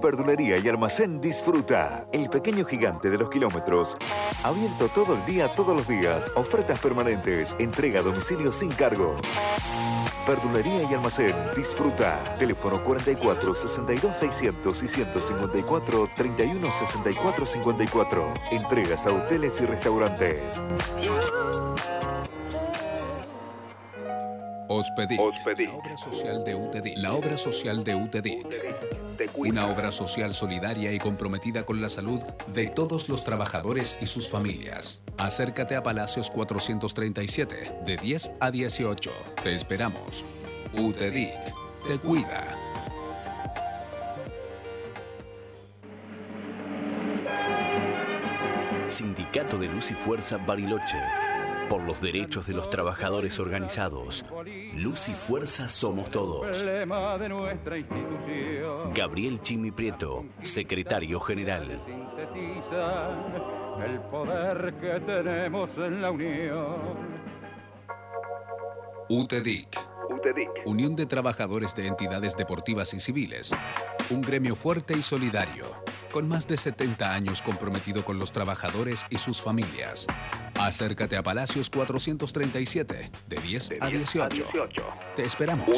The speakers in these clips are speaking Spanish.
Verdulería y almacén Disfruta, el pequeño gigante de los kilómetros. Abierto todo el día, todos los días. Ofertas permanentes. Entrega a domicilio sin cargo. Verdulería y almacén Disfruta. Teléfono 44 62 600 y 154 31 64 54. Entregas a hoteles y restaurantes. Hospedic, La obra social de UTEDIC. La obra social de UTEDIC. Una obra social solidaria y comprometida con la salud de todos los trabajadores y sus familias. Acércate a Palacios 437, de 10 a 18. Te esperamos. UTEDIC. Te cuida. Sindicato de Luz y Fuerza Bariloche por los derechos de los trabajadores organizados. Luz y fuerza somos todos. Gabriel Chimi Prieto, secretario general. El poder que tenemos en la unión. UTEDIC. Unión de Trabajadores de Entidades Deportivas y Civiles. Un gremio fuerte y solidario, con más de 70 años comprometido con los trabajadores y sus familias. Acércate a Palacios 437, de 10, a, 18. Te esperamos.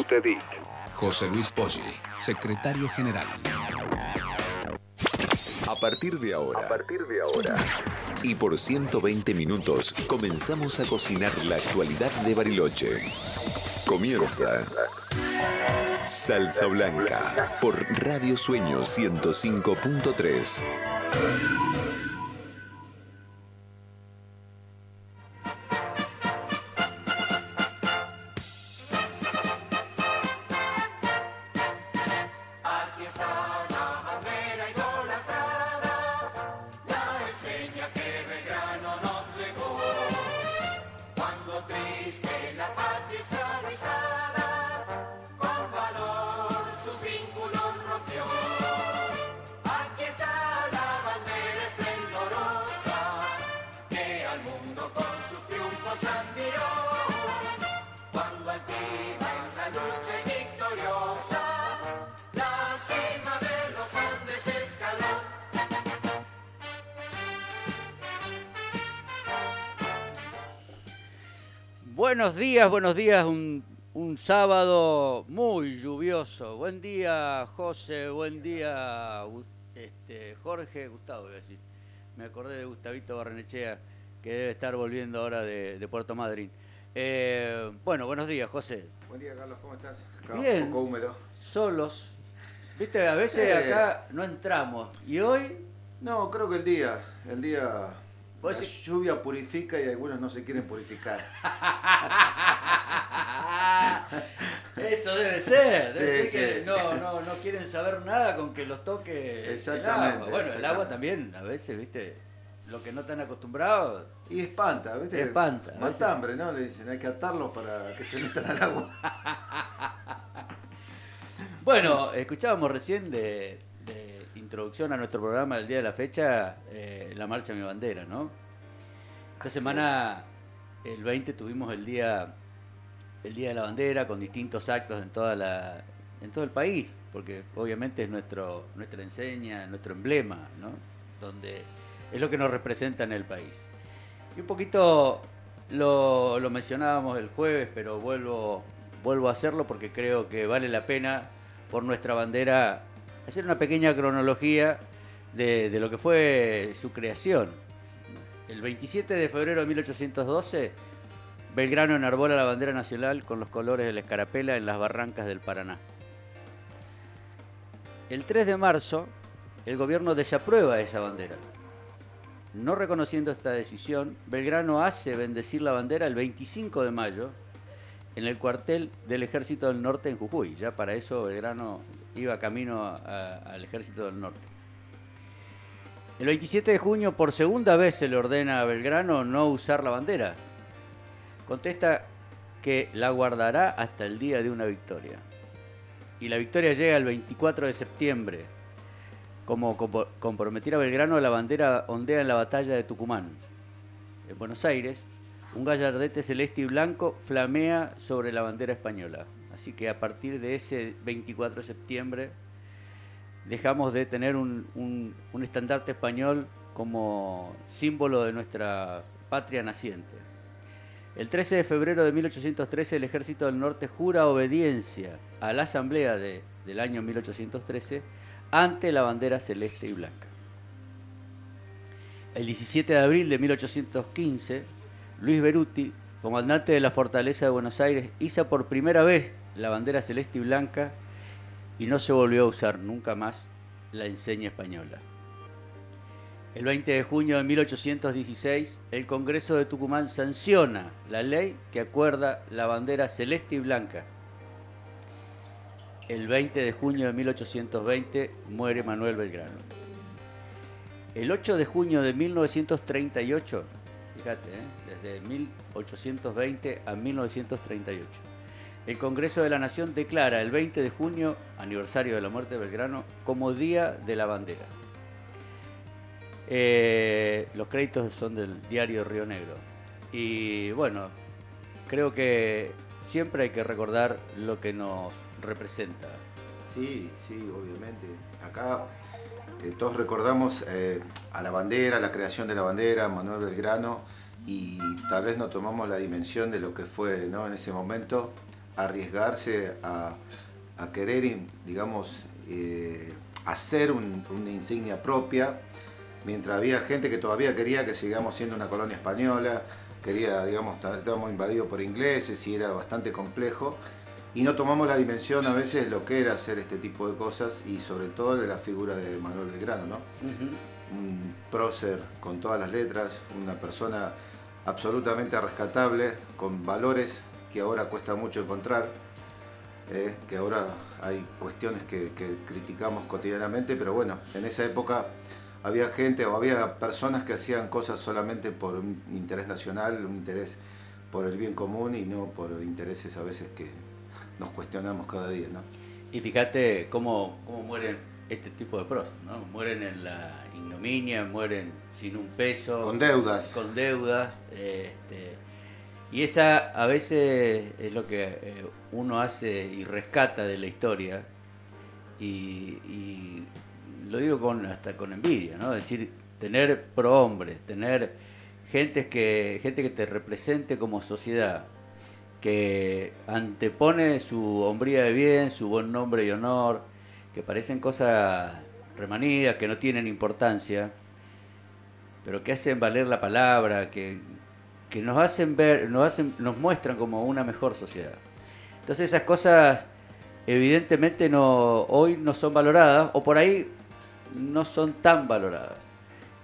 José Luis Poggi, secretario general. A partir de ahora. A partir de ahora. Y por 120 minutos comenzamos a cocinar la actualidad de Bariloche. Comienza. Salsa Blanca por Radio Sueño 105.3. Buenos días, buenos días. Un, sábado muy lluvioso. Buen día, José. Buen día, este, Jorge. Gustavo, voy a decir. Me acordé de Gustavito Barrenechea, que debe estar volviendo ahora de, Puerto Madryn. Eh, bueno, buenos días, José. Buen día, Carlos. ¿Cómo estás? Bien. Un poco húmedo. Solos. Viste, a veces acá no entramos. ¿Y hoy? No, creo que el día. El día la lluvia purifica y algunos no se quieren purificar. Eso debe ser. Debe no, no, no quieren saber nada con que los toque exactamente, el agua. Bueno, el agua también, a veces, ¿viste? Lo que no están acostumbrados. Y espanta, ¿viste? Espanta. Matambre, ¿no? Le dicen, hay que atarlos para que se metan al agua. bueno, escuchábamos recién de introducción a nuestro programa del día de la fecha, eh, la marcha Mi Bandera, ¿no? Esta semana, el 20, tuvimos el día, el día de la bandera con distintos actos en toda la, en todo el país, porque obviamente es nuestro, nuestra enseña, nuestro emblema, ¿no? Donde es lo que nos representa en el país. Y un poquito lo, lo mencionábamos el jueves, pero vuelvo, vuelvo a hacerlo porque creo que vale la pena por nuestra bandera hacer una pequeña cronología de, lo que fue su creación. El 27 de febrero de 1812, Belgrano enarbola la bandera nacional con los colores de la escarapela en las barrancas del Paraná. El 3 de marzo, el gobierno desaprueba esa bandera. No reconociendo esta decisión, Belgrano hace bendecir la bandera el 25 de mayo en el cuartel del Ejército del Norte en Jujuy. Ya para eso Belgrano iba camino al Ejército del Norte. El 27 de junio, por segunda vez, se le ordena a Belgrano no usar la bandera. Contesta que la guardará hasta el día de una victoria. Y la victoria llega el 24 de septiembre. Como comprometer a Belgrano, la bandera ondea en la batalla de Tucumán. En Buenos Aires, un gallardete celeste y blanco flamea sobre la bandera española. Así que a partir de ese 24 de septiembre dejamos de tener un, estandarte español como símbolo de nuestra patria naciente. El 13 de febrero de 1813 el ejército del norte jura obediencia a la asamblea del año 1813 ante la bandera celeste y blanca. El 17 de abril de 1815, Luis Beruti, comandante de la fortaleza de Buenos Aires, hizo por primera vez la bandera celeste y blanca y no se volvió a usar nunca más la enseña española. El 20 de junio de 1816, el Congreso de Tucumán sanciona la ley que acuerda la bandera celeste y blanca. El 20 de junio de 1820 muere Manuel Belgrano. El 8 de junio de 1938, fíjate, ¿eh? desde 1820 a 1938, el Congreso de la Nación declara el 20 de junio, aniversario de la muerte de Belgrano, como Día de la Bandera. Eh, los créditos son del diario Río Negro. Y bueno, creo que siempre hay que recordar lo que nos representa. Sí, sí, obviamente. Acá eh, todos recordamos eh, a la bandera, la creación de la bandera, Manuel Belgrano, y tal vez no tomamos la dimensión de lo que fue ¿no? en ese momento arriesgarse a, querer, digamos, eh, hacer una insignia propia, mientras había gente que todavía quería que sigamos siendo una colonia española, quería, digamos, estábamos invadidos por ingleses y era bastante complejo, y no tomamos la dimensión a veces de lo que era hacer este tipo de cosas y sobre todo de la figura de Manuel Belgrano, ¿no? Un prócer con todas las letras, una persona absolutamente rescatable, con valores que ahora cuesta mucho encontrar, eh, que ahora hay cuestiones que, criticamos cotidianamente, pero bueno, en esa época había gente o había personas que hacían cosas solamente por un interés nacional, un interés por el bien común y no por intereses a veces que nos cuestionamos cada día. ¿no? Y fíjate cómo, cómo mueren este tipo de pros, ¿no? Mueren en la ignominia, mueren sin un peso. Con deudas. Con deudas. Este, y esa a veces es lo que eh, uno hace y rescata de la historia. Y, lo digo con hasta con envidia, ¿no? Es decir, tener prohombres, tener gente que, gente que te represente como sociedad, que antepone su hombría de bien, su buen nombre y honor, que parecen cosas remanidas, que no tienen importancia, pero que hacen valer la palabra, que, que nos hacen ver, nos hacen, nos muestran como una mejor sociedad. Entonces esas cosas evidentemente no, hoy no son valoradas, o por ahí no son tan valoradas.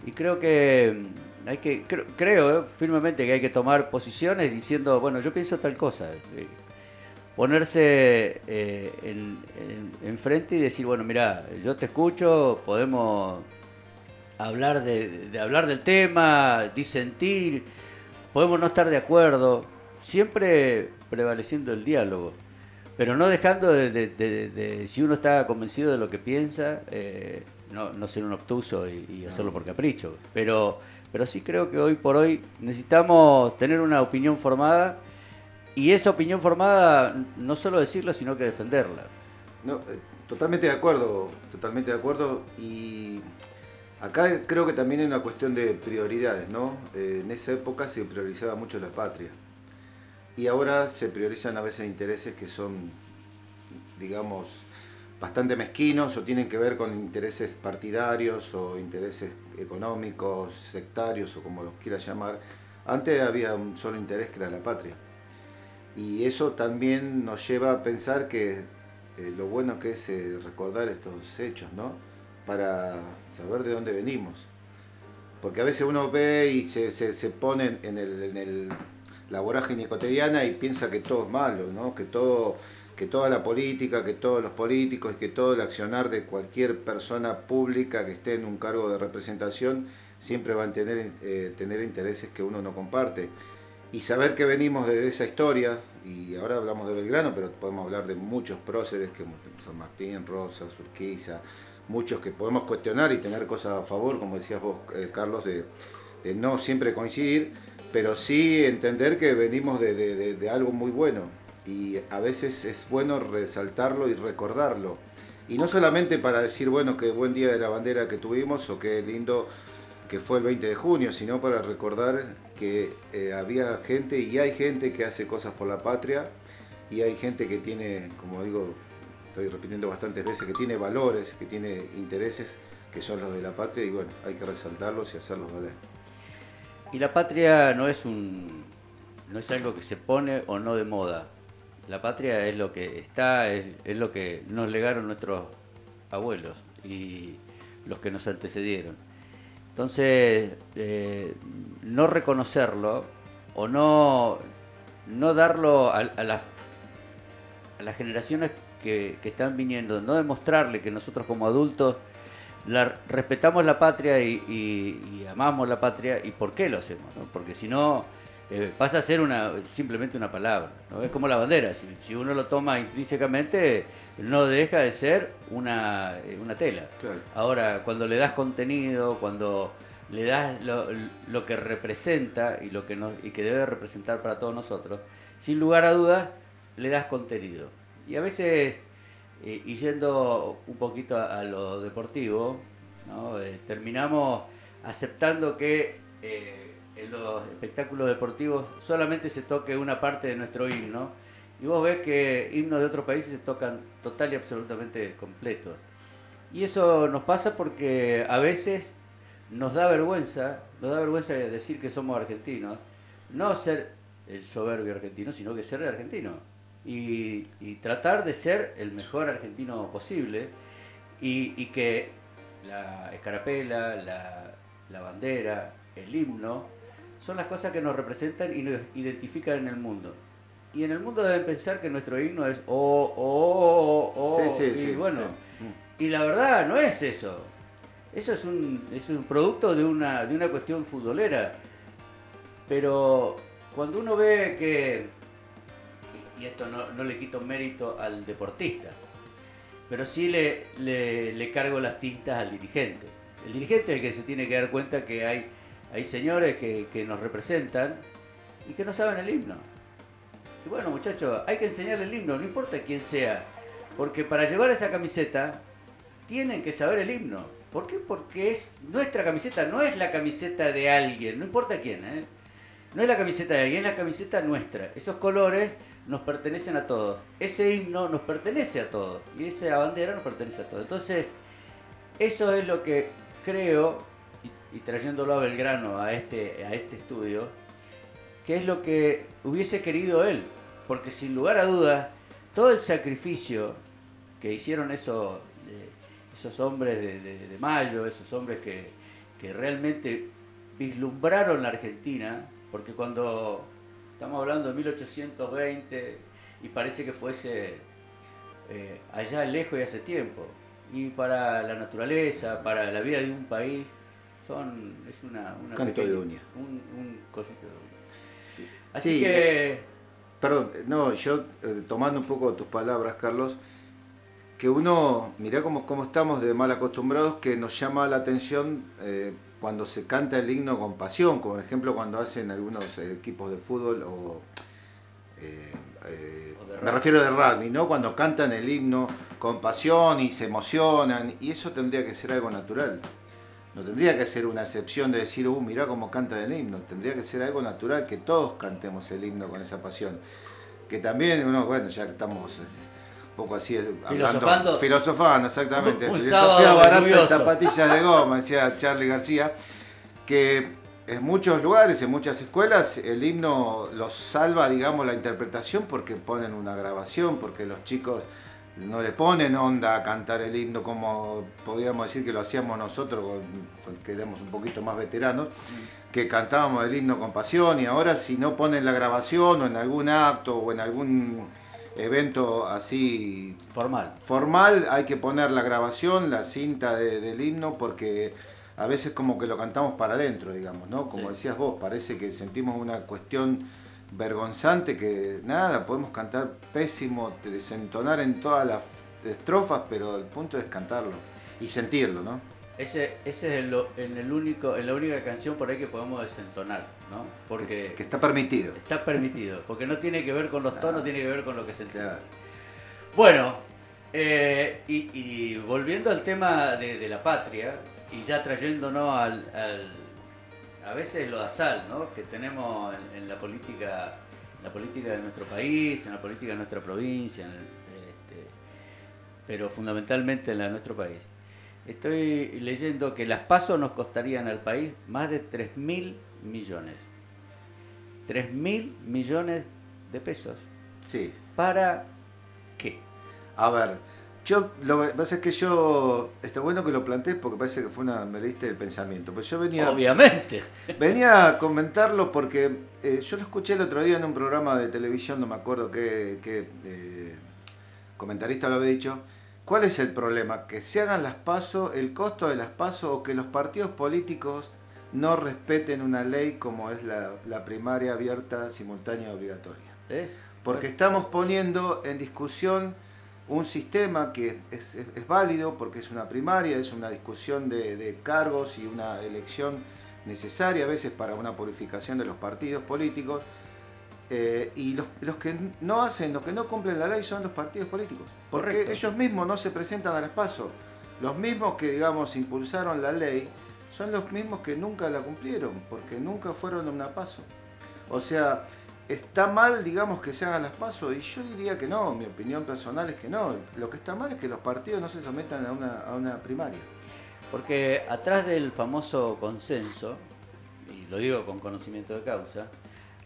Y creo que mm, hay que, creo, eh, firmemente que hay que tomar posiciones diciendo, bueno, yo pienso tal cosa. Eh, ponerse eh, en, frente y decir, bueno, mira, yo te escucho, podemos hablar de, de hablar del tema, disentir podemos no estar de acuerdo, siempre prevaleciendo el diálogo, pero no dejando de, si uno está convencido de lo que piensa, eh, no, ser un obtuso y, hacerlo por capricho. Pero, pero sí creo que hoy por hoy necesitamos tener una opinión formada y esa opinión formada no solo decirla, sino que defenderla. No, eh, totalmente de acuerdo, totalmente de acuerdo y Acá creo que también hay una cuestión de prioridades, ¿no? Eh, en esa época se priorizaba mucho la patria y ahora se priorizan a veces intereses que son, digamos, bastante mezquinos o tienen que ver con intereses partidarios o intereses económicos, sectarios o como los quieras llamar. Antes había un solo interés que era la patria. Y eso también nos lleva a pensar que eh, lo bueno que es eh, recordar estos hechos, ¿no? Para saber de dónde venimos. Porque a veces uno ve y se, se, pone en, el, en el, la vorágine cotidiana y piensa que todo es malo, ¿no? que, todo, que toda la política, que todos los políticos y que todo el accionar de cualquier persona pública que esté en un cargo de representación siempre va a tener, eh, tener intereses que uno no comparte. Y saber que venimos de esa historia, y ahora hablamos de Belgrano, pero podemos hablar de muchos próceres, que San Martín, Rosas, Urquiza, muchos que podemos cuestionar y tener cosas a favor, como decías vos, eh, Carlos, de, no siempre coincidir, pero sí entender que venimos de, algo muy bueno y a veces es bueno resaltarlo y recordarlo. Y no solamente para decir, bueno, qué buen día de la bandera que tuvimos o qué lindo que fue el 20 de junio, sino para recordar que eh, había gente y hay gente que hace cosas por la patria y hay gente que tiene, como digo, estoy repitiendo bastantes veces, que tiene valores, que tiene intereses que son los de la patria y bueno, hay que resaltarlos y hacerlos valer. Y la patria no es un no es algo que se pone o no de moda. La patria es lo que está, es, lo que nos legaron nuestros abuelos y los que nos antecedieron. Entonces, eh, no reconocerlo o no, no darlo a, las, a las generaciones que, están viniendo, no demostrarle que nosotros como adultos la, respetamos la patria y, amamos la patria y por qué lo hacemos, porque si no eh, pasa a ser una simplemente una palabra, ¿no? es como la bandera, si, uno lo toma intrínsecamente no deja de ser una, eh, una tela. Ahora, cuando le das contenido, cuando le das lo, lo, que representa y lo que, nos, y que debe representar para todos nosotros, sin lugar a dudas le das contenido. Y a veces, eh, y yendo un poquito a, lo deportivo, eh, terminamos aceptando que eh, en los espectáculos deportivos solamente se toque una parte de nuestro himno. Y vos ves que himnos de otros países se tocan total y absolutamente completos. Y eso nos pasa porque a veces nos da vergüenza, nos da vergüenza decir que somos argentinos, no ser el soberbio argentino, sino que ser argentino y, tratar de ser el mejor argentino posible y, que la escarapela, la, bandera, el himno, son las cosas que nos representan y nos identifican en el mundo. Y en el mundo deben pensar que nuestro himno es oh, oh, oh, oh. y bueno, y la verdad no es eso. Eso es un, es un producto de una, de una cuestión futbolera. Pero cuando uno ve que y esto no, le quito mérito al deportista, pero sí le, cargo las tintas al dirigente. El dirigente es el que se tiene que dar cuenta que hay, hay señores que, que nos representan y que no saben el himno. Y bueno, muchachos, hay que enseñarle el himno, no importa quién sea, porque para llevar esa camiseta tienen que saber el himno. ¿Por qué? Porque es nuestra camiseta, no es la camiseta de alguien, no importa quién, ¿eh? No es la camiseta de alguien, es la camiseta nuestra. Esos colores nos pertenecen a todos. Ese himno nos pertenece a todos. Y esa bandera nos pertenece a todos. Entonces, eso es lo que creo, y, trayéndolo a Belgrano a este, a este estudio, que es lo que hubiese querido él. Porque sin lugar a dudas, todo el sacrificio que hicieron esos, esos hombres de, Mayo, esos hombres que, que realmente vislumbraron la Argentina, porque cuando Estamos hablando de 1820 y parece que fuese eh, allá lejos y hace tiempo. Y para la naturaleza, para la vida de un país, son es una, canto de uña. Un, cosito de uña. Así que... Eh, perdón, no, yo eh, tomando un poco tus palabras, Carlos, que uno, mirá cómo, cómo estamos de mal acostumbrados, que nos llama la atención cuando se canta el himno con pasión, como por ejemplo cuando hacen algunos equipos de fútbol o, eh, eh, me refiero de rugby, ¿no? Cuando cantan el himno con pasión y se emocionan, y eso tendría que ser algo natural. No tendría que ser una excepción de decir, uh, mirá cómo canta el himno. Tendría que ser algo natural que todos cantemos el himno con esa pasión. Que también uno, bueno, ya estamos poco así hablando, filosofando, filosofando exactamente. Un, Filosofía barata zapatillas de goma, decía Charlie García, que en muchos lugares, en muchas escuelas, el himno los salva, digamos, la interpretación porque ponen una grabación, porque los chicos no le ponen onda a cantar el himno como podríamos decir que lo hacíamos nosotros, que éramos un poquito más veteranos, que cantábamos el himno con pasión y ahora si no ponen la grabación o en algún acto o en algún evento así formal. Formal, hay que poner la grabación, la cinta del himno, porque a veces como que lo cantamos para adentro, digamos, ¿no? Como decías vos, parece que sentimos una cuestión vergonzante que nada, podemos cantar pésimo, desentonar en todas las estrofas, pero el punto es cantarlo y sentirlo, ¿no? Ese, ese es el, en, el único, en la única canción por ahí que podemos desentonar, ¿no? Porque que, está permitido. Está permitido, porque no tiene que ver con los tonos, tiene que ver con lo que se entiende. Bueno, Eh, y, volviendo al tema de, la patria, y ya trayéndonos al, a veces lo asal, ¿no? Que tenemos en, la política, la política de nuestro país, en la política de nuestra provincia, este, pero fundamentalmente en la de nuestro país. Estoy leyendo que las pasos nos costarían al país más de 3 mil millones. 3 mil millones de pesos. Sí. ¿Para qué? A ver, yo lo que pasa es que yo está bueno que lo plantees porque parece que fue una me leíste el pensamiento, pues yo venía Obviamente. Venía a comentarlo porque eh, yo lo escuché el otro día en un programa de televisión, no me acuerdo qué, eh, comentarista lo había dicho. ¿Cuál es el problema? Que se hagan las pasos, el costo de las pasos o que los partidos políticos no respeten una ley como es la, primaria abierta, simultánea obligatoria. ¿Eh? Porque estamos poniendo en discusión un sistema que es, válido porque es una primaria, es una discusión de, cargos y una elección necesaria a veces para una purificación de los partidos políticos. Eh, y los, que no hacen, los que no cumplen la ley son los partidos políticos. Porque ellos mismos no se presentan a las pasos. Los mismos que, digamos, impulsaron la ley son los mismos que nunca la cumplieron, porque nunca fueron a una paso. O sea, ¿Está mal, digamos, que se hagan las pasos? Y yo diría que no, mi opinión personal es que no. Lo que está mal es que los partidos no se sometan a una, a una primaria. Porque atrás del famoso consenso, y lo digo con conocimiento de causa,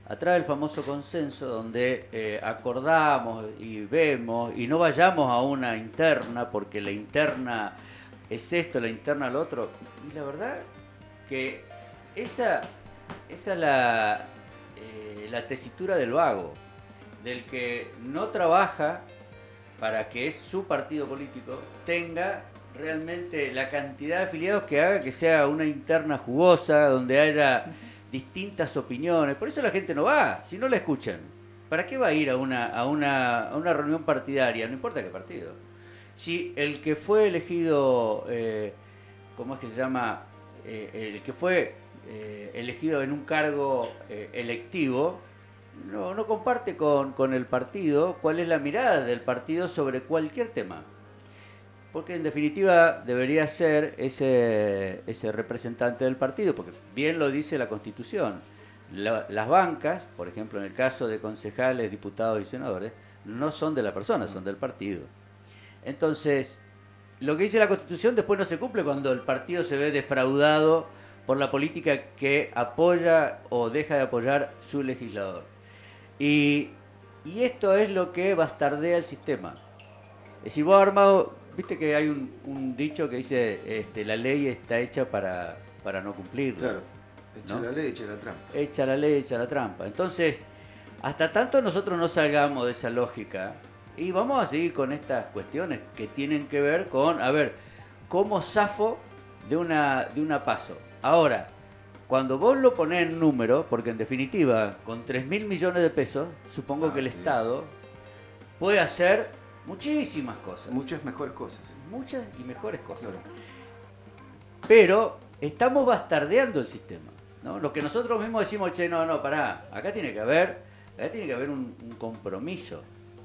atrás del famoso consenso donde eh, acordamos y vemos y no vayamos a una interna porque la interna es esto, la interna lo otro. Y la verdad que esa, esa la, eh, la tesitura del vago, del que no trabaja para que su partido político tenga realmente la cantidad de afiliados que haga que sea una interna jugosa, donde haya distintas opiniones. Por eso la gente no va, si no la escuchan. ¿Para qué va a ir a una, a una, a una reunión partidaria? No importa qué partido. Si el que fue elegido, eh, ¿cómo es que se llama? Eh, el que fue eh, elegido en un cargo electivo, no, comparte con, el partido cuál es la mirada del partido sobre cualquier tema. Porque en definitiva debería ser ese representante del partido, porque bien lo dice la Constitución. las bancas, por ejemplo en el caso de concejales, diputados y senadores, no son de la persona, son del partido. Entonces, lo que dice la Constitución después no se cumple cuando el partido se ve defraudado por la política que apoya o deja de apoyar su legislador. Y, esto es lo que bastardea el sistema. Es decir, vos armado, viste que hay un, dicho que dice, este, la ley está hecha para, para no cumplirla. Claro, echa la ley, echa la trampa. Echa la ley, echa la trampa. Entonces, hasta tanto nosotros no salgamos de esa lógica, y vamos a seguir con estas cuestiones que tienen que ver con, a ver, cómo zafo de una, de una paso. Ahora, cuando vos lo ponés en número, porque en definitiva, con 3 mil millones de pesos, supongo ah, que el Estado puede hacer muchísimas cosas. Muchas mejores cosas. Muchas y mejores cosas. Pero estamos bastardeando el sistema. ¿no? Lo que nosotros mismos decimos, che, no, no, pará, acá tiene que haber, acá tiene que haber un, compromiso.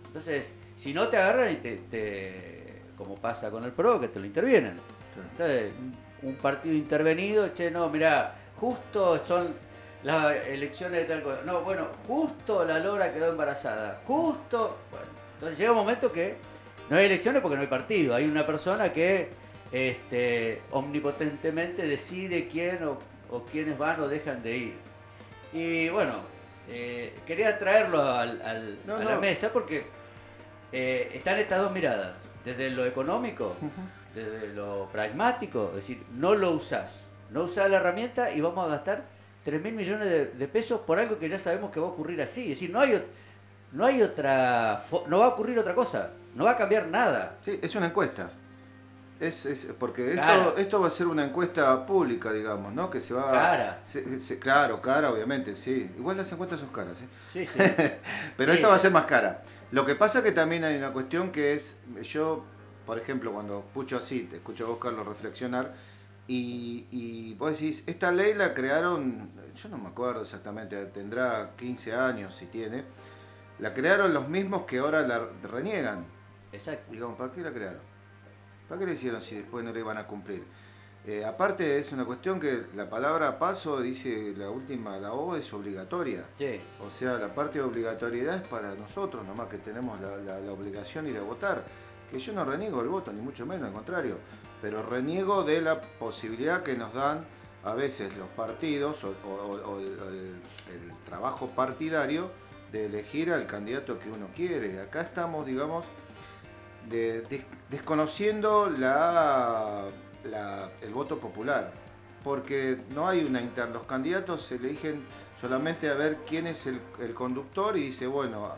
Entonces, si no te agarran y te, como pasa con el PRO, que te lo intervienen. Entonces, un partido intervenido, che, no, mira, justo son las elecciones de tal cosa. No, bueno, justo la Lora quedó embarazada. Justo. Bueno, entonces llega un momento que no hay elecciones porque no hay partido. Hay una persona que este, omnipotentemente decide quién o, quiénes van o dejan de ir. Y bueno, eh, quería traerlo al, a la mesa porque eh, están estas dos miradas. Desde lo económico desde lo pragmático, es decir, no lo usás, no usás la herramienta y vamos a gastar 3 mil millones de, pesos por algo que ya sabemos que va a ocurrir así. Es decir, no hay, no hay otra, no va a ocurrir otra cosa, no va a cambiar nada. Sí, es una encuesta. Es, es, porque esto, esto va a ser una encuesta pública, digamos, ¿no? Que se va cara. claro, cara, obviamente, sí. Igual las encuestas son caras, ¿eh? Sí, sí. Pero esta va a ser más cara. Lo que pasa que también hay una cuestión que es, yo por ejemplo, cuando escucho así, te escucho a vos, Carlos, reflexionar, y, y vos decís, esta ley la crearon, yo no me acuerdo exactamente, tendrá 15 años si tiene, la crearon los mismos que ahora la reniegan. Exacto. Digamos, ¿para qué la crearon? ¿Para qué la hicieron si después no le iban a cumplir? Eh, aparte es una cuestión que la palabra paso, dice la última, la O, es obligatoria. Sí. O sea, la parte de obligatoriedad es para nosotros, nomás que tenemos la, la obligación de ir a votar. Que yo no reniego el voto, ni mucho menos, al contrario. Pero reniego de la posibilidad que nos dan a veces los partidos o, el, trabajo partidario de elegir al candidato que uno quiere. Acá estamos, digamos, desconociendo la, popular, porque no hay una interna. Los candidatos se eligen solamente a ver quién es el, el conductor y dice, bueno,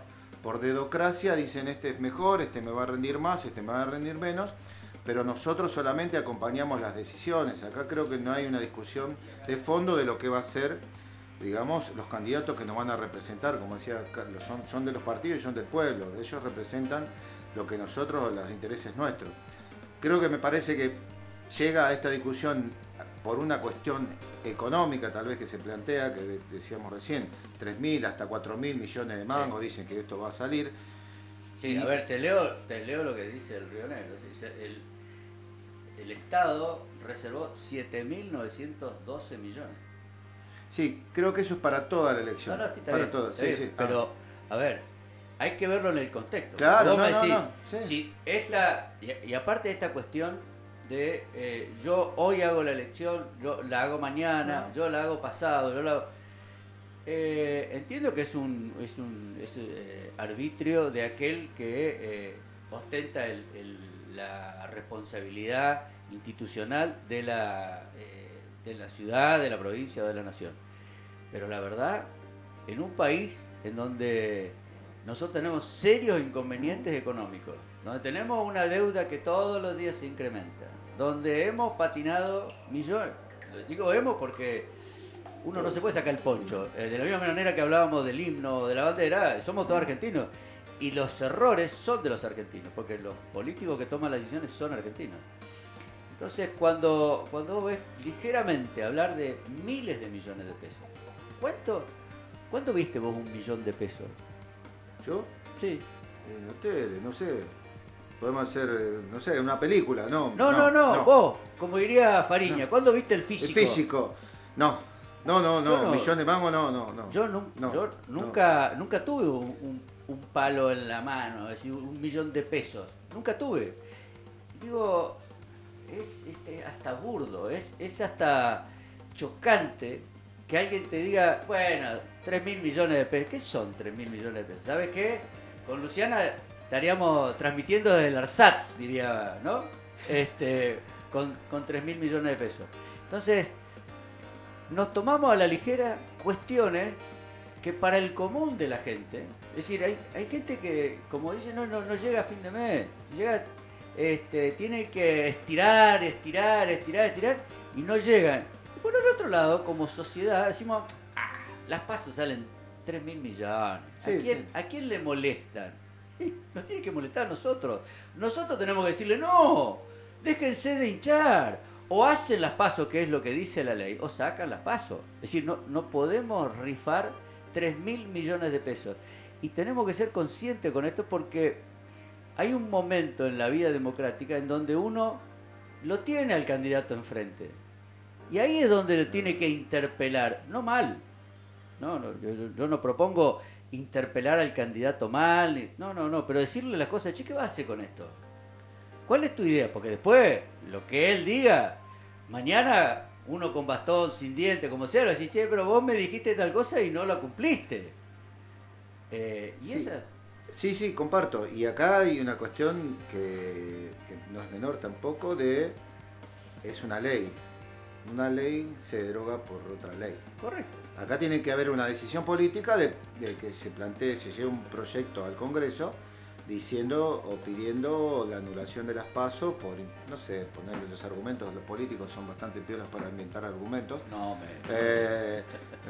por dedocracia dicen este es mejor, este me va a rendir más, este me va a rendir menos pero nosotros solamente acompañamos las decisiones. Acá creo que no hay una discusión de fondo de lo que va a ser, digamos, los candidatos que nos van a representar, como decía Carlos, son, son de los partidos y son del pueblo, ellos representan lo que nosotros, los intereses nuestros. Creo que me parece que llega a esta discusión por una cuestión económica tal vez que se plantea, que decíamos recién, 3.000 hasta 4.000 millones de mangos, dicen que esto va a salir. Sí, a ver, te leo, te leo lo que dice el Río Negro. El, el Estado reservó 7.912 millones. Sí, creo que eso es para toda la elección. No, no, está para bien, toda, sí, sí. Pero, a ver, hay que verlo en el contexto. Claro, no, no, si esta, y, aparte de esta cuestión de eh, yo hoy hago la elección, yo la hago mañana, yo la hago pasado, yo la hago... Eh, entiendo que es un, es un eh, arbitrio de aquel que ostenta el la responsabilidad institucional de la, de la ciudad, de la provincia o de la nación. Pero la verdad, en un país en donde nosotros tenemos serios inconvenientes económicos, donde tenemos una deuda que todos los días se incrementa, donde hemos patinado millones, digo hemos porque uno no se puede sacar el poncho, eh, de la misma manera que hablábamos del himno, de la bandera, somos todos argentinos y los errores son de los argentinos, porque los políticos que toman las decisiones son argentinos. Entonces, cuando, cuando vos ves ligeramente hablar de miles de millones de pesos, ¿cuánto, ¿cuánto viste vos un millón de pesos? ¿Yo? Sí. En la tele, no sé. Podemos hacer, eh, no sé, una película, ¿no? No, no, no, vos, como diría Fariña, ¿cuándo viste el físico? El físico, no. No, no, no, no. millón de mangos, no, no, no. Yo, yo nunca, nunca tuve un un palo en la mano, es decir, un millón de pesos. Nunca tuve. Digo, es este, hasta burdo, es, es hasta chocante que alguien te diga, bueno, 3 mil millones de pesos. ¿Qué son 3 mil millones de pesos? ¿Sabes qué? Con Luciana estaríamos transmitiendo desde el ARSAT, diría, ¿no? Este, con, con 3 mil millones de pesos. Entonces, nos tomamos a la ligera cuestiones que para el común de la gente, es decir, hay, hay gente que, como dice, no, no, no llega a fin de mes, llega, este, tiene que estirar, estirar, estirar, estirar, y no llegan. Y por el otro lado, como sociedad, decimos, ah, las pasos salen 3 mil millones. ¿A, quién, le molestan? Nos tiene que molestar a nosotros. Nosotros tenemos que decirle, no, déjense de hinchar. O hacen las pasos, que es lo que dice la ley, o sacan las pasos. Es decir, no, no podemos rifar 3 mil millones de pesos. Y tenemos que ser conscientes con esto porque hay un momento en la vida democrática en donde uno lo tiene al candidato enfrente. Y ahí es donde le tiene que interpelar, no mal. No yo, no propongo interpelar al candidato mal, no, no, no, pero decirle las cosas, che, ¿qué va a hacer con esto? ¿Cuál es tu idea? Porque después, lo que él diga, mañana uno con bastón, sin diente, como sea, lo decís, che, pero vos me dijiste tal cosa y no la cumpliste. Eh, ¿Y sí. esa? Sí, sí, comparto. Y acá hay una cuestión que, no es menor tampoco de... Es una ley. Una ley se deroga por otra ley. Correcto. Acá tiene que haber una decisión política de, de que se plantee, se lleve un proyecto al Congreso diciendo o pidiendo la anulación de las pasos por, no sé, ponerle los argumentos, los políticos son bastante piolas para inventar argumentos. No, me... Eh,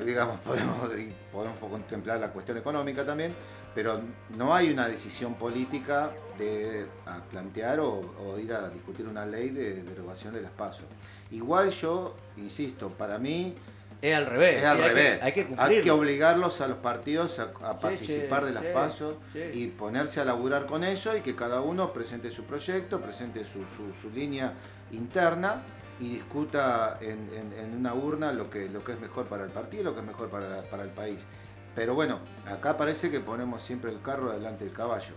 digamos, podemos, podemos contemplar la cuestión económica también, pero no hay una decisión política de plantear o, o, ir a discutir una ley de derogación de las pasos. Igual yo, insisto, para mí Es al revés. Es al revés. hay, que, hay, que, obligarlos a los partidos a, participar de las pasos y ponerse a laburar con eso y que cada uno presente su proyecto, presente su, su, línea interna y discuta en, en, una urna lo que, lo que es mejor para el partido, lo que es mejor para, para el país. Pero bueno, acá parece que ponemos siempre el carro delante del caballo.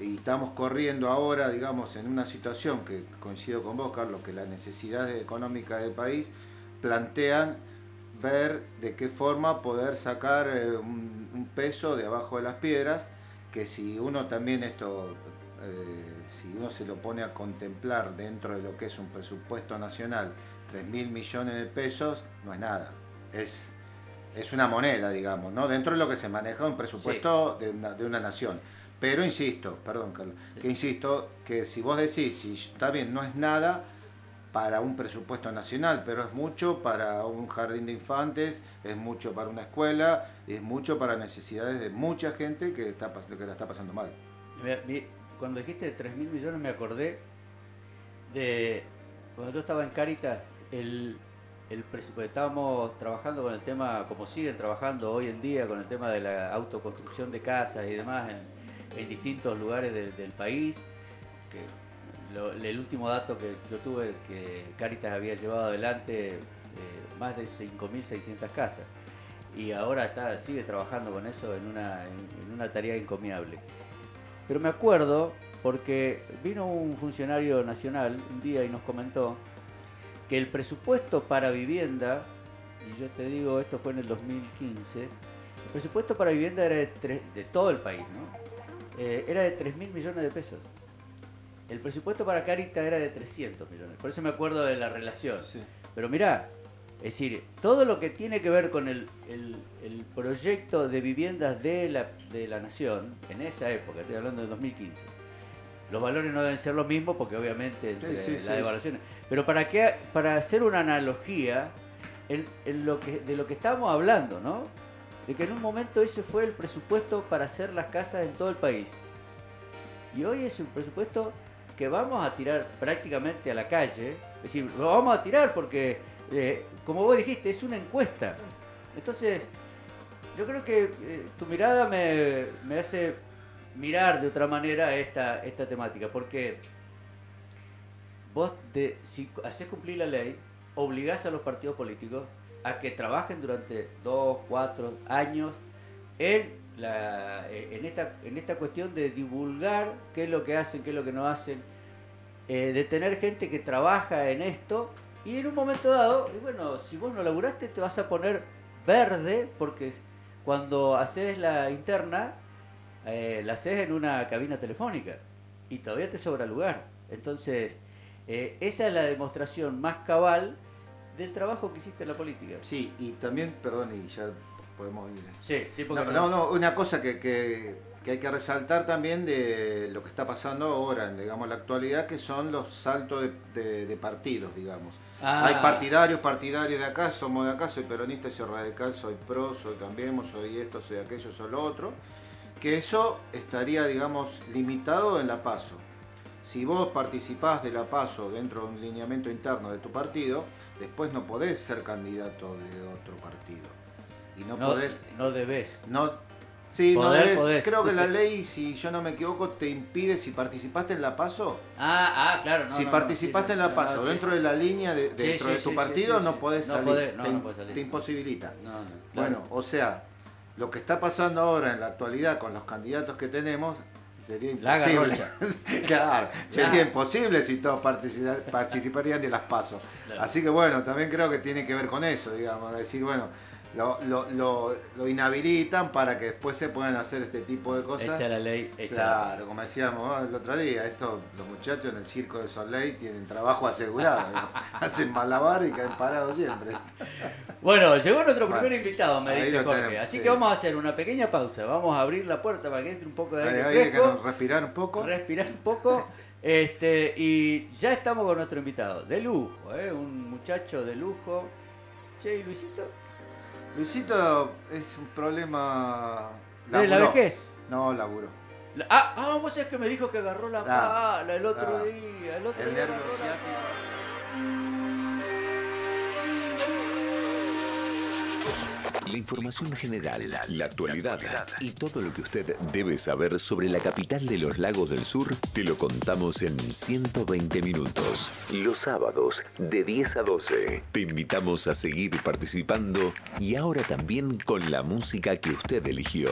Y estamos corriendo ahora, digamos, en una situación que coincido con vos, Carlos, que las necesidades económicas del país plantean ver de qué forma poder sacar eh, un, peso de abajo de las piedras, que si uno también esto, eh, si uno se lo pone a contemplar dentro de lo que es un presupuesto nacional, 3 mil millones de pesos, no es nada. Es, es una moneda, digamos, ¿no? Dentro de lo que se maneja un presupuesto de, una, de una nación. Pero insisto, perdón Carlos, que insisto que si vos decís, si está bien, no es nada, para un presupuesto nacional, pero es mucho para un jardín de infantes, es mucho para una escuela, es mucho para necesidades de mucha gente que, está, que la está pasando mal. Cuando dijiste 3 mil millones me acordé de cuando yo estaba en Caritas, el, el estábamos trabajando con el tema, como siguen trabajando hoy en día, con el tema de la autoconstrucción de casas y demás en, distintos lugares del país, el último dato que yo tuve que Caritas había llevado adelante eh, más de 5.600 casas y ahora está, sigue trabajando con eso en una, en, una tarea encomiable. Pero me acuerdo porque vino un funcionario nacional un día y nos comentó que el presupuesto para vivienda, y yo te digo, esto fue en el 2015, el presupuesto para vivienda era de, todo el país, ¿no? Eh, era de 3 mil millones de pesos. El presupuesto para Caritas era de 300 millones, por eso me acuerdo de la relación. Pero mirá, es decir, todo lo que tiene que ver con el, proyecto de viviendas de la, de la nación, en esa época, estoy hablando de 2015, los valores no deben ser los mismos porque obviamente la devaluación. Pero para qué, para hacer una analogía en, lo que, de lo que estábamos hablando, ¿no? De que en un momento ese fue el presupuesto para hacer las casas en todo el país. Y hoy es un presupuesto que vamos a tirar prácticamente a la calle, es decir, lo vamos a tirar porque, eh, como vos dijiste, es una encuesta. Entonces, yo creo que eh, tu mirada me, hace mirar de otra manera esta, esta temática, porque vos, si haces cumplir la ley, obligás a los partidos políticos a que trabajen durante dos, cuatro años en eh, en, esta, en esta cuestión de divulgar qué es lo que hacen, qué es lo que no hacen, eh, de tener gente que trabaja en esto y en un momento dado, y bueno, si vos no laburaste te vas a poner verde porque cuando haces la interna, eh, la haces en una cabina telefónica y todavía te sobra lugar. Entonces, esa es la demostración más cabal del trabajo que hiciste en la política. Sí, y también, perdón, y ya podemos ir. Sí, sí, porque no, no, una cosa que, que, hay que resaltar también de lo que está pasando ahora, en digamos, la actualidad, que son los saltos de, partidos, digamos. Ah. Hay partidarios, partidarios de acá, somos de acá, soy peronista, soy radical, soy pro, soy cambiemos, soy esto, soy aquello, soy lo otro. Que eso estaría, digamos, limitado en la PASO. Si vos participás de la PASO dentro de un lineamiento interno de tu partido, después no podés ser candidato de otro partido y no, podés. No debes. No, sí, no debes. Creo que la ley, si yo no me equivoco, te impide si participaste en la PASO. Ah, ah, claro. si participaste en la PASO dentro de la línea de, dentro de tu partido, no podés salir. te, te, imposibilita. Bueno, o sea, lo que está pasando ahora en la actualidad con los candidatos que tenemos sería imposible. claro, sería imposible si todos participarían de las pasos. Así que bueno, también creo que tiene que ver con eso, digamos, decir, bueno, lo, lo, lo, inhabilitan para que después se puedan hacer este tipo de cosas. Echa la ley, Claro, como decíamos el otro día, esto, los muchachos en el circo de Soleil tienen trabajo asegurado. Hacen malabar y caen parados siempre. Bueno, llegó nuestro primer invitado, me dice Jorge. Así que vamos a hacer una pequeña pausa. Vamos a abrir la puerta para que entre un poco de aire fresco. respirar un poco. Respirar un poco. Este, y ya estamos con nuestro invitado, de lujo, ¿eh? un muchacho de lujo. Che, Luisito, Luisito es un problema. ¿De la vejez? No, laburo. ah, ah, vos sabés que me dijo que agarró la ah, pala el otro ah. día. El, otro el nervio ciático. La información general, la actualidad y todo lo que usted debe saber sobre la capital de los lagos del sur te lo contamos en 120 minutos. Los sábados de 10 a 12. Te invitamos a seguir participando y ahora también con la música que usted eligió.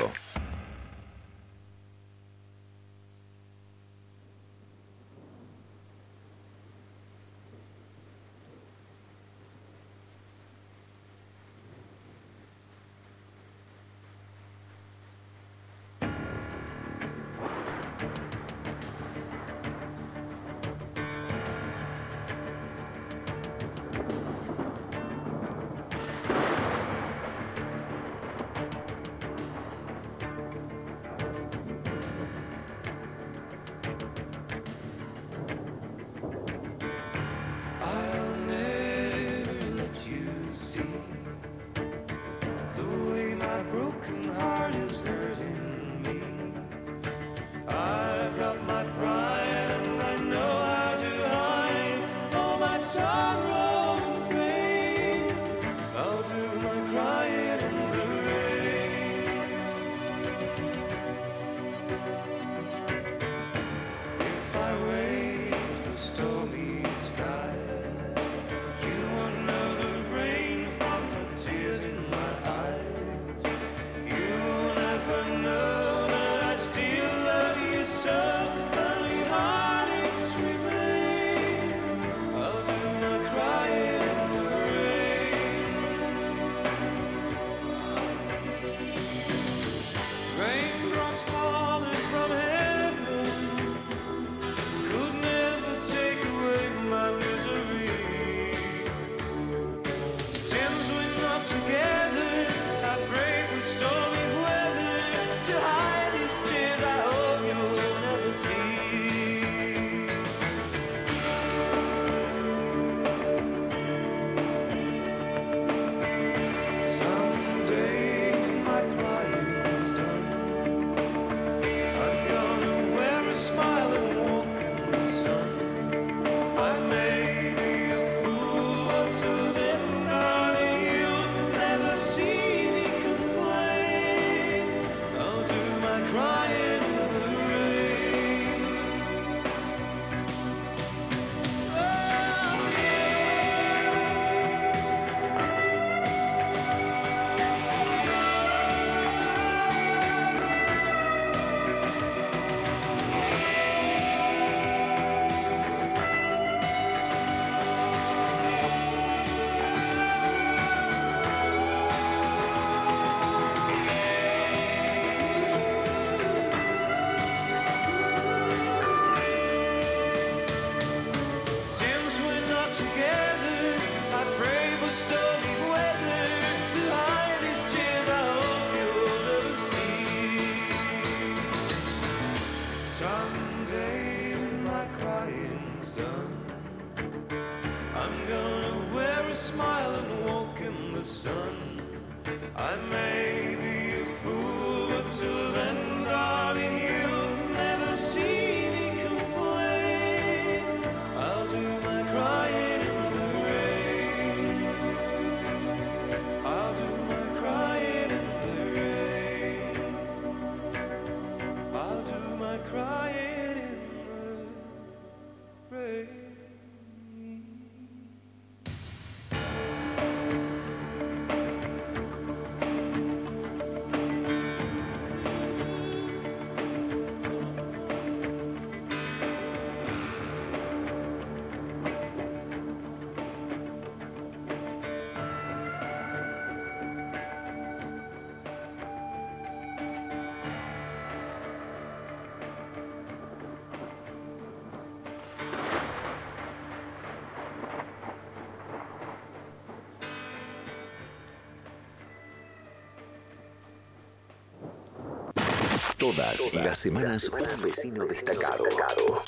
Todas las semanas un vecino destacado.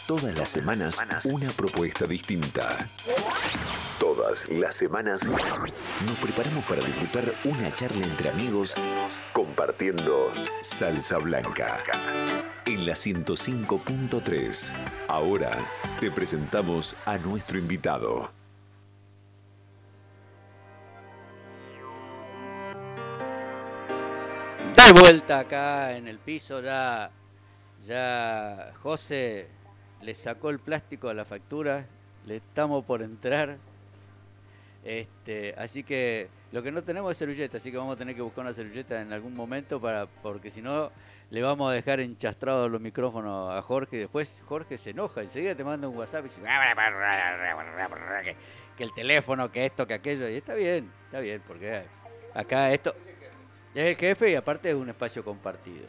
Todas las semanas una propuesta distinta. Todas las semanas nos preparamos para disfrutar una charla entre amigos compartiendo salsa blanca. En la 105.3. Ahora te presentamos a nuestro invitado. Vuelta acá en el piso, ya, ya José le sacó el plástico a la factura, le estamos por entrar. Este, así que lo que no tenemos es servilleta, así que vamos a tener que buscar una servilleta en algún momento para, porque si no le vamos a dejar enchastrados los micrófonos a Jorge y después Jorge se enoja, enseguida te manda un WhatsApp y dice que el teléfono, que esto, que aquello, y está bien, está bien, porque acá esto es el jefe y aparte es un espacio compartido.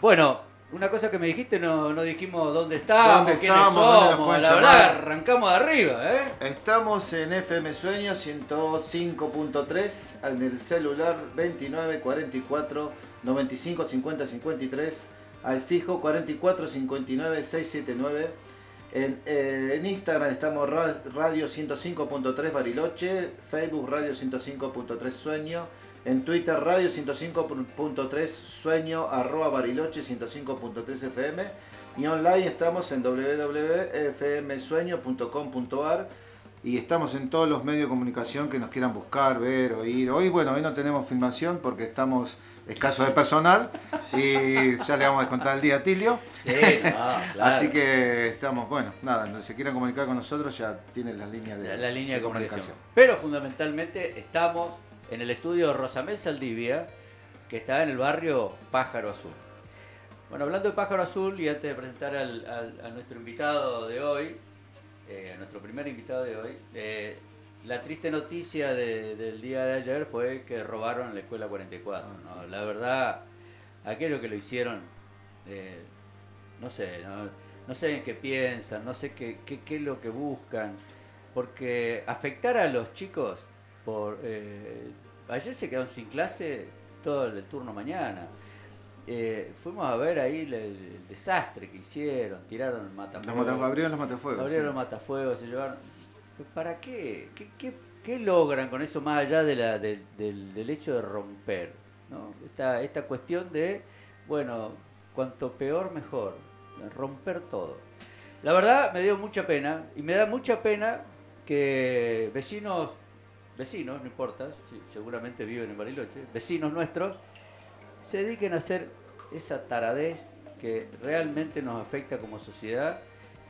Bueno, una cosa que me dijiste, no, no dijimos dónde estamos, ¿Dónde quiénes estamos? somos, ¿Dónde la verdad, llamar? arrancamos de arriba, ¿eh? Estamos en FM Sueño 105.3, en el celular 29 44 95 50 53, al fijo 44 59 679. En, eh, en Instagram estamos ra- Radio 105.3 Bariloche, Facebook Radio 105.3 Sueño, en Twitter Radio 105.3 Sueño, arroba Bariloche 105.3 FM y online estamos en www.fmsueño.com.ar y estamos en todos los medios de comunicación que nos quieran buscar, ver, oír. Hoy, bueno, hoy no tenemos filmación porque estamos escasos de personal y ya le vamos a contar el día a Tilio. Sí, no, claro. Así que estamos, bueno, nada, no se quieran comunicar con nosotros ya tienen las líneas de, la, la línea de comunicación. Pero fundamentalmente estamos en el estudio Rosamel Saldivia, que está en el barrio Pájaro Azul. Bueno, hablando de Pájaro Azul, y antes de presentar al- al- a nuestro invitado de hoy, eh, a nuestro primer invitado de hoy, eh, la triste noticia de- del día de ayer fue que robaron la escuela 44. ¿no? La verdad, aquello que lo hicieron, eh, no sé, no, no sé en qué piensan, no sé qué, qué, qué es lo que buscan, porque afectar a los chicos por... eh, ayer se quedaron sin clase todo el turno mañana. Eh, fuimos a ver ahí el, el desastre que hicieron, tiraron el Los matafuegos. mata- abrieron los matafuegos. Abrieron sí. los matafuegos, se llevaron. ¿Para qué? ¿Qué, qué, qué logran con eso más allá de la, del- del, del hecho de romper? ¿no? Esta, esta cuestión de, bueno, cuanto peor mejor, romper todo. La verdad me dio mucha pena y me da mucha pena que vecinos, vecinos, no importa, seguramente viven en Bariloche, vecinos nuestros, se dediquen a hacer esa taradez que realmente nos afecta como sociedad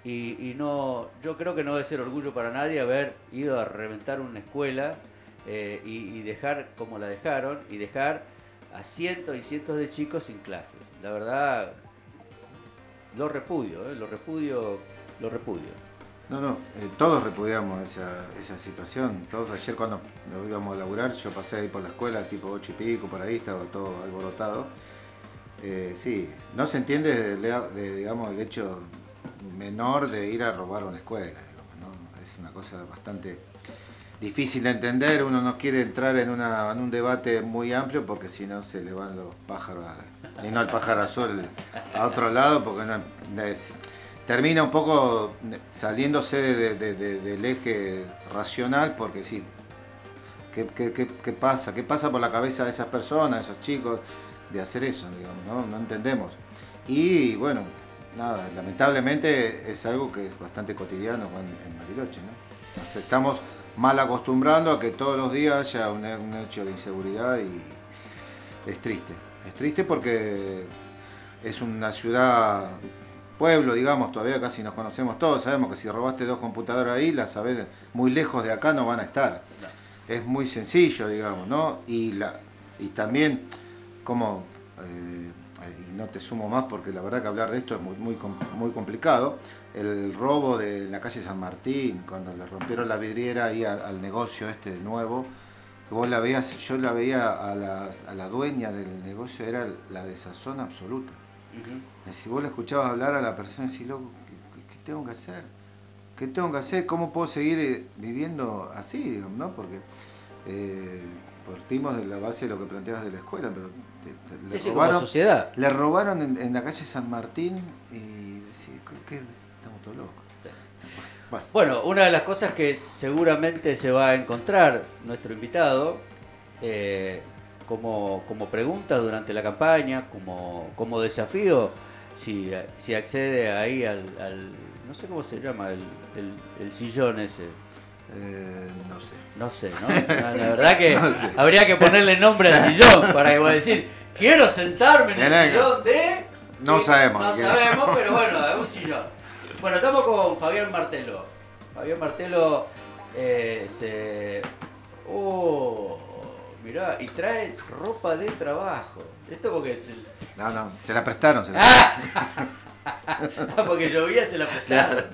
y, no yo creo que no debe ser orgullo para nadie haber ido a reventar una escuela eh, y, y dejar como la dejaron y dejar a cientos y cientos de chicos sin clases. La verdad, lo repudio, eh, lo repudio, lo repudio. No, no, eh, todos repudiamos esa, esa situación. Todos ayer cuando nos íbamos a laburar, yo pasé ahí por la escuela, tipo ocho y pico, por ahí, estaba todo alborotado. Eh, sí, no se entiende, de, de, digamos, el hecho menor de ir a robar una escuela. digamos, ¿no? Es una cosa bastante difícil de entender. Uno no quiere entrar en, una, en un debate muy amplio porque si no se le van los pájaros, a- y no el pájaro azul a otro lado, porque no, es- termina un poco saliéndose de- de- de- del eje racional, porque sí, ¿qué, qué- qué- pasa? ¿Qué pasa por la cabeza de esas personas, de esos chicos, de hacer eso? ¿no? no entendemos. Y bueno, nada, lamentablemente es algo que es bastante cotidiano en, en Bariloche. ¿no? Nos estamos mal acostumbrando a que todos los días haya un, un hecho de inseguridad y es triste. Es triste porque es una ciudad, pueblo, digamos, todavía casi nos conocemos todos, sabemos que si robaste dos computadoras ahí, las sabés, muy lejos de acá no van a estar. Es muy sencillo, digamos, ¿no? Y, la, y también, como, eh, y no te sumo más porque la verdad que hablar de esto es muy, muy, muy complicado, el robo de la calle San Martín, cuando le rompieron la vidriera ahí al, al negocio este nuevo, que vos la veías, yo la veía a la, a la dueña del negocio, era la desazón absoluta. Si vos le escuchabas hablar a la persona, decís, loco, ¿qué, qué- qué tengo que hacer? ¿Qué tengo que hacer? ¿Cómo puedo seguir eh, viviendo así, digamos, no? Porque eh, partimos de la base de lo que planteabas de la escuela, pero te- te- le, Sí, robaron, sociedad. le robaron en, en la calle San Martín y decís, ¿qué? qué? Estamos todos locos. Bueno, Bueno, una de las cosas que seguramente se va a encontrar nuestro invitado eh, como, como pregunta durante la campaña, como, como desafío, si, si accede ahí al, al- no sé cómo se llama, el, el- el sillón ese. eh, no sé. No sé, ¿no? La, la verdad que No sé. habría que ponerle nombre al sillón para que vos decir, quiero sentarme en el sillón de... No Sí, sabemos. No sabemos, pero bueno, es un sillón. Bueno, estamos con Fabián Martelo. Fabián Martelo eh, se... Oh, mirá, y trae ropa de trabajo. Esto porque es el... No, no, se la prestaron. Se la ¡Ah! Ah, porque llovía, se la prestaron.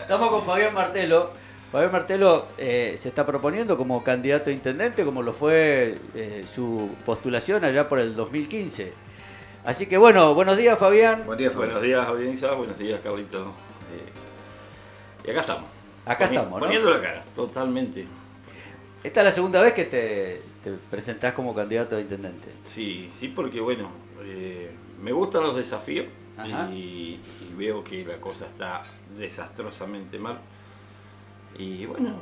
Estamos con Fabián Martelo. Fabián Martelo eh, se está proponiendo como candidato a intendente, como lo fue eh, su postulación allá por el 2015. Así que bueno, buenos días Fabián. Buen día, Fabián. Buenos días, audiencia. Buenos días, Carlito. Eh, y acá estamos. Acá Poni- estamos, ¿no? Poniendo la cara, totalmente. Esta es la segunda vez que te, te presentás como candidato a intendente. Sí, sí, porque bueno, eh, me gustan los desafíos y, y veo que la cosa está desastrosamente mal. Y bueno,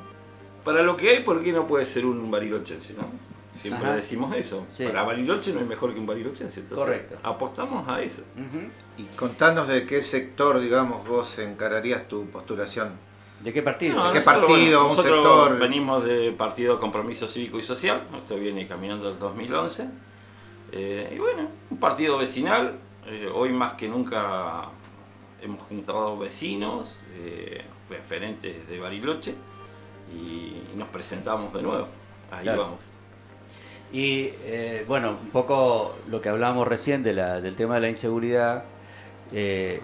para lo que hay, ¿por qué no puede ser un barilochense, no? Siempre Ajá. decimos eso. Sí. Para Bariloche no hay mejor que un barilochense. Entonces, Correcto. apostamos a eso. Y contanos de qué sector, digamos, vos encararías tu postulación. ¿De qué partido? No, qué nosotros, partido, un nosotros sector? Venimos de Partido Compromiso Cívico y Social, esto viene caminando del 2011. Eh, y bueno, un partido vecinal, eh, hoy más que nunca hemos juntado vecinos, eh, referentes de Bariloche, y nos presentamos de nuevo. Ahí Claro. vamos. Y eh, bueno, un poco lo que hablábamos recién de la, del tema de la inseguridad, eh,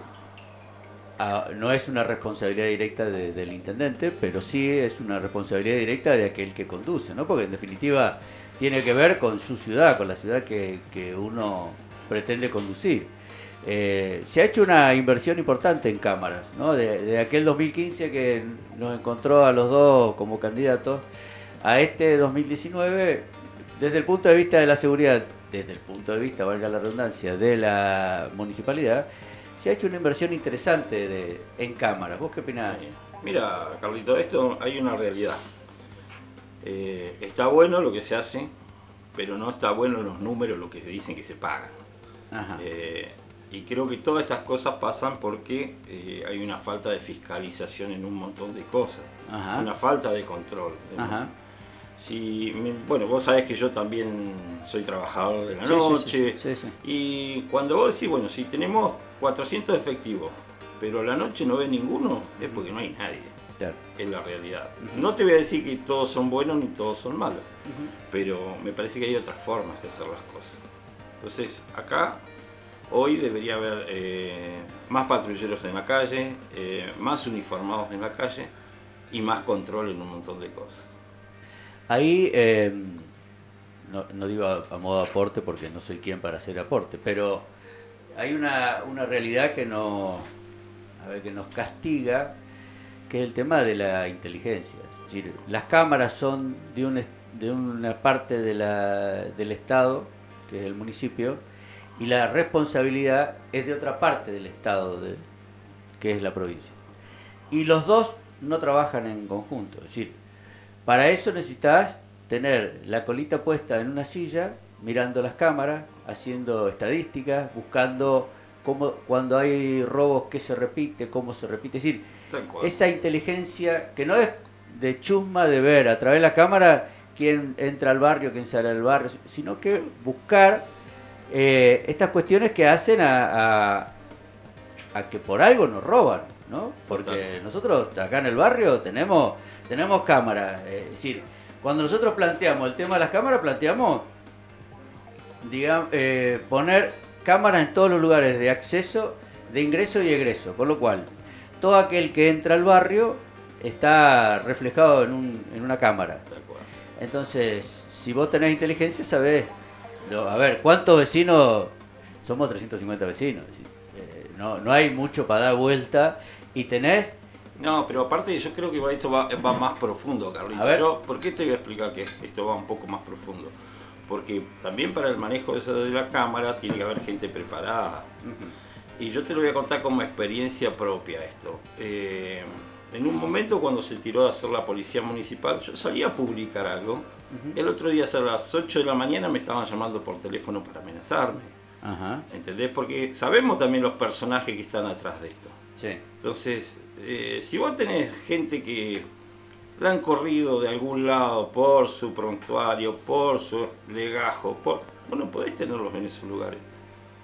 a- no es una responsabilidad directa de- del intendente, pero sí es una responsabilidad directa de aquel que conduce, ¿no? Porque en definitiva tiene que ver con su ciudad, con la ciudad que, que uno pretende conducir. Eh, se ha hecho una inversión importante en cámaras, ¿no? De, de aquel 2015 que nos encontró a los dos como candidatos, a este 2019, desde el punto de vista de la seguridad, desde el punto de vista, valga la redundancia, de la municipalidad, se ha hecho una inversión interesante de, en cámaras. ¿Vos qué opinás? Sí. Mira, Carlito, esto hay una realidad. Eh, está bueno lo que se hace, pero no está bueno los números, lo que se dicen que se pagan. Ajá. Eh, y creo que todas estas cosas pasan porque eh, hay una falta de fiscalización en un montón de cosas, Ajá. una falta de control. Ajá. Si, bueno, vos sabés que yo también soy trabajador de la Sí, noche. Sí, sí. Y cuando vos decís, bueno, si tenemos 400 efectivos, pero a la noche no ve ninguno, es porque no hay nadie. Claro. Es la realidad. No te voy a decir que todos son buenos ni todos son malos, pero me parece que hay otras formas de hacer las cosas. Entonces, acá hoy debería haber eh, más patrulleros en la calle, eh, más uniformados en la calle y más control en un montón de cosas. Ahí, eh, no, digo a, modo aporte porque no soy quien para hacer aporte, pero hay una, realidad que, no, que nos castiga, que es el tema de la inteligencia. Es decir, las cámaras son de, una parte del Estado, que es el municipio, y la responsabilidad es de otra parte del Estado, que es la provincia. Y los dos no trabajan en conjunto. Para eso necesitas tener la colita puesta en una silla, mirando las cámaras, haciendo estadísticas, buscando cómo, cuando hay robos, qué se repite, cómo se repite. Es decir, esa inteligencia que no es de chusma de ver a través de la cámara quién entra al barrio, quién sale del barrio, sino que buscar eh, estas cuestiones que hacen a, a- a que por algo nos roban, ¿no? Porque Total. nosotros acá en el barrio tenemos, tenemos cámaras, eh, es decir, cuando nosotros planteamos el tema de las cámaras, planteamos digamos, eh, poner cámaras en todos los lugares de acceso, de ingreso y egreso, con lo cual todo aquel que entra al barrio está reflejado en, un- en una cámara. Entonces, si vos tenés inteligencia, sabés, lo- a ver, ¿cuántos vecinos? Somos 350 vecinos, eh, no, no hay mucho para dar vuelta y tenés, No, pero aparte yo creo que esto va, va más profundo, Carlito. A ver. Yo, ¿Por qué te voy a explicar que esto va un poco más profundo? Porque también para el manejo de, la cámara tiene que haber gente preparada. Y yo te lo voy a contar como experiencia propia esto. Eh, en un momento cuando se tiró a hacer la policía municipal, yo salía a publicar algo. El otro día a las 8 de la mañana me estaban llamando por teléfono para amenazarme. ¿Entendés? Porque sabemos también los personajes que están atrás de esto. Sí, Entonces, eh, si vos tenés gente que la han corrido de algún lado por su prontuario, por su legajo, por... vos no podés tenerlos en esos lugares.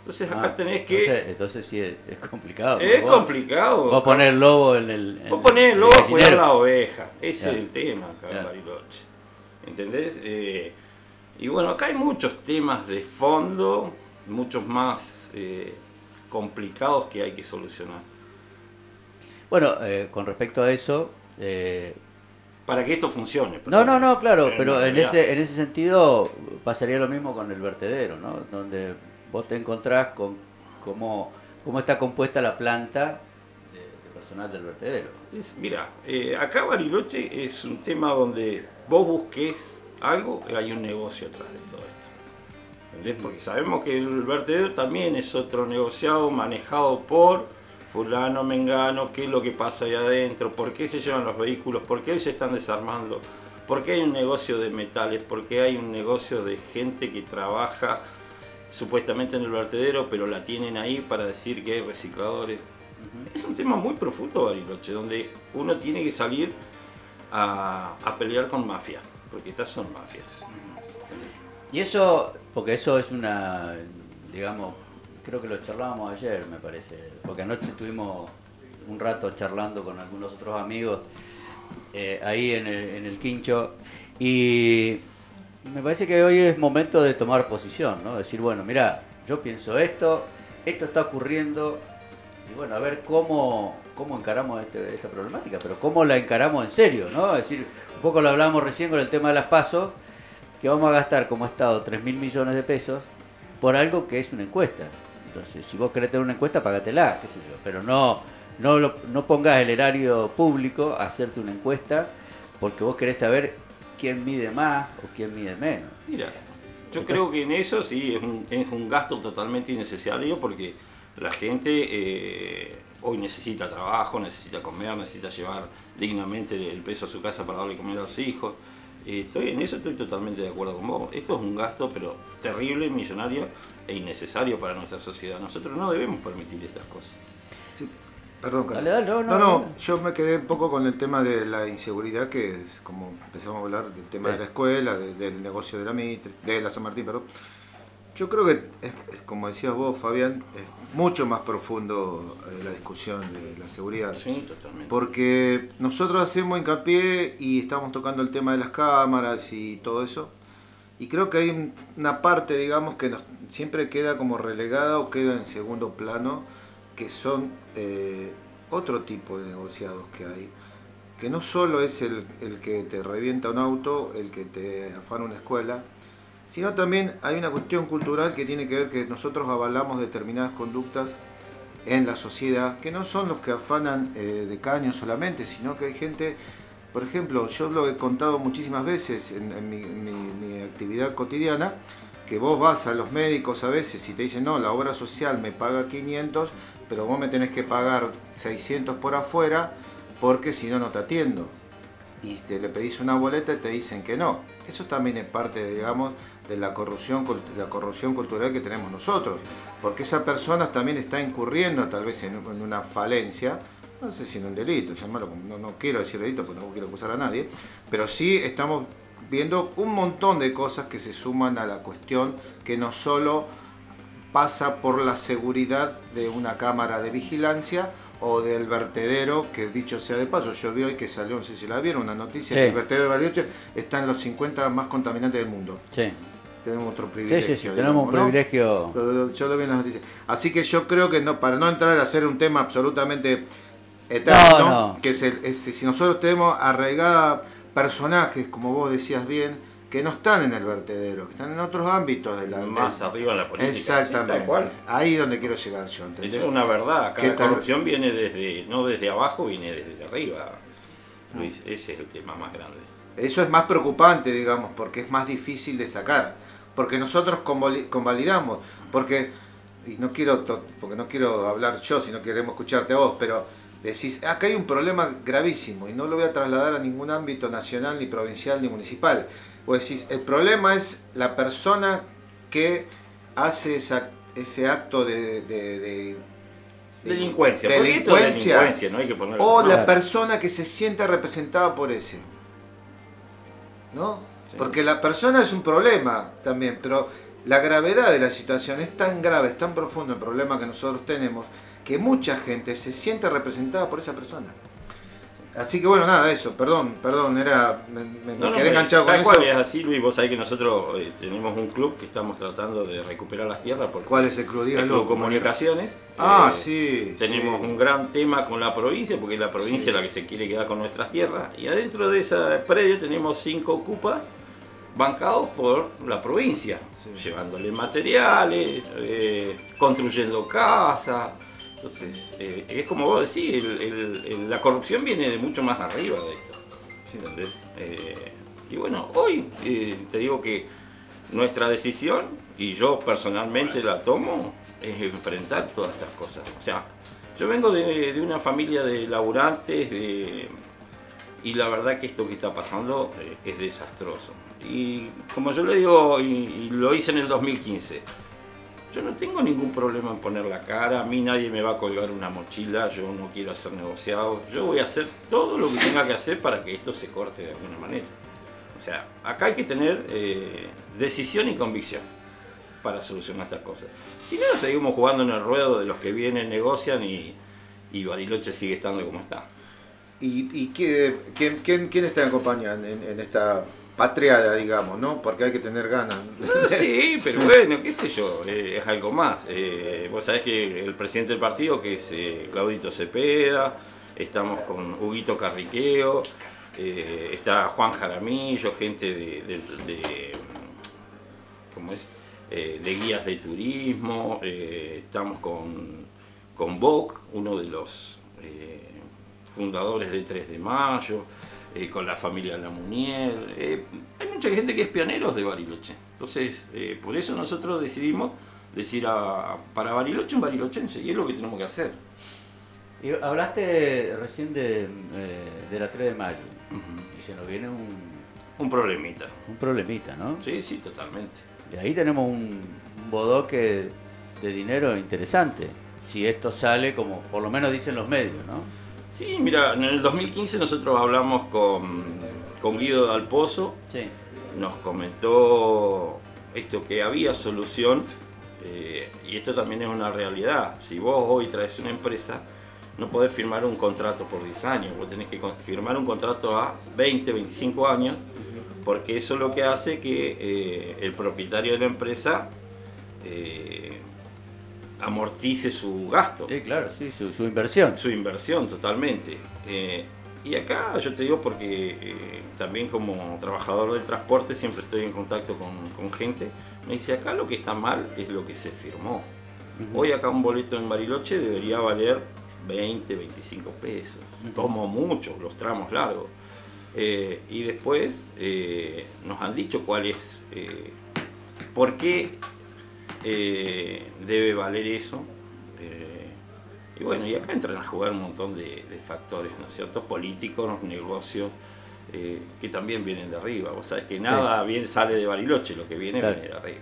Entonces acá ah, tenés que. Entonces, entonces sí es, complicado. Es complicado. Vos poner el lobo en el. vos ponés el lobo a cuidar la oveja. Ese es el tema acá en Bariloche. ¿Entendés? Eh, y bueno, acá hay muchos temas de fondo, muchos más eh, complicados que hay que solucionar. Bueno, eh, con respecto a eso... para que esto funcione. No, no, no, claro, pero en ese, en ese sentido pasaría lo mismo con el vertedero, ¿no? Donde vos te encontrás con cómo, cómo está compuesta la planta de, personal del vertedero. mira, acá Bariloche es un tema donde vos busques algo, hay un negocio atrás de todo esto. Porque sabemos que el vertedero también es otro negociado manejado por fulano, mengano, qué es lo que pasa ahí adentro, por qué se llevan los vehículos, por qué se están desarmando, por qué hay un negocio de metales, por qué hay un negocio de gente que trabaja supuestamente en el vertedero, pero la tienen ahí para decir que hay recicladores. Es un tema muy profundo, Bariloche, donde uno tiene que salir a, a pelear con mafias porque estas son mafias. Y eso, porque eso es una, digamos, creo que lo charlábamos ayer, me parece, porque anoche estuvimos un rato charlando con algunos otros amigos eh, ahí en el, en el quincho y me parece que hoy es momento de tomar posición, ¿no? Decir, bueno, mira, yo pienso esto, esto está ocurriendo y bueno, a ver cómo, cómo encaramos este, esta problemática, pero cómo la encaramos en serio, ¿no? Es decir, un poco lo hablamos recién con el tema de las pasos, que vamos a gastar como Estado 3 mil millones de pesos por algo que es una encuesta. Entonces, si vos querés tener una encuesta, págatela, qué sé yo, pero no, no, no pongas el erario público a hacerte una encuesta porque vos querés saber quién mide más o quién mide menos. Mira, yo creo que en eso sí es un, es un gasto totalmente innecesario porque la gente eh, hoy necesita trabajo, necesita comer, necesita llevar dignamente el peso a su casa para darle comer a los hijos. Estoy en eso estoy totalmente de acuerdo con vos. Esto es un gasto, pero terrible, millonario e innecesario para nuestra sociedad. Nosotros no debemos permitir estas cosas. perdón, no, no, yo me quedé un poco con el tema de la inseguridad, que es como empezamos a hablar del tema de la escuela, del negocio de la Mitre, de la San Martín, perdón. Yo creo que, es, como decías vos, Fabián, es mucho más profundo eh, la discusión de la seguridad. Sí, totalmente. Porque nosotros hacemos hincapié y estamos tocando el tema de las cámaras y todo eso. Y creo que hay una parte, digamos, que nos, siempre queda como relegada o queda en segundo plano, que son eh, otro tipo de negociados que hay. Que no solo es el, el que te revienta un auto, el que te afana una escuela, sino también hay una cuestión cultural que tiene que ver que nosotros avalamos determinadas conductas en la sociedad, que no son los que afanan eh, de caño solamente, sino que hay gente, por ejemplo, yo lo he contado muchísimas veces en, mi, actividad cotidiana, vos vas a los médicos a veces y te dicen, no, la obra social me paga 500, pero vos me tenés que pagar 600 por afuera, porque si no, no te atiendo. Y te le pedís una boleta y te dicen que no. Eso también es parte, digamos, de la corrupción, la corrupción cultural que tenemos nosotros, porque esa persona también está incurriendo tal vez en, una falencia, no sé si en un delito, no, no quiero decir delito porque no quiero acusar a nadie, pero sí estamos viendo un montón de cosas que se suman a la cuestión que no solo pasa por la seguridad de una cámara de vigilancia, o del vertedero, que dicho sea de paso, yo vi hoy que salió, no sé si la vieron, una noticia, que el vertedero de Bariloche está en los 50 más contaminantes del mundo. Sí tenemos otro privilegio. Sí, sí, tenemos un privilegio. Yo lo vi en las noticias. Así que yo creo que no, para no entrar a hacer un tema absolutamente eterno, que es, el, si nosotros tenemos arraigada personajes, como vos decías bien, que no están en el vertedero, que están en otros ámbitos de la Más arriba en la política. Exactamente. Ahí es donde quiero llegar yo. Eso es una verdad. Acá la corrupción viene desde, no desde abajo, viene desde arriba. Luis, ese es el tema más grande. Eso es más preocupante, digamos, porque es más difícil de sacar porque nosotros convalidamos, porque, y no quiero, porque no quiero hablar yo, si no queremos escucharte a vos, pero decís, acá hay un problema gravísimo y no lo voy a trasladar a ningún ámbito nacional, ni provincial, ni municipal. O decís, el problema es la persona que hace esa, ese acto de, de, delincuencia, delincuencia, no hay que o la persona que se siente representada por ese. ¿No? Porque la persona es un problema también, pero la gravedad de la situación es tan grave, es tan profundo el problema que nosotros tenemos, que mucha gente se siente representada por esa persona. Así que bueno, nada, eso, perdón, perdón, era, me, quedé enganchado con eso. Cual es así, Luis, vos sabés que nosotros eh, tenemos un club que estamos tratando de recuperar las tierras. Porque ¿Cuál es el club? Dígalo. Comunicaciones. Ah, eh, sí. Tenemos un gran tema con la provincia, porque es la provincia la que se quiere quedar con nuestras tierras. Y adentro de ese predio tenemos cinco cupas bancados por la provincia, llevándole materiales, eh, construyendo casas entonces, eh, es como vos decís, la corrupción viene de mucho más arriba de esto. Eh, y bueno, hoy eh, te digo que nuestra decisión, y yo personalmente la tomo, es enfrentar todas estas cosas. O sea, yo vengo de, una familia de laburantes y la verdad que esto que está pasando es desastroso. Y como yo le digo, y lo hice en el 2015, yo no tengo ningún problema en poner la cara, a mí nadie me va a colgar una mochila, yo no quiero hacer negociados, yo voy a hacer todo lo que tenga que hacer para que esto se corte de alguna manera. O sea, acá hay que tener eh, decisión y convicción para solucionar estas cosas. Si no, seguimos jugando en el ruedo de los que vienen, negocian y, Bariloche sigue estando como está. ¿Y, quién, quién, está acompañando en, en esta patriada, digamos, ¿no? Porque hay que tener ganas. sí, pero bueno, qué sé yo, eh, es algo más. Eh, vos sabés que el presidente del partido, que es eh, Claudito Cepeda, estamos con Huguito Carriqueo, está Juan Jaramillo, gente de, ¿cómo es? de guías de turismo, estamos con, con Boc, uno de los fundadores de 3 de Mayo. Eh, con la familia Lamunier. Eh, hay mucha gente que es pioneros de Bariloche. Entonces, eh, por eso nosotros decidimos decir a, para Bariloche un barilochense, y es lo que tenemos que hacer. Y hablaste recién de, la 3 de mayo, y se nos viene un... Un problemita. Un problemita, ¿no? Sí, sí, totalmente. Y ahí tenemos un, un bodoque de dinero interesante, si esto sale como por lo menos dicen los medios, ¿no? Sí, mira, en el 2015 nosotros hablamos con, con Guido Dalpozo. Sí. Nos comentó esto que había solución eh, y esto también es una realidad. Si vos hoy traes una empresa, no podés firmar un contrato por 10 años, vos tenés que firmar un contrato a 20, 25 años, porque eso es lo que hace que eh, el propietario de la empresa eh, amortice su gasto. Sí, claro, sí, su, inversión. Su inversión, totalmente. Eh, y acá yo te digo porque eh, también como trabajador del transporte siempre estoy en contacto con, gente, me dice acá lo que está mal es lo que se firmó. Hoy acá un boleto en Bariloche debería valer 20, 25 pesos, como mucho, los tramos largos. Eh, y después nos han dicho cuál es, por qué eh, debe valer eso. Eh, y bueno, y acá entran a jugar un montón de, factores, ¿no es cierto? Políticos, negocios, eh, que también vienen de arriba. Vos sabés que nada bien sale de Bariloche, lo que viene viene de arriba.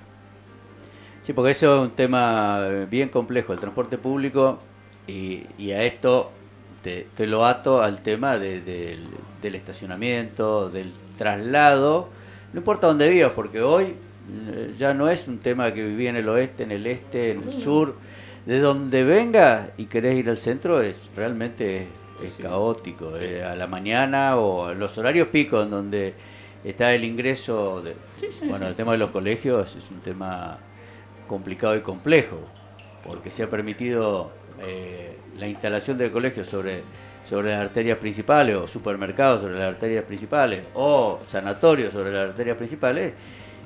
Sí, porque eso es un tema bien complejo, el transporte público, y, a esto te, lo ato al tema del estacionamiento, del traslado, no importa dónde vivas, porque hoy ya no es un tema que vivía en el oeste, en el este, en el sur. De donde venga y querés ir al centro es realmente es, caótico. Eh, a la mañana o en los horarios picos en donde está el ingreso. De, bueno, el tema de los colegios es un tema complicado y complejo, porque se ha permitido eh, la instalación del colegio sobre sobre las arterias principales o supermercados sobre las arterias principales o sanatorios sobre las arterias principales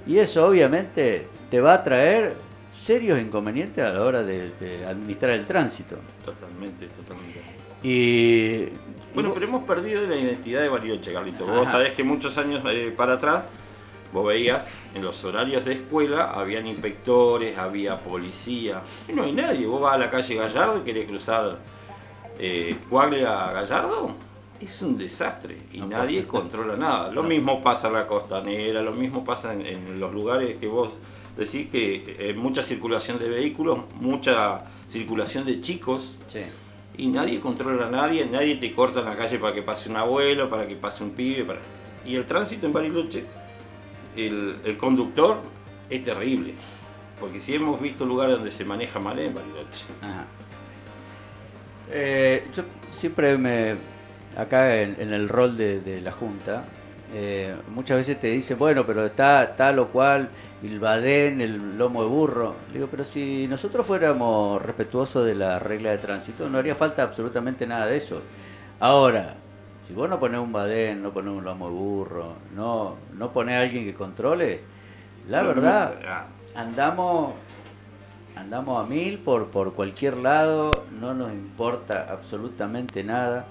y eso obviamente te va a traer serios inconvenientes a la hora de, administrar el tránsito. Totalmente, totalmente. Y bueno, pero hemos perdido la identidad de Bariloche, Carlito. Vos sabés que muchos años eh, para atrás, vos veías en los horarios de escuela, habían inspectores, había policía. Y no hay nadie. Vos vas a la calle Gallardo y querés cruzar eh, a Gallardo es un desastre y nadie controla nada. Lo mismo pasa en la costanera, lo mismo pasa en, los lugares que vos decís que hay mucha circulación de vehículos, mucha circulación de chicos. Y nadie controla a nadie, nadie te corta en la calle para que pase un abuelo, para que pase un pibe. Para... Y el tránsito en Bariloche, el, el conductor es terrible. Porque si hemos visto lugares donde se maneja mal en Bariloche. Eh, yo siempre me, acá en, el rol de, la Junta, eh, muchas veces te dice, bueno, pero está tal o cual, el badén, el lomo de burro. digo, pero si nosotros fuéramos respetuosos de la regla de tránsito, no haría falta absolutamente nada de eso. Ahora, si vos no ponés un badén, no ponés un lomo de burro, no, no ponés a alguien que controle, la verdad, andamos andamos a mil por, por cualquier lado, no nos importa absolutamente nada.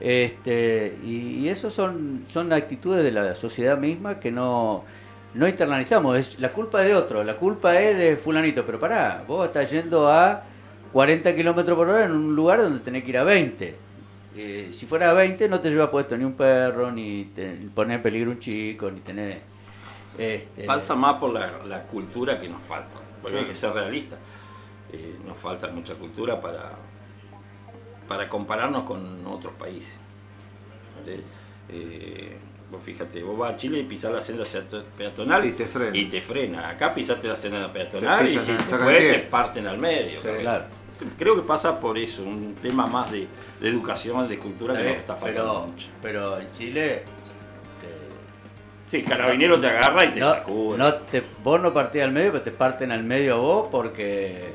Este, y, eso son, son actitudes de la sociedad misma que no, no internalizamos. Es, la culpa es de otro, la culpa es de fulanito. Pero pará, vos estás yendo a 40 kilómetros por hora en un lugar donde tenés que ir a 20. Eh, si fuera a 20 no te lleva puesto ni un perro, ni, poner en peligro un chico, ni tener... Este, Pasa más por la, la cultura que nos falta porque hay que ser realista. Eh, nos falta mucha cultura para, para compararnos con otros países. Eh, vos fíjate, vos vas a Chile y pisás la senda peatonal y te frena. Y te frena. Acá pisaste la senda peatonal y si te parten al medio. Creo que pasa por eso, un tema más de, educación, de cultura que nos está faltando mucho. Pero en Chile Sí, el carabinero te agarra y te no, sacude. No te, vos no partís al medio, pero te parten al medio a vos porque.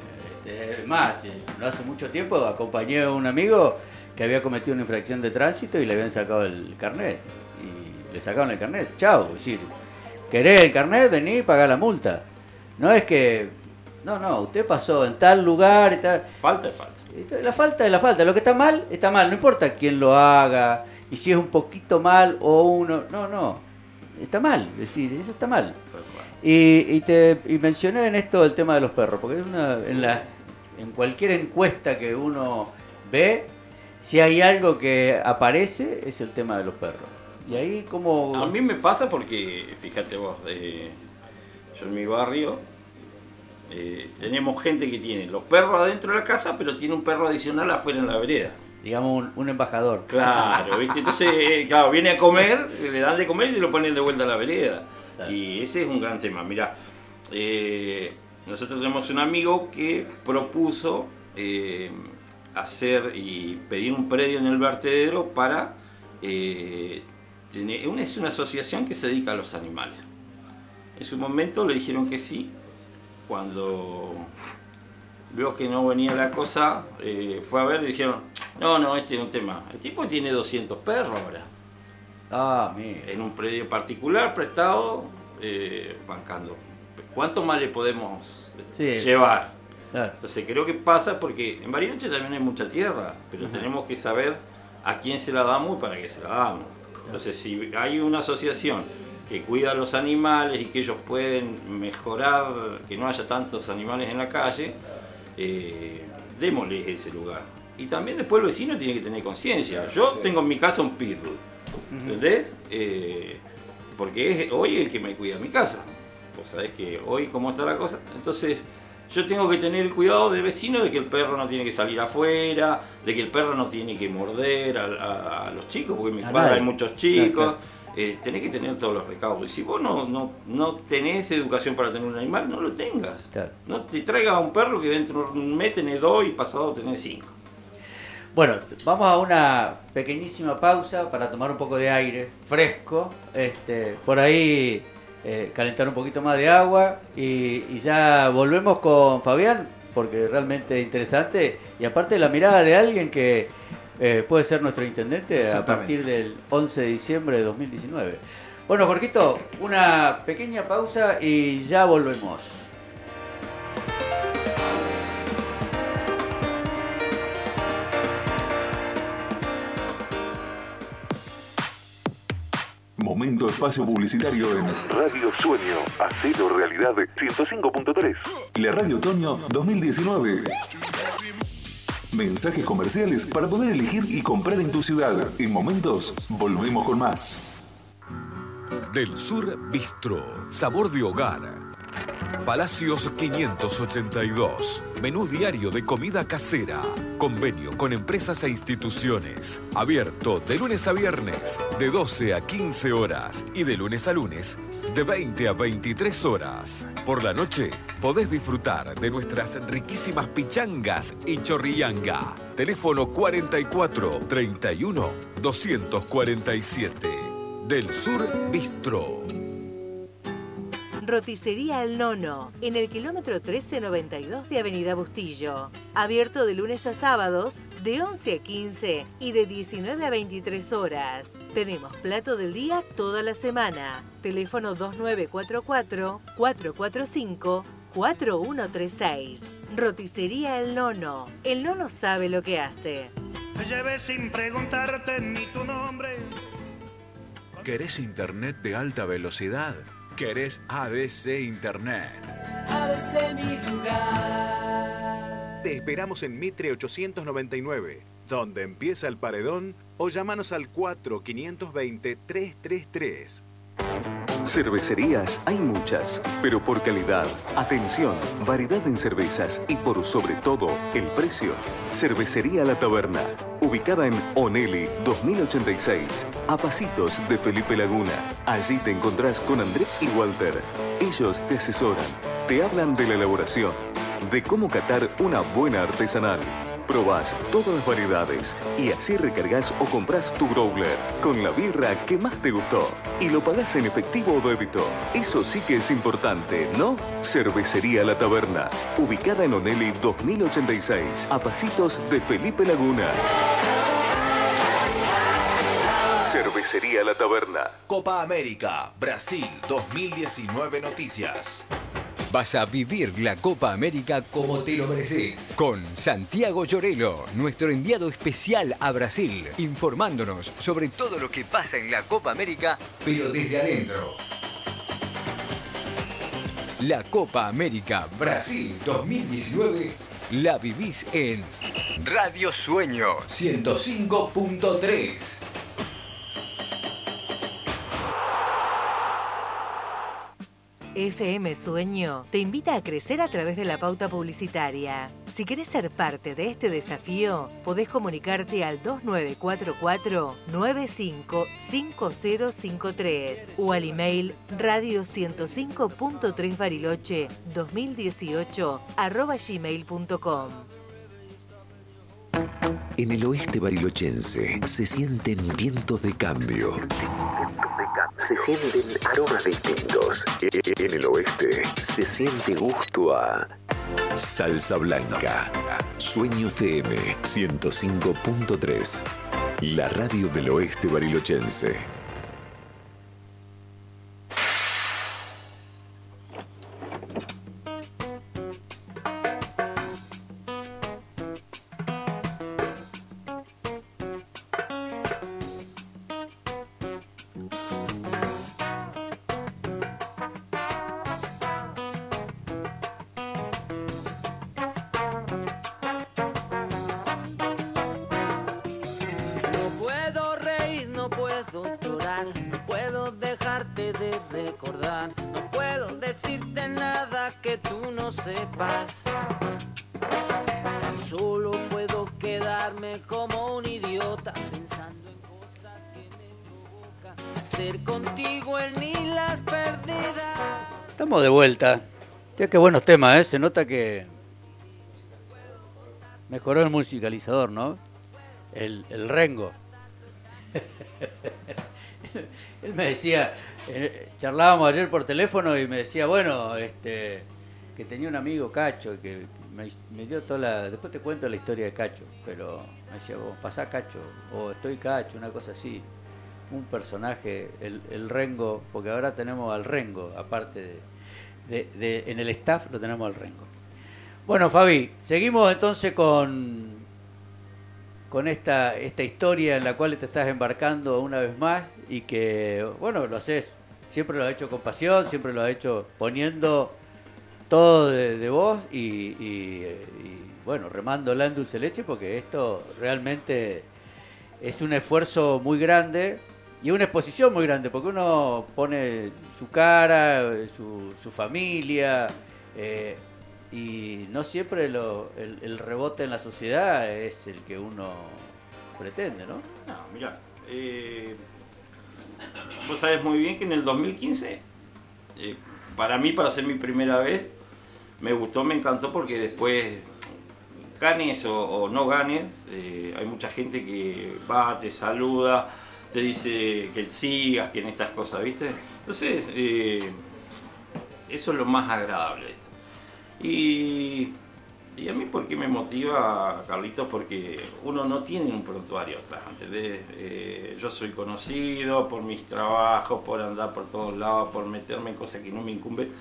Este, más, no hace mucho tiempo acompañé a un amigo que había cometido una infracción de tránsito y le habían sacado el carnet. Y le sacaron el carnet. Chao, es decir, querés el carnet, vení y pagá la multa. No es que. No, no, usted pasó en tal lugar y tal. Falta es falta. La falta es la falta. Lo que está mal, está mal. No importa quién lo haga y si es un poquito mal o uno. No, no está mal, es decir, eso está mal. Y, te mencioné en esto el tema de los perros, porque es una, en, la, en cualquier encuesta que uno ve, si hay algo que aparece, es el tema de los perros. Y ahí como... A mí me pasa porque, fíjate vos, yo en mi barrio eh, tenemos gente que tiene los perros adentro de la casa, pero tiene un perro adicional afuera en la vereda digamos, un, embajador. Claro, ¿viste? Entonces, eh, claro, viene a comer, le dan de comer y te lo ponen de vuelta a la vereda. Y ese es un gran tema. Mira, eh, nosotros tenemos un amigo que propuso eh, hacer y pedir un predio en el vertedero para tener. es una asociación que se dedica a los animales. En su momento le dijeron que sí. Cuando vio que no venía la cosa, fue a ver y dijeron, no, no, este es un tema. El tipo tiene 200 perros ahora. Ah, mira. En un predio particular, prestado, eh, bancando. ¿Cuánto más le podemos llevar? Entonces creo que pasa porque en Bariloche también hay mucha tierra, pero tenemos que saber a quién se la damos y para qué se la damos. Entonces si hay una asociación que cuida a los animales y que ellos pueden mejorar que no haya tantos animales en la calle, eh, démosles ese lugar. Y también después el vecino tiene que tener conciencia. Yo tengo en mi casa un pitbull, ¿entendés? Eh, porque es hoy el que me cuida mi casa. Vos sabés que hoy cómo está la cosa. Entonces yo tengo que tener el cuidado de vecino de que el perro no tiene que salir afuera, de que el perro no tiene que morder a, los chicos, porque en mi cuadra hay muchos chicos. Eh, tenés que tener todos los recaudos. Y si vos no, no, no tenés educación para tener un animal, no lo tengas. No te traigas a un perro que dentro de un mes tenés dos y pasado tenés cinco. Bueno, vamos a una pequeñísima pausa para tomar un poco de aire fresco, este, por ahí eh, calentar un poquito más de agua y, ya volvemos con Fabián, porque realmente es interesante y aparte la mirada de alguien que eh, puede ser nuestro intendente a partir del 11 de diciembre de 2019. Bueno, Jorgito, una pequeña pausa y ya volvemos. Momento espacio publicitario en Radio Sueño, Hacelo Realidad 105.3. La Radio Otoño 2019. Mensajes comerciales para poder elegir y comprar en tu ciudad. En momentos, volvemos con más. Del Sur Bistro, sabor de hogar Palacios 582. Menú diario de comida casera. Convenio con empresas e instituciones. Abierto de lunes a viernes, de 12 a 15 horas y de lunes a lunes, de 20 a 23 horas. Por la noche podés disfrutar de nuestras riquísimas pichangas y chorrillanga. Teléfono 44 31 247. Del Sur Bistro. Roticería El Nono, en el kilómetro 1392 de Avenida Bustillo. Abierto de lunes a sábados, de 11 a 15 y de 19 a 23 horas. Tenemos plato del día toda la semana. Teléfono 2944-445-4136. Roticería El Nono. El Nono sabe lo que hace. Me llevé sin preguntarte ni tu nombre. ¿Querés internet de alta velocidad? ¿Querés ABC Internet? ABC mi lugar. Te esperamos en Mitre 899, donde empieza el paredón, o llámanos al 4520-333. Cervecerías hay muchas, pero por calidad, atención, variedad en cervezas y por sobre todo el precio. Cervecería La Taberna, ubicada en Oneli 2086, a pasitos de Felipe Laguna. Allí te encontrás con Andrés y Walter. Ellos te asesoran, te hablan de la elaboración, de cómo catar una buena artesanal Probás todas las variedades y así recargas o compras tu growler con la birra que más te gustó y lo pagás en efectivo o débito. Eso sí que es importante, ¿no? Cervecería La Taberna, ubicada en Oneli 2086, a pasitos de Felipe Laguna. Cervecería La Taberna. Copa América, Brasil 2019 Noticias. Vas a vivir la Copa América como te lo mereces. Con Santiago Llorelo, nuestro enviado especial a Brasil, informándonos sobre todo lo que pasa en la Copa América, pero desde adentro. La Copa América Brasil 2019 la vivís en Radio Sueño 105.3. FM Sueño te invita a crecer a través de la pauta publicitaria. Si querés ser parte de este desafío, podés comunicarte al 2944-955053 o al email radio105.3 bariloche 2018 arroba gmail.com. En el oeste barilochense se sienten vientos de cambio. Se sienten aromas distintos. En el oeste se siente gusto a salsa blanca. Sueño FM 105.3. La radio del oeste barilochense. Vuelta. Ya qué buenos temas, ¿eh? Se nota que mejoró el musicalizador, ¿no? El, Rengo. Él me decía, eh, charlábamos ayer por teléfono y me decía, bueno, este, que tenía un amigo Cacho que me, me dio toda la... Después te cuento la historia de Cacho, pero me decía, vos pasá Cacho, o estoy Cacho, una cosa así. Un personaje, el, el Rengo, porque ahora tenemos al Rengo, aparte de, en el staff lo tenemos al Rengo. Bueno, Fabi, seguimos entonces con, con esta, esta historia en la cual te estás embarcando una vez más y que, bueno, lo haces, siempre lo has hecho con pasión, siempre lo has hecho poniendo todo de, de vos y, bueno, remándola en dulce leche porque esto realmente es un esfuerzo muy grande y una exposición muy grande, porque uno pone su cara, su, familia, eh, y no siempre lo, el, rebote en la sociedad es el que uno pretende, ¿no? No, mira, eh, vos sabés muy bien que en el 2015, eh, para mí, para ser mi primera vez, me gustó, me encantó porque después ganes o, no ganes, eh, hay mucha gente que va, te saluda, te dice que sigas, que en estas cosas, ¿viste? Entonces, eso es lo más agradable. Y, y a mí, ¿por qué me motiva, Carlitos? Porque uno no tiene un prontuario atrás, ¿entendés? Eh, yo soy conocido por mis trabajos, por andar por todos lados, por meterme en cosas que no me incumben,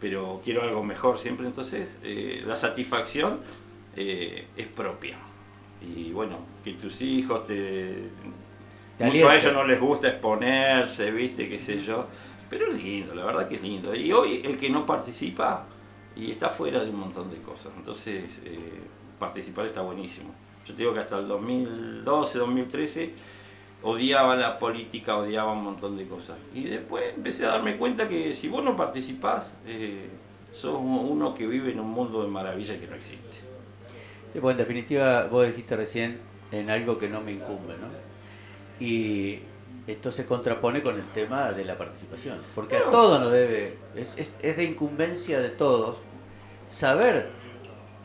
pero quiero algo mejor siempre, entonces eh, la satisfacción eh, es propia. Y bueno, que tus hijos te... mucho a ellos no les gusta exponerse, viste, qué sé yo, pero es lindo, la verdad que es lindo. Y hoy el que no participa y está fuera de un montón de cosas. Entonces, eh, participar está buenísimo. Yo te digo que hasta el 2012, 2013 odiaba la política, odiaba un montón de cosas. Y después empecé a darme cuenta que si vos no participás, eh, sos uno que vive en un mundo de maravilla que no existe. Sí, pues en definitiva vos dijiste recién en algo que no me incumbe, ¿no? Y esto se contrapone con el tema de la participación, porque a todos nos debe, es, de incumbencia de todos saber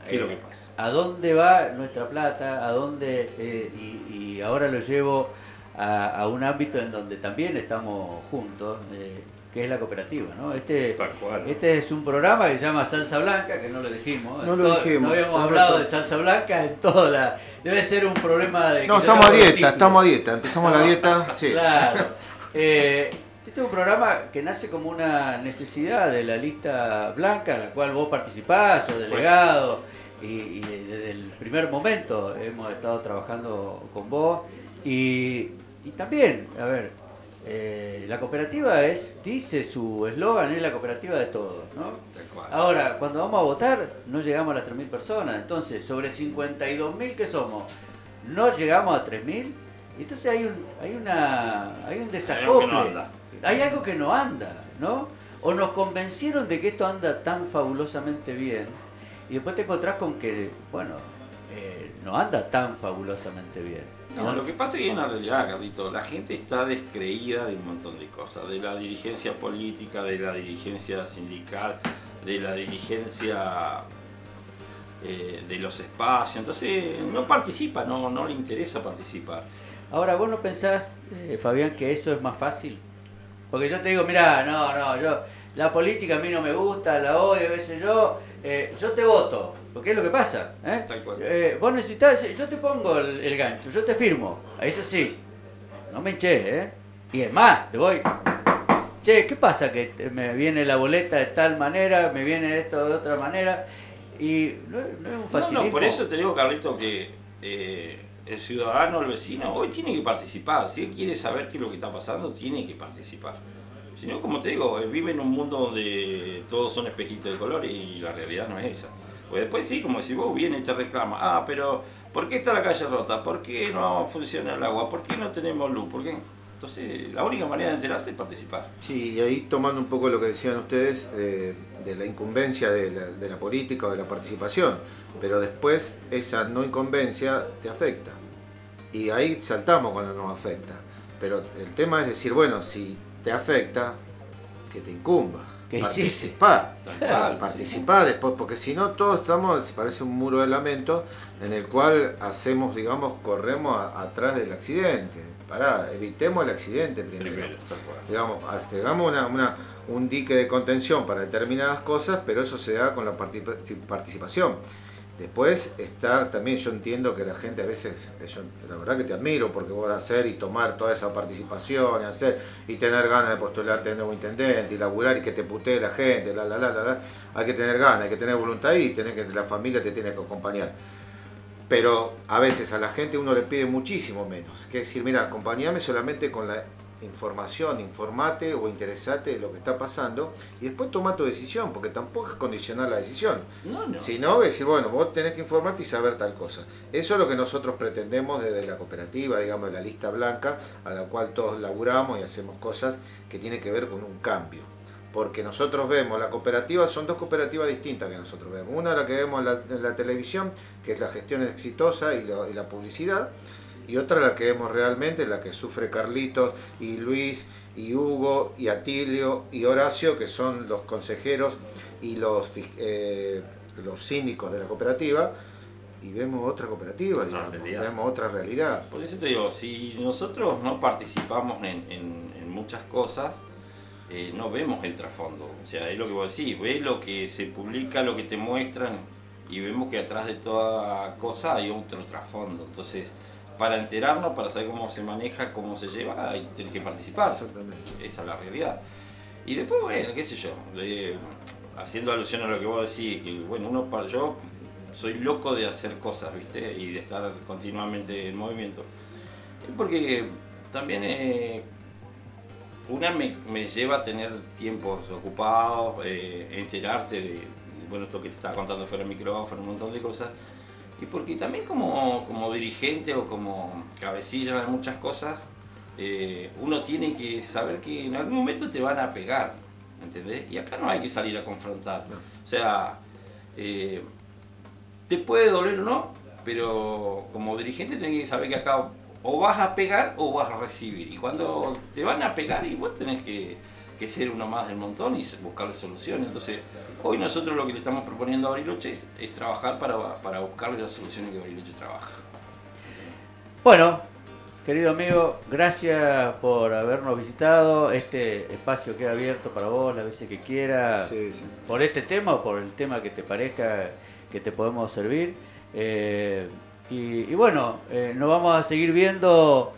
eh, a dónde va nuestra plata, a dónde, eh, y, ahora lo llevo a, un ámbito en donde también estamos juntos, eh, que es la cooperativa, ¿no? Este, este es un programa que se llama Salsa Blanca, que no lo dijimos. No lo dijimos. No habíamos hablado de salsa blanca en toda la... Debe ser un problema de... No, estamos a dieta, estamos a dieta. Empezamos la dieta, sí. Claro. Eh, este es un programa que nace como una necesidad de la lista blanca, en la cual vos participás, o delegado, y, y desde el primer momento hemos estado trabajando con vos. Y, y también, a ver, eh, la cooperativa es, dice su eslogan, es la cooperativa de todos. ¿no? Ahora, cuando vamos a votar, no llegamos a las 3.000 personas. Entonces, sobre 52.000 que somos, no llegamos a 3.000. Entonces hay un, hay una, hay un desacople. Hay algo que no anda, ¿no? O nos convencieron de que esto anda tan fabulosamente bien. Y después te encontrás con que, bueno, eh, no anda tan fabulosamente bien. No, lo que pasa es que hay una realidad, Carlito. La gente está descreída de un montón de cosas, de la dirigencia política, de la dirigencia sindical, de la dirigencia eh, de los espacios. Entonces no participa, no, no le interesa participar. Ahora, ¿vos no pensás, eh, Fabián, que eso es más fácil? Porque yo te digo, mira, no, no, yo, la política a mí no me gusta, la odio, qué sé yo, eh, yo te voto. Porque es lo que pasa. ¿eh? Eh, vos necesitas, yo te pongo el, gancho, yo te firmo. Eso sí, no me eché, ¿eh? Y es más, te voy. Che, ¿qué pasa? Que me viene la boleta de tal manera, me viene esto de otra manera. Y no, es un facilismo. No, no, por eso te digo, Carlito, que eh, el ciudadano, el vecino, hoy tiene que participar. Si él quiere saber qué es lo que está pasando, tiene que participar. Si no, como te digo, vive en un mundo donde todos son espejitos de color y la realidad no es esa. Pues después sí, como si vos vienes y te reclama, ah, pero ¿por qué está la calle rota? ¿Por qué no funciona el agua? ¿Por qué no tenemos luz? ¿Por? Entonces, la única manera de enterarse es participar. Sí, y ahí tomando un poco lo que decían ustedes de, la incumbencia de la, política o de la participación, pero después esa no incumbencia te afecta. Y ahí saltamos cuando nos afecta. Pero el tema es decir, bueno, si te afecta, que te incumba participar, participar después, porque si no todos estamos, parece un muro de lamento en el cual hacemos, digamos, corremos atrás del accidente. Pará, evitemos el accidente primero. digamos, hagamos una, un dique de contención para determinadas cosas, pero eso se da con la participación. Después está también, yo entiendo que la gente a veces, yo, la verdad que te admiro porque vos hacer y tomar toda esa participación y hacer y tener ganas de postularte de nuevo intendente y laburar y que te putee la gente, la, la, la, la, hay que tener ganas, hay que tener voluntad y tener que la familia te tiene que acompañar. Pero a veces a la gente uno le pide muchísimo menos, que decir, mira, acompañame solamente con la información, informate o interesate de lo que está pasando y después toma tu decisión, porque tampoco es condicionar la decisión. No, no. Sino decir, bueno, vos tenés que informarte y saber tal cosa. Eso es lo que nosotros pretendemos desde la cooperativa, digamos, la lista blanca, a la cual todos laburamos y hacemos cosas que tienen que ver con un cambio. Porque nosotros vemos, la cooperativa son dos cooperativas distintas que nosotros vemos. Una la que vemos en la, en la televisión, que es la gestión exitosa y, lo- y la publicidad, y otra la que vemos realmente, la que sufre Carlitos y Luis y Hugo y Atilio y Horacio, que son los consejeros y los, eh, los cínicos de la cooperativa, y vemos otra cooperativa, Otra digamos, vemos otra realidad. Por eso te digo, si nosotros no participamos en, en- en muchas cosas, eh, no vemos el trasfondo. O sea, es lo que vos decís, ves lo que se publica, lo que te muestran, y vemos que atrás de toda cosa hay otro trasfondo. Entonces, para enterarnos, para saber cómo se maneja, cómo se lleva, ahí tenés que participar. Exactamente. Esa es la realidad. Y después, bueno, qué sé yo, eh, haciendo alusión a lo que vos decís, que bueno, uno para yo soy loco de hacer cosas, ¿viste? Y de estar continuamente en movimiento. Porque también eh, una me, me lleva a tener tiempos ocupados, eh, enterarte de, de, bueno, esto que te estaba contando fuera del micrófono, un montón de cosas. Y porque también como, como dirigente o como cabecilla de muchas cosas, eh, uno tiene que saber que en algún momento te van a pegar, ¿entendés? Y acá no hay que salir a confrontar. O sea, eh, te puede doler o no, pero como dirigente tenés que saber que acá o vas a pegar o vas a recibir. Y cuando te van a pegar, y vos tenés que, que ser uno más del montón y buscarle soluciones. Entonces, hoy nosotros lo que le estamos proponiendo a Bariloche es, es trabajar para, para buscarle las soluciones que Bariloche trabaja. Bueno, querido amigo, gracias por habernos visitado. Este espacio queda abierto para vos las veces que quieras, Sí, sí. por este tema o por el tema que te parezca que te podemos servir. Eh, y, y bueno, eh, nos vamos a seguir viendo,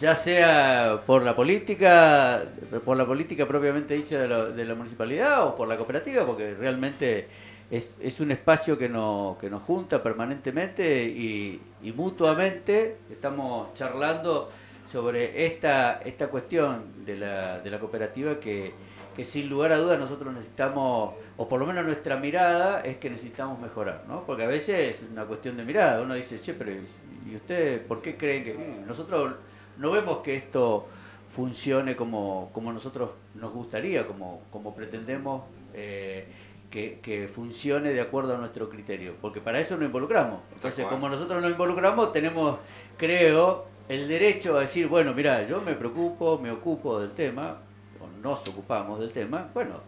ya sea por la política, por la política propiamente dicha de la, de la municipalidad o por la cooperativa, porque realmente es, un espacio que, nos que nos junta permanentemente y, y mutuamente estamos charlando sobre esta, esta cuestión de la, de la cooperativa que, que sin lugar a dudas nosotros necesitamos, o por lo menos nuestra mirada es que necesitamos mejorar, ¿no? Porque a veces es una cuestión de mirada, uno dice, che, pero ¿y usted por qué creen que...? Y nosotros no vemos que esto funcione como, como nosotros nos gustaría, como, como pretendemos eh, que, que funcione de acuerdo a nuestro criterio, porque para eso nos involucramos. Entonces, como nosotros nos involucramos, tenemos, creo, el derecho a decir, bueno, mira, yo me preocupo, me ocupo del tema, o nos ocupamos del tema, bueno,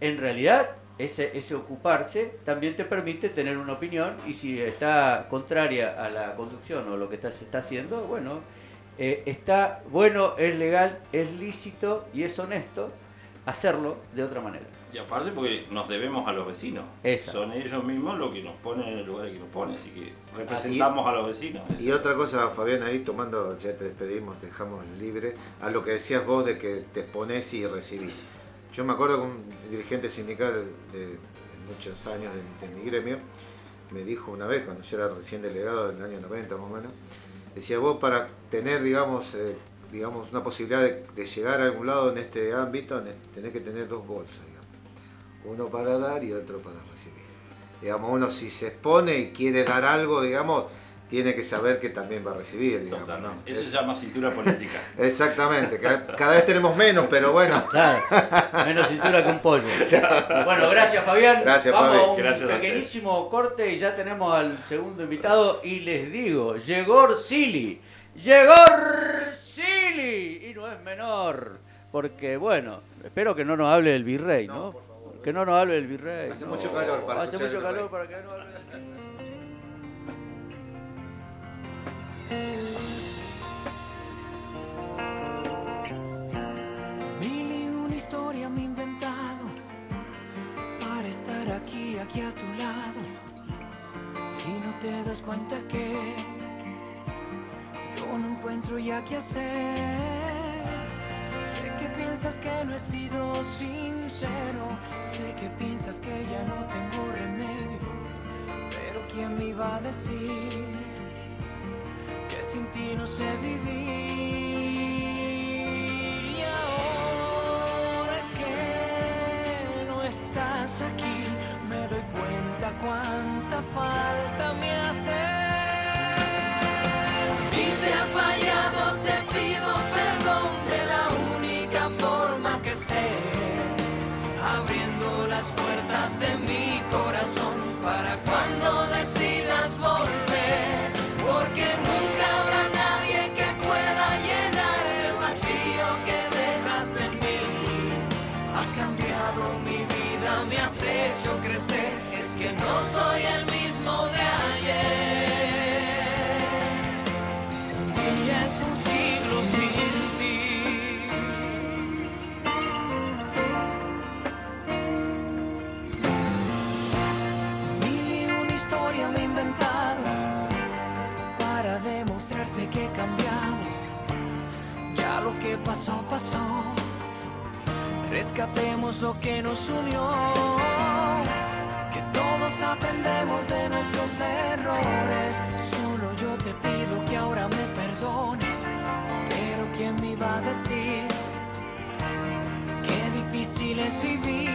en realidad ese, ese ocuparse también te permite tener una opinión y si está contraria a la conducción o lo que está, se está haciendo, bueno, eh, está bueno, es legal, es lícito y es honesto hacerlo de otra manera. Y aparte porque nos debemos a los vecinos. Esa. Son ellos mismos los que nos ponen en el lugar que nos ponen, así que representamos a los vecinos. Y otra cosa, Fabián, ahí tomando, ya te despedimos, te dejamos libre, a lo que decías vos de que te exponés y recibís. Yo me acuerdo que un dirigente sindical de, de muchos años de, de mi gremio me dijo una vez, cuando yo era recién delegado del año 90 más o menos, decía vos para tener, digamos, eh, digamos una posibilidad de, de llegar a algún lado en este ámbito, tenés que tener dos bolsos, digamos. Uno para dar y otro para recibir. Digamos, uno si se expone y quiere dar algo, digamos, tiene que saber que también va a recibir, digamos. ¿no? Eso Es- se llama cintura política. Exactamente, cada, cada vez tenemos menos, pero bueno. Claro, menos cintura que un pollo. Bueno, gracias Fabián. Gracias, Vamos Fabi. a un Gracias a pequeñísimo corte y ya tenemos al segundo invitado y les digo, llegó Silly. Llegó Silly y no es menor, porque bueno, espero que no nos hable del virrey, ¿no? Que no nos hable del virrey. Hace no. mucho calor para Hace escuchar mucho el calor virrey. para que no hable del virrey. Mil y una historia me he inventado para estar aquí, aquí a tu lado. Y no te das cuenta que yo no encuentro ya qué hacer. Sé que piensas que no he sido sincero. Sé que piensas que ya no tengo remedio. Pero ¿quién me iba a decir sin ti no sé vivir. Y ahora que no estás aquí, me doy cuenta cuánta falta me haces. Si te ha fallado, te pido perdón de la única forma que sé, abriendo las puertas de mi corazón para cuando Lo que nos unió. Que todos aprendemos de nuestros errores. Solo yo te pido que ahora me perdones. Pero ¿quién me iba a decir? Qué difícil es vivir.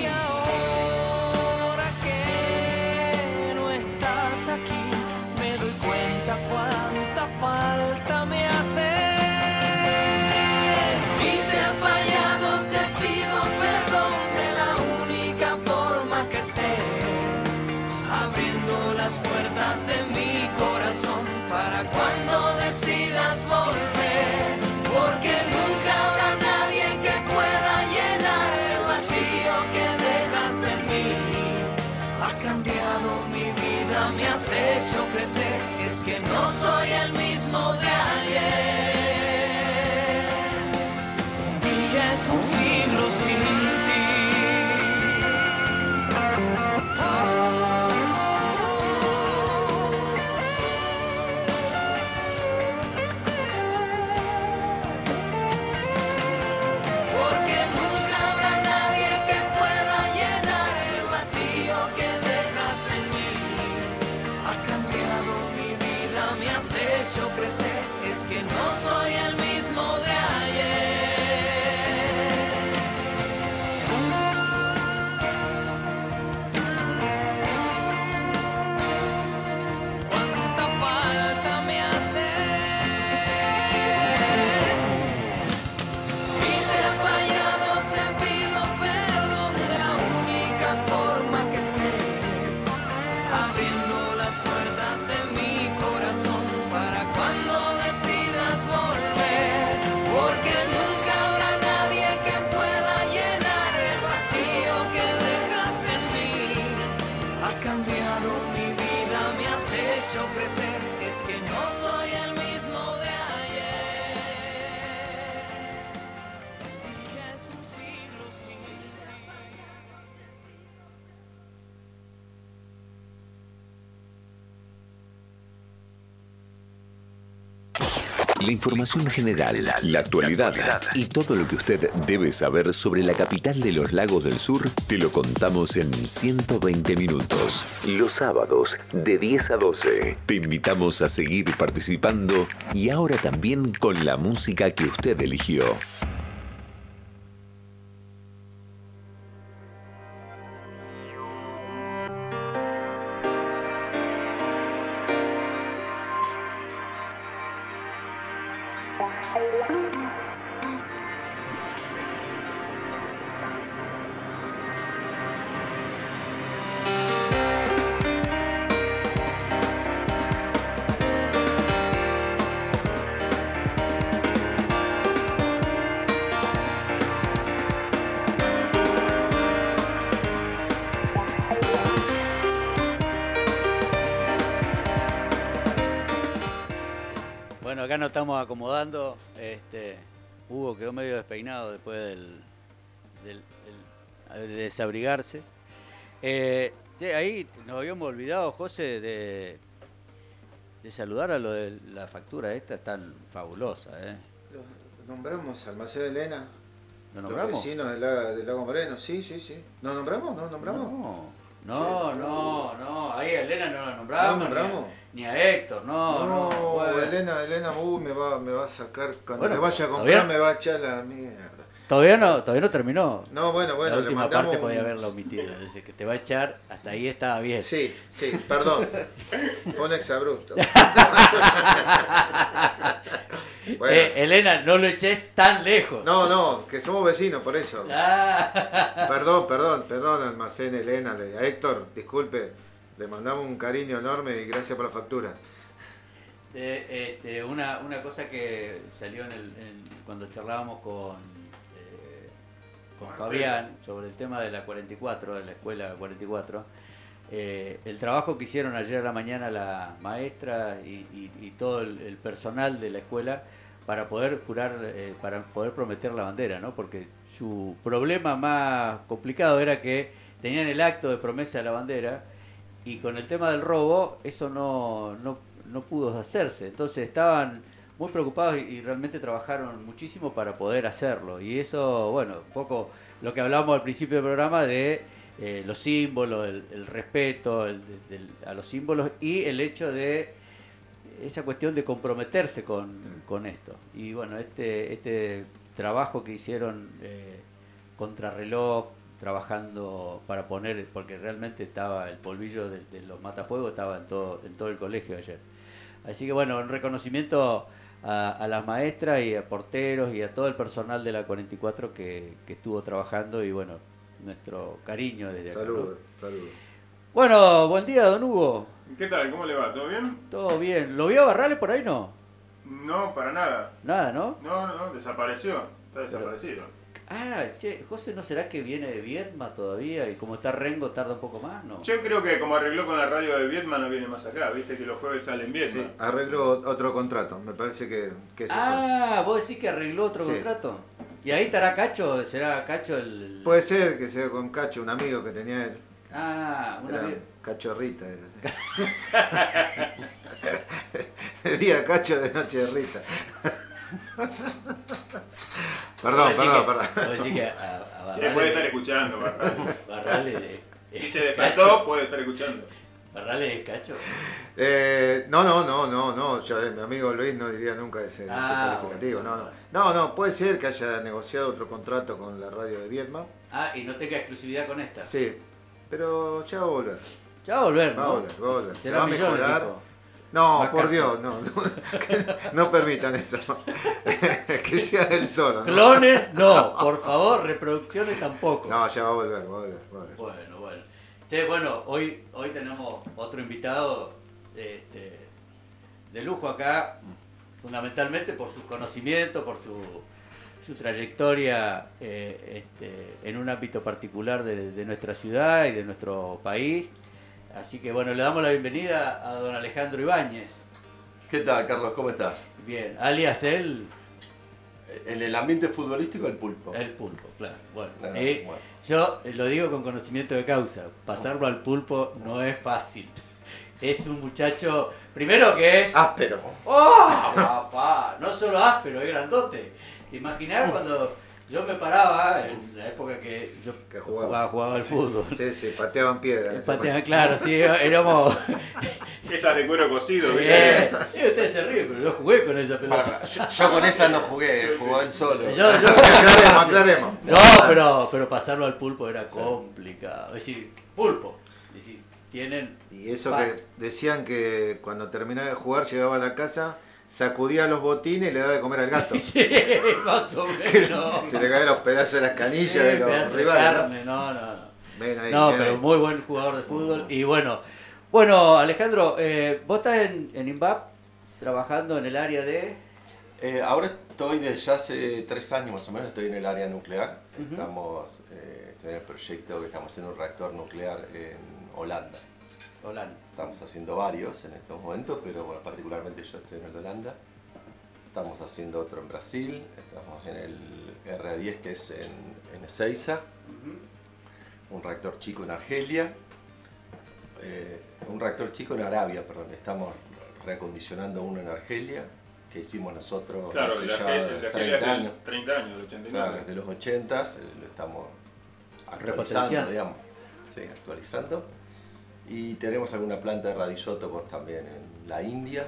Y ahora que no estás aquí, me doy cuenta cuánta falta soy el mismo de ayer. Información general, la actualidad y todo lo que usted debe saber sobre la capital de los lagos del sur te lo contamos en 120 minutos. Los sábados de 10 a 12. Te invitamos a seguir participando y ahora también con la música que usted eligió. De desabrigarse. Eh, ahí nos habíamos olvidado, José, de, de saludar a lo de la factura esta tan fabulosa. ¿eh? Nombramos Almacén de Elena. ¿Lo Los vecinos del, lago- Moreno, sí, sí, sí. ¿Nos nombramos? ¿No nombramos? No, no, no, no. Ahí a Elena no la nombramos. ¿No nombramos? Ni a Héctor, no, no. No. Elena, Elena, uh, me va, me va a sacar. Cuando Bueno, le vaya a comprar, me va a echar la mierda. Todavía no, todavía no terminó. No, bueno, bueno, La le última mandamos parte podía haberla omitido. Dice que te va a echar, hasta ahí estaba bien. Sí, sí, perdón. Fue un exabrupto. Bueno. Eh, Elena, no lo eches tan lejos. No, no, que somos vecinos, por eso. Ah. Perdón, perdón, perdón, almacén Elena, le- a Héctor, disculpe, le mandamos un cariño enorme y gracias por la factura. Eh, este, una, una cosa que salió en el, en- cuando charlábamos con, con Fabián sobre el tema de la 44, de la escuela 44, eh, el trabajo que hicieron ayer a la mañana la maestra y, y- y todo el, el personal de la escuela para poder jurar, eh, para poder prometer la bandera, ¿no? Porque su problema más complicado era que tenían el acto de promesa de la bandera y con el tema del robo eso no, no, no pudo hacerse. Entonces estaban muy preocupados y, realmente trabajaron muchísimo para poder hacerlo. Y eso, bueno, un poco lo que hablábamos al principio del programa de eh, los símbolos, el, respeto a los símbolos y el hecho de esa cuestión de comprometerse con, con esto. Y bueno, este, este trabajo que hicieron eh, contrarreloj, trabajando para poner, porque realmente estaba el polvillo de, de los matafuegos, estaba en todo, en todo el colegio ayer. Así que bueno, un reconocimiento a, a las maestras y a porteros y a todo el personal de la 44 que, que estuvo trabajando y bueno, nuestro cariño desde acá. ¿no? Saludos, saludos. Bueno, buen día, don Hugo. ¿Qué tal? ¿Cómo le va? ¿Todo bien? Todo bien. ¿Lo vio a Barrales por ahí no? No, para nada. Nada, ¿no? No, no, desapareció. Está desaparecido. Ah, che, José, ¿no será que viene de Viedma todavía? Y como está Rengo, tarda un poco más, ¿no? Yo creo que como arregló con la radio de Vietma no viene más acá. Viste que los jueves salen Vietma. Sí, arregló otro contrato, me parece que, que se fue. Ah, vos decís que arregló otro Sí. contrato. ¿Y ahí estará Cacho? ¿Será Cacho el...? Puede ser que sea con Cacho, un amigo que tenía él. Ah, un Era amigo. Cachorrita era. De día Cacho, de noche Rita. Perdón, perdón, que- perdón. vos decís que a, a Sí, Barrales- puede estar escuchando, Barrales. Barrales de- Si se despertó, puede estar escuchando. ¿Barrales es Cacho? Eh, no, no, no, no, no. Yo, mi amigo Luis no diría nunca ese, ese Ah, calificativo. bueno, no, no. No, no, puede ser que haya negociado otro contrato con la radio de Vietma. Ah, y no tenga exclusividad con esta. Sí, pero ya va a volver. Ya va a volver, ¿no? Va a volver, va a volver. Se va a millones, mejorar. No, por. Dios, no, no, no permitan eso. que sea él solo. ¿no? Clones, no. Por favor, reproducciones tampoco. No, ya va a volver, va a volver, va a volver. Bueno, bueno. Che, bueno, hoy, hoy tenemos otro invitado este, de lujo acá, fundamentalmente por sus conocimientos, por su, su trayectoria eh, este, en un ámbito particular de, de nuestra ciudad y de nuestro país. Así que bueno, le damos la bienvenida a don Alejandro Ibáñez. ¿Qué tal, Carlos? ¿Cómo estás? Bien, alias él, En el ambiente futbolístico, el pulpo. el pulpo, claro. Bueno, No, no, eh, bueno. yo lo digo con conocimiento de causa. Pasarlo al pulpo no es fácil. Es un muchacho, primero que es... Áspero. ¡Oh, papá! No solo áspero, es grandote. ¿Te imaginás cuando yo me paraba en la época que yo Que jugaba, jugaba al fútbol? Sí, sí, pateaban piedra. en ese Pateaba, momento. claro, sí, éramos... Esas de cuero cocido, ¿viste? eh, ustedes se ríen, pero yo jugué con esa pelota. Para, yo, yo con esa no jugué, jugó él solo. Yo- yo- Aclaremos, aclaremos. No, pero, pero pasarlo al pulpo era complicado. Es decir, pulpo. Es decir, tienen. Y eso Pa- que decían que cuando terminaba de jugar llegaba a la casa, sacudía los botines y le daba de comer al gato. Sí, más o Que menos. se le caían los pedazos de las canillas Eh, de los de rivales. ¿no? carne, no, no, no. Ven ahí, No, ven pero ahí. muy buen jugador de fútbol. Y bueno, bueno Alejandro, eh, vos estás en, en INVAP trabajando en el área de. Eh, ahora estoy desde ya hace tres años más o menos, estoy en el área nuclear. Estamos eh, estoy en el proyecto que estamos haciendo un reactor nuclear en Holanda. Holanda. Estamos haciendo varios en estos momentos, pero bueno, particularmente yo estoy en el de Holanda. Estamos haciendo otro en Brasil, estamos en el RA10 que es en, en Ezeiza, un reactor chico en Argelia, eh, un reactor chico en Arabia, perdón, estamos reacondicionando uno en Argelia, que hicimos nosotros Claro, hace ya Argelia el Argelia 30 es del años. 30 años, del 89. Claro, desde los 80 s lo estamos actualizando, digamos. Sí, actualizando. Y tenemos alguna planta de radioisótopos también en, la India.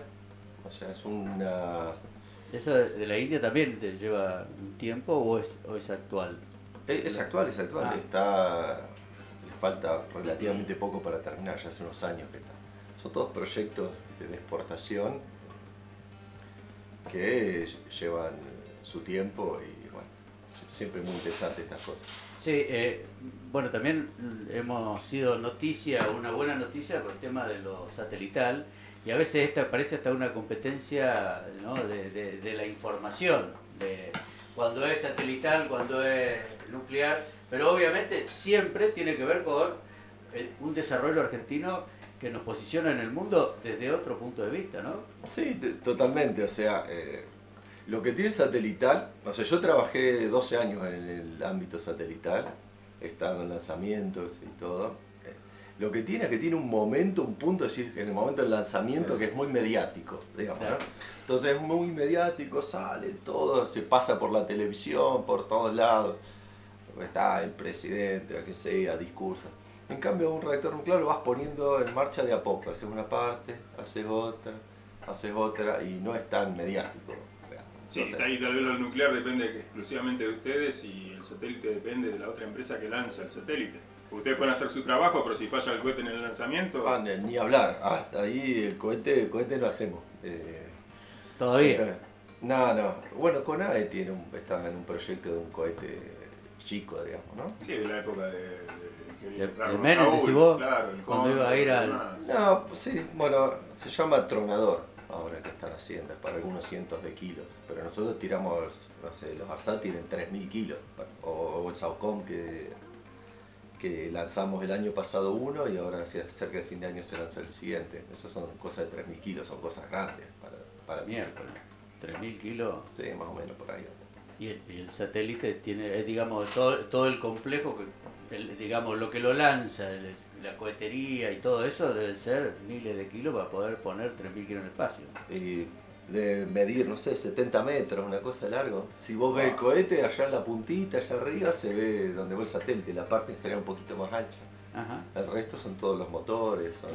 O sea, es una... ¿Eso de la India también te lleva un tiempo o es, o es actual? Es, actual, es actual. Ah. Está, le falta relativamente poco para terminar, ya hace unos años que está. Son todos proyectos de exportación que llevan su tiempo y bueno, siempre muy interesante estas cosas. Sí, eh, bueno, también hemos sido noticia, una buena noticia con el tema de lo satelital, y a veces esta parece hasta una competencia ¿no? de, de- la información, de cuando es satelital, cuando es nuclear, pero obviamente siempre tiene que ver con eh, un desarrollo argentino que nos posiciona en el mundo desde otro punto de vista, ¿no? Sí, totalmente. O sea, eh, lo que tiene el satelital, o sea, yo trabajé 12 años en el ámbito satelital, he estado en lanzamientos y todo. Eh, Lo que tiene es que tiene un momento, un punto, es decir, en el momento del lanzamiento que es muy mediático, digamos, ¿no? Entonces es muy mediático, sale todo, se pasa por la televisión, por todos lados. Está el presidente, lo que sea, discursa. En cambio, un reactor nuclear lo vas poniendo en marcha de a poco. Haces una parte, haces otra, haces otra, y no es tan mediático. Sí, Entonces, ahí tal vez lo nuclear depende exclusivamente de ustedes y el satélite depende de la otra empresa que lanza el satélite. Ustedes pueden hacer su trabajo, pero si falla el cohete en el lanzamiento... ah, ni ni hablar, hasta ahí el cohete, el cohete lo hacemos. Eh, Todavía. No, no. Bueno, CONAE tiene un, está en un proyecto de un cohete chico, digamos, ¿no? Sí, de la época de... de, De- claro, Menem, Raúl, vos, claro, el cuando iba a ir al-. No, pues sí, bueno, se llama tronador ahora que están haciendo, es para algunos cientos de kilos. Pero nosotros tiramos, no sé, los ARSAT tienen 3.000 kilos. O, o el Saucom que, que lanzamos el año pasado uno y ahora hacia cerca de fin de año se lanza el siguiente. Eso son cosas de 3.000 kilos, son cosas grandes para, para Miércoles. 3.000 kilos. Sí, más o menos por ahí. Y el, y el satélite tiene, es, digamos, todo, todo el complejo, que, el- digamos, lo que lo lanza, el- la cohetería y todo eso, deben ser miles de kilos para poder poner 3.000 kilos en el espacio. Y de medir, no sé, 70 metros, una cosa de largo. Si vos ves el cohete, allá en la puntita, allá arriba, se ve donde va el satélite, la parte en general un poquito más ancha. Ajá. El resto son todos los motores. Son...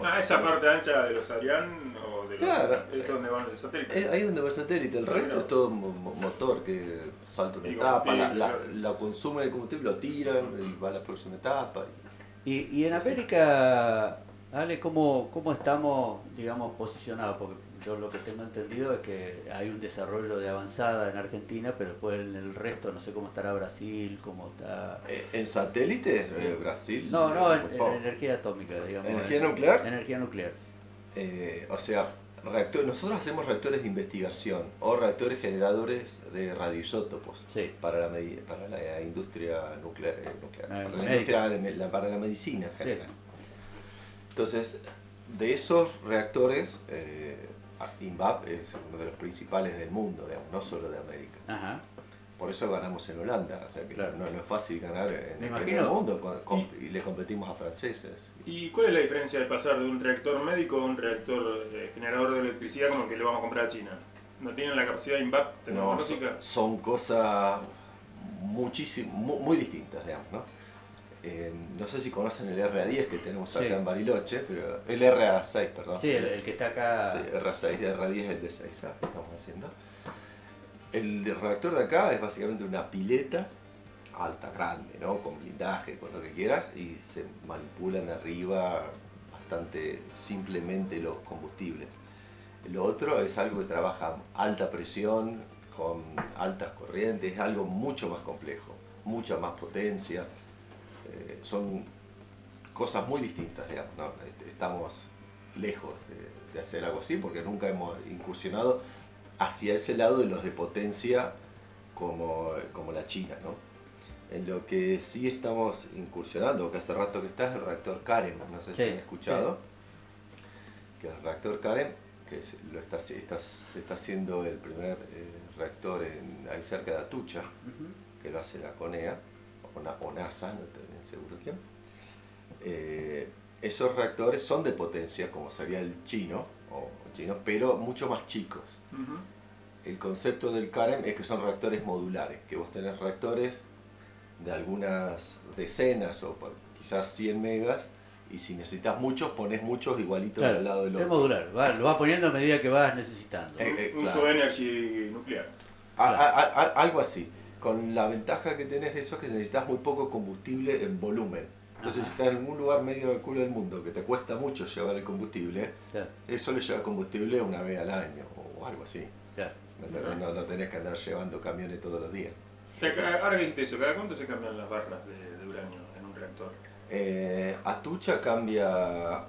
Ah, esa parte ancha de los Ariane o de los, Claro. es donde van el satélite. Es ahí donde va el satélite, el resto es todo mo- mo- motor que salta una etapa, la, la, claro. la consume el combustible, lo tiran y va a la próxima etapa. Y, y en América, Ale, ¿cómo, ¿cómo estamos, digamos, posicionados? Porque yo lo que tengo entendido es que hay un desarrollo de avanzada en Argentina, pero después en el resto no sé cómo estará Brasil, cómo está... Eh, ¿En satélite? eh, Brasil. No, no, en, energía atómica, digamos. ¿Energía en- nuclear? Energía nuclear. Eh, o sea, reactor- nosotros hacemos reactores de investigación o reactores generadores de radioisótopos para, la, para la industria nuclear, eh, nuclear, Ah, para, la industria de la- para la medicina en general. Entonces, de esos reactores, eh, INVAP es uno de los principales del mundo, digamos, no solo de América. Ajá. Por eso ganamos en Holanda, o sea que no, no es fácil ganar en el primer mundo con- con- y le competimos a franceses. ¿Y cuál es la diferencia de pasar de un reactor médico a un reactor eh, generador de electricidad como el que le vamos a comprar a China? ¿No tienen la capacidad de No, tecnológica? son, son cosas muchísimo, mu- muy, distintas, digamos, ¿no? Eh, no sé si conocen el RA10 que tenemos acá Sí. en Bariloche, pero el RA6, perdón. Sí, el, el que está acá... Sí, RA6, el RA10 es el de 6A que estamos haciendo. El reactor de acá es básicamente una pileta alta, grande, ¿no? Con blindaje, con lo que quieras, y se manipulan arriba bastante simplemente los combustibles. Lo otro es algo que trabaja alta presión, con altas corrientes, es algo mucho más complejo, mucha más potencia. Eh, son cosas muy distintas, digamos, ¿no? Est- Estamos lejos de hacer algo así porque nunca hemos incursionado hacia ese lado de los de potencia como, como la China, ¿no? En lo que sí estamos incursionando, que hace rato que está, es el reactor Karen, no sé si Sí, han escuchado, que el reactor Karen, que se- lo está, está, se está haciendo el primer eh, reactor en, ahí cerca de Atucha, que lo hace la CONEA, o, Na- o NASA, no estoy bien seguro quién. Eh, esos reactores son de potencia, como sería el chino, o chino, pero mucho más chicos. El concepto del CAREM es que son reactores modulares, que vos tenés reactores de algunas decenas o quizás 100 megas Y si necesitas muchos, pones muchos igualitos Claro, al lado del es otro. modular, va- lo vas poniendo a medida que vas necesitando. Eh, eh, Uso claro. energy nuclear. A- a- a- a- algo así. Con la ventaja que tenés de eso es que necesitas muy poco combustible en volumen. Entonces, Ajá. si estás en algún lugar medio del culo del mundo que te cuesta mucho llevar el combustible, Claro. eso le lleva combustible una vez al año o algo así. Claro. No, no tenés que andar llevando camiones todos los días. Ahora que dijiste eso, ¿cada cuánto se cambian las barras de, de uranio en un reactor? Eh, Atucha cambia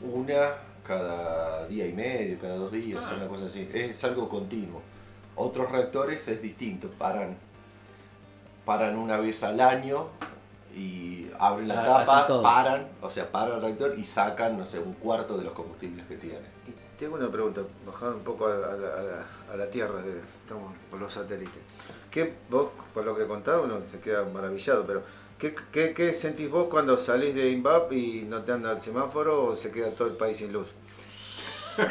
una cada día y medio, cada dos días, Ah. una cosa así. Es algo continuo. Otros reactores es distinto, paran, paran una vez al año y abren la Ah, tapa, paran, o sea, paran el reactor y sacan, no sé, un cuarto de los combustibles que tiene. Tengo una pregunta, bajando un poco a, a la, a la- a la Tierra, de- estamos por los satélites. ¿Qué vos, por lo que contaba, uno se queda maravillado, pero ¿qué, qué, qué sentís vos cuando salís de INVAP y no te anda el semáforo o se queda todo el país sin luz?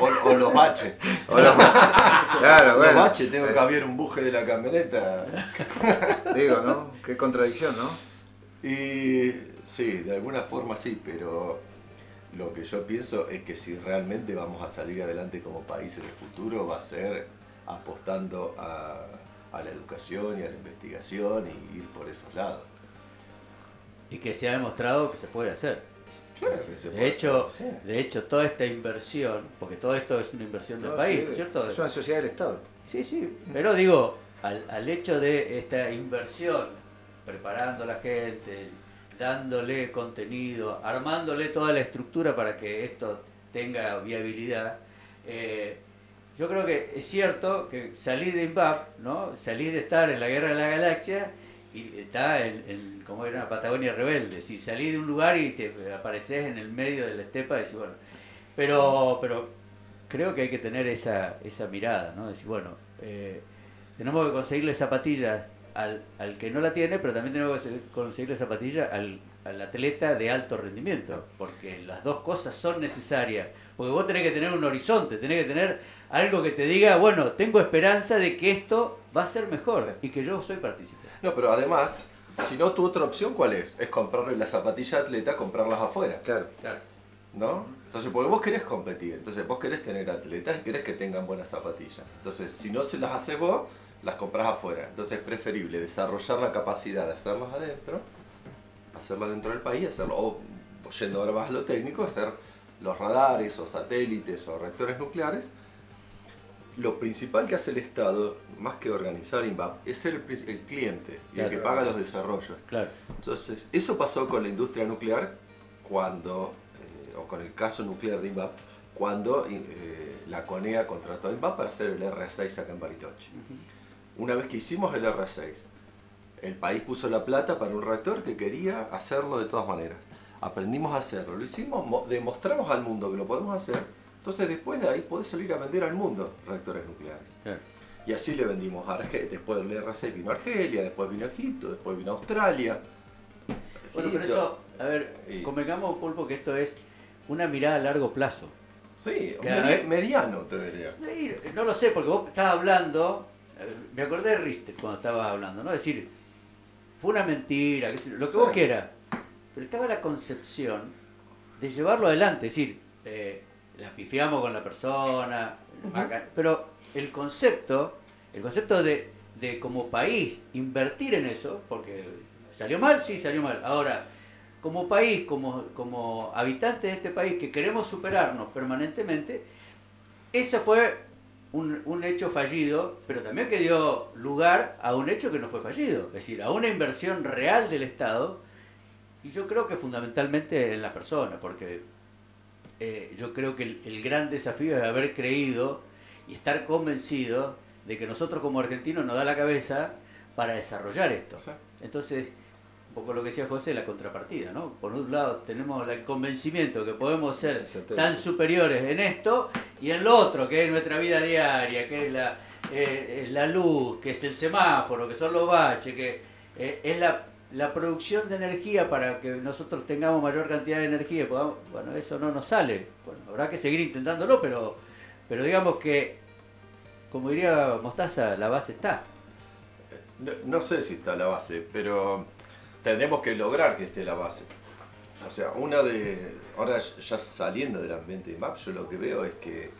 O, o los baches. O los baches. Claro, Los bueno. baches, tengo que cambiar un buje de la camioneta. Digo, ¿no? Qué contradicción, ¿no? Y sí, de alguna forma sí, pero lo que yo pienso es que si realmente vamos a salir adelante como país en el futuro va a ser apostando a, a la educación y a la investigación y ir por esos lados. Y que se ha demostrado que se puede hacer. Claro que se de puede hecho, hacer, sí. de hecho, toda esta inversión, porque todo esto es una inversión del país, sí, ¿no es ¿cierto? Es una sociedad del Estado. Sí, sí, pero digo, al, al hecho de esta inversión, preparando a la gente, dándole contenido, armándole toda la estructura para que esto tenga viabilidad, eh, yo creo que es cierto que salir de INVAP, ¿no? salir de estar en la guerra de la galaxia y está en, en como era Patagonia rebelde, si salís de un lugar y te apareces en el medio de la estepa, decís, bueno, pero, pero creo que hay que tener esa, esa mirada, ¿no? Decir, bueno, eh, tenemos que conseguirle zapatillas al, al que no la tiene, pero también tenemos que conseguir- conseguirle zapatillas al, al atleta de alto rendimiento, porque las dos cosas son necesarias. Porque vos tenés que tener un horizonte, tenés que tener algo que te diga, bueno, tengo esperanza de que esto va a ser mejor y que yo soy partícipe. No, pero además, si no, tu otra opción, ¿cuál es? Es comprarle las zapatillas de atleta, comprarlas afuera. Claro. Claro. ¿No? Entonces, porque vos querés competir, entonces vos querés tener atletas y querés que tengan buenas zapatillas. Entonces, si no se las haces vos, las compras afuera. Entonces es preferible desarrollar la capacidad de hacerlas adentro, hacerlo dentro del país, hacerlo, o yendo ahora más a lo técnico, hacer los radares o satélites o reactores nucleares. Lo principal que hace el Estado, más que organizar INVAP, es ser el, el cliente y el que Claro. paga los desarrollos. Claro. Entonces, eso pasó con la industria nuclear cuando, eh, o con el caso nuclear de INVAP, cuando eh, la CONEA contrató a INVAP para hacer el R6 acá en Bariloche. Una vez que hicimos el R6, el país puso la plata para un reactor que quería hacerlo de todas maneras. Aprendimos a hacerlo, lo hicimos, mo- demostramos al mundo que lo podemos hacer, entonces después de ahí podés salir a vender al mundo reactores nucleares. Claro. Y así le vendimos a Argelia, después del R6 vino Argelia, después vino Egipto, después vino Australia. Bueno, pero eso, a ver, Y- convengamos, Pulpo, que esto es una mirada a largo plazo. Sí, medi- ver- mediano te diría. No lo sé, porque vos estabas hablando, eh, me acordé de Richter cuando estabas hablando, ¿no? Es decir, fue una mentira, lo que Sí. vos quieras. Pero estaba la concepción de llevarlo adelante, es decir, eh, la pifiamos con la persona, bacán, pero el concepto, el concepto de, de como país invertir en eso, porque salió mal, sí, salió mal. Ahora, como país, como, como habitantes de este país que queremos superarnos permanentemente, eso fue un, un hecho fallido, pero también que dio lugar a un hecho que no fue fallido, es decir, a una inversión real del Estado, y yo creo que fundamentalmente en la persona, porque eh, yo creo que el, el gran desafío es haber creído y estar convencido de que nosotros como argentinos nos da la cabeza para desarrollar esto. Entonces, un poco lo que decía José, la contrapartida, ¿no? Por un lado tenemos el convencimiento que podemos ser tan superiores en esto y en lo otro, que es nuestra vida diaria, que es la, eh, la luz, que es el semáforo, que son los baches, que eh, es la, la producción de energía para que nosotros tengamos mayor cantidad de energía. podamos- bueno, eso no nos sale. Bueno, habrá que seguir intentándolo, pero, pero digamos que, como diría Mostaza, la base está. No, no sé si está la base, pero tenemos que lograr que esté la base. O sea, una de. Ahora ya saliendo del ambiente de MAP, yo lo que veo es que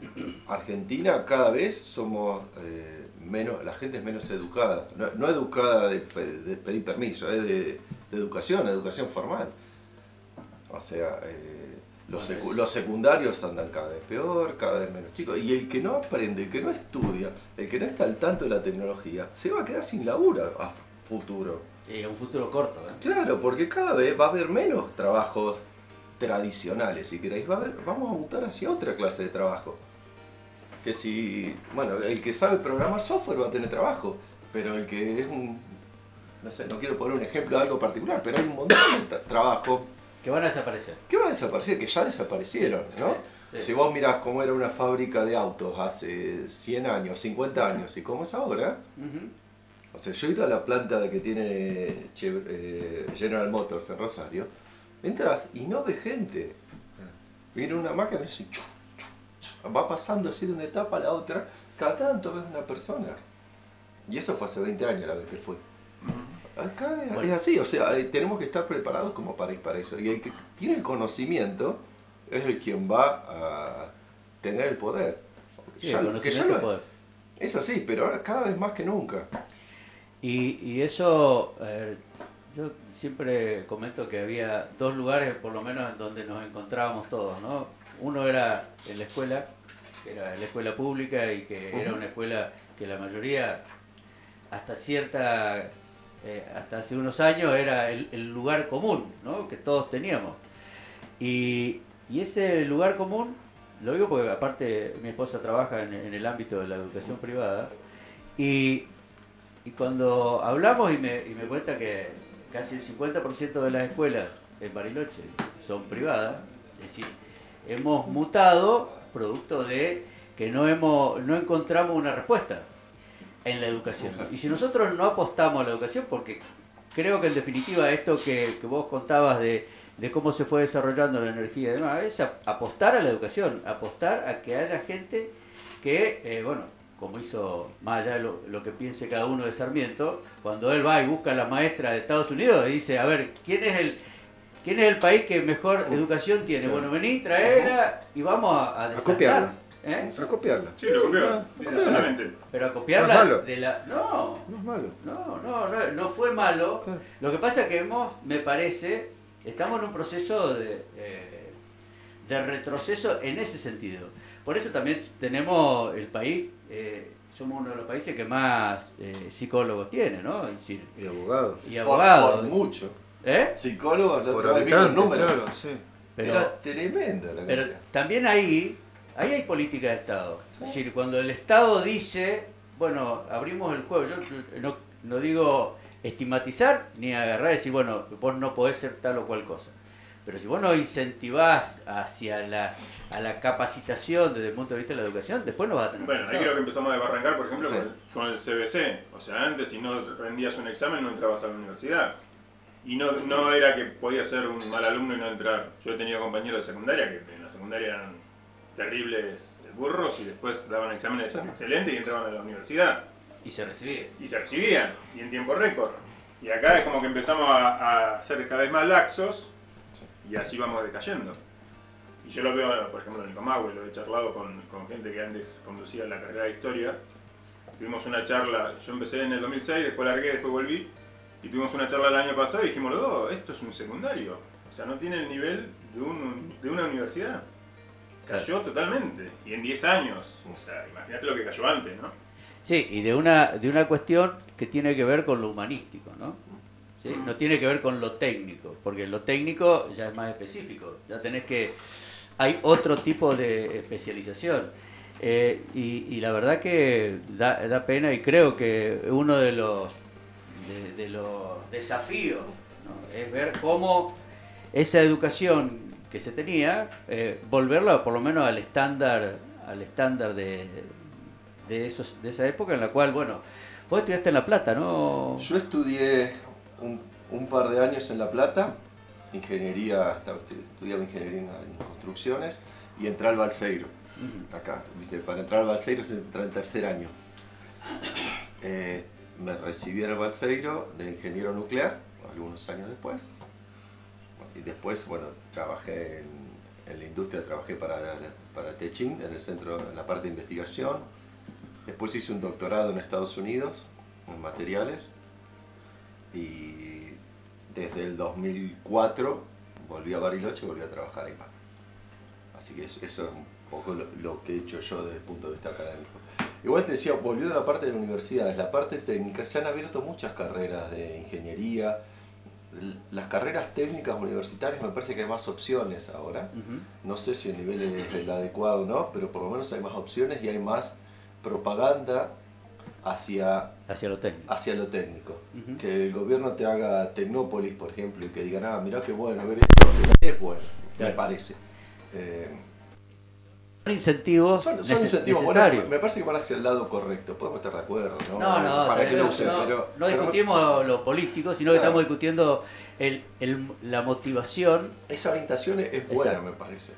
Argentina cada vez somos eh, menos, la gente es menos educada. No, educada de, pedir permiso, es de, educación, educación formal. O sea, eh, los, los, secundarios andan cada vez peor, cada vez menos chicos. Y el que no aprende, el que no estudia, el que no está al tanto de la tecnología, se va a quedar sin laburo a futuro. Y un futuro corto. ¿eh? Claro, porque cada vez va a haber menos trabajos tradicionales, si queréis. Va a haber, vamos a mutar hacia otra clase de trabajo. Que si, bueno, el que sabe programar software va a tener trabajo, pero el que es un, no sé, no quiero poner un ejemplo de algo particular, pero hay un montón de trabajo. Que van a desaparecer. Que van a desaparecer, que ya desaparecieron, ¿no? Si vos mirás cómo era una fábrica de autos hace 100 años, 50 años y cómo es ahora, o sea, yo he ido a la planta que tiene eh, General Motors en Rosario, entras y no ves gente. Viene una máquina y dice, va pasando así de una etapa a la otra, cada tanto ves una persona. Y eso fue hace 20 años la vez que. Acá es así, o sea, tenemos que estar preparados como para ir para eso. Y el que tiene el conocimiento es el quien va a tener el poder. Sí, el que ya poder. Es así, pero ahora cada vez más que nunca. Y, eso, eh, yo siempre comento que había dos lugares, por lo menos, en donde nos encontrábamos todos, ¿no? Uno era en la escuela, que era la escuela pública y que era una escuela que la mayoría, hasta cierta, eh, hasta hace unos años, era el, lugar común, ¿no? Que todos teníamos. Y, ese lugar común, lo digo porque aparte mi esposa trabaja en, en el ámbito de la educación privada, y y cuando hablamos y me, y me cuenta que casi el 50% de las escuelas en Bariloche son privadas, es decir, hemos mutado producto de que no, hemos, no encontramos una respuesta en la educación. Y si nosotros no apostamos a la educación, porque creo que en definitiva esto que, vos contabas de, de, cómo se fue desarrollando la energía y demás, es apostar a la educación, apostar a que haya gente que, eh, bueno, como hizo más allá de lo, que piense cada uno de Sarmiento, cuando él va y busca a la maestra de Estados Unidos y dice, a ver, ¿quién es el, quién es el país que mejor educación tiene? Bueno, vení, traela y vamos a, a, a copiarla. ¿Eh? A copiarla. Sí, lo copió. Ah, Pero a copiarla de la. No, no es malo. No, no, no, no fue malo. Lo que pasa es que hemos, me parece, estamos en un proceso de, eh, de retroceso en ese sentido. Por eso también tenemos el país, eh, somos uno de los países que más eh, psicólogos tiene, ¿no? y abogados. Y abogados. Por, mucho. ¿Eh? Psicólogos, por habitante, claro, sí. Pero, Era tremenda la Pero también ahí, ahí hay política de Estado. Es decir, cuando el Estado dice, bueno, abrimos el juego, yo no, no digo estigmatizar ni agarrar y decir, bueno, vos no podés ser tal o cual cosa. Pero si vos no incentivás hacia la, a la capacitación desde el punto de vista de la educación, después no vas a tener. Bueno, ahí creo que empezamos a desbarrancar, por ejemplo, con, el CBC. O sea, antes si no rendías un examen no entrabas a la universidad. Y no, no era que podías ser un mal alumno y no entrar. Yo he tenido compañeros de secundaria que en la secundaria eran terribles burros y después daban exámenes excelentes y entraban a la universidad. Y se recibían. Y se recibían, y en tiempo récord. Y acá es como que empezamos a, a ser cada vez más laxos y así vamos decayendo. Y yo lo veo, por ejemplo, en el Comahue, lo he charlado con, con, gente que antes conducía la carrera de historia. Tuvimos una charla, yo empecé en el 2006, después largué, después volví, y tuvimos una charla el año pasado y dijimos los dos, esto es un secundario. O sea, no tiene el nivel de, un, de una universidad. Cayó totalmente, y en 10 años. O sea, imagínate lo que cayó antes, ¿no? Sí, y de una, de una cuestión que tiene que ver con lo humanístico, ¿no? no tiene que ver con lo técnico, porque lo técnico ya es más específico, ya tenés que, hay otro tipo de especialización. Eh, y, la verdad que da, pena y creo que uno de los, de, los desafíos es ver cómo esa educación que se tenía, eh, volverla por lo menos al estándar, al estándar de, de, esos, de esa época en la cual, bueno, vos estudiaste en La Plata, ¿no? Yo estudié un, par de años en La Plata, ingeniería, estudiaba ingeniería en construcciones y entré al Balseiro, acá, ¿viste? para entrar al Balseiro se entra en tercer año. Eh, me recibí en el Balseiro de ingeniero nuclear, algunos años después. Y después, bueno, trabajé en, la industria, trabajé para, para Techin, en el centro, en la parte de investigación. Después hice un doctorado en Estados Unidos, en materiales. Y desde el 2004 volví a Bariloche y volví a trabajar ahí. Así que eso, es un poco lo, que he hecho yo desde el punto de vista académico. Igual te decía, volviendo a la parte de la universidad, la parte técnica, se han abierto muchas carreras de ingeniería. Las carreras técnicas universitarias me parece que hay más opciones ahora. No sé si el nivel es el adecuado o no, pero por lo menos hay más opciones y hay más propaganda hacia, hacia lo técnico. Hacia lo técnico. Que el gobierno te haga Tecnópolis, por ejemplo, y que digan, ah, mirá qué bueno, a ver esto, es bueno, me parece. Eh, son incentivos son, incentivos bueno, me parece que van hacia el lado correcto podemos estar de acuerdo no no no, Para que no, pero, no discutimos lo político sino que estamos discutiendo el, el, la motivación. Esa orientación es buena me parece.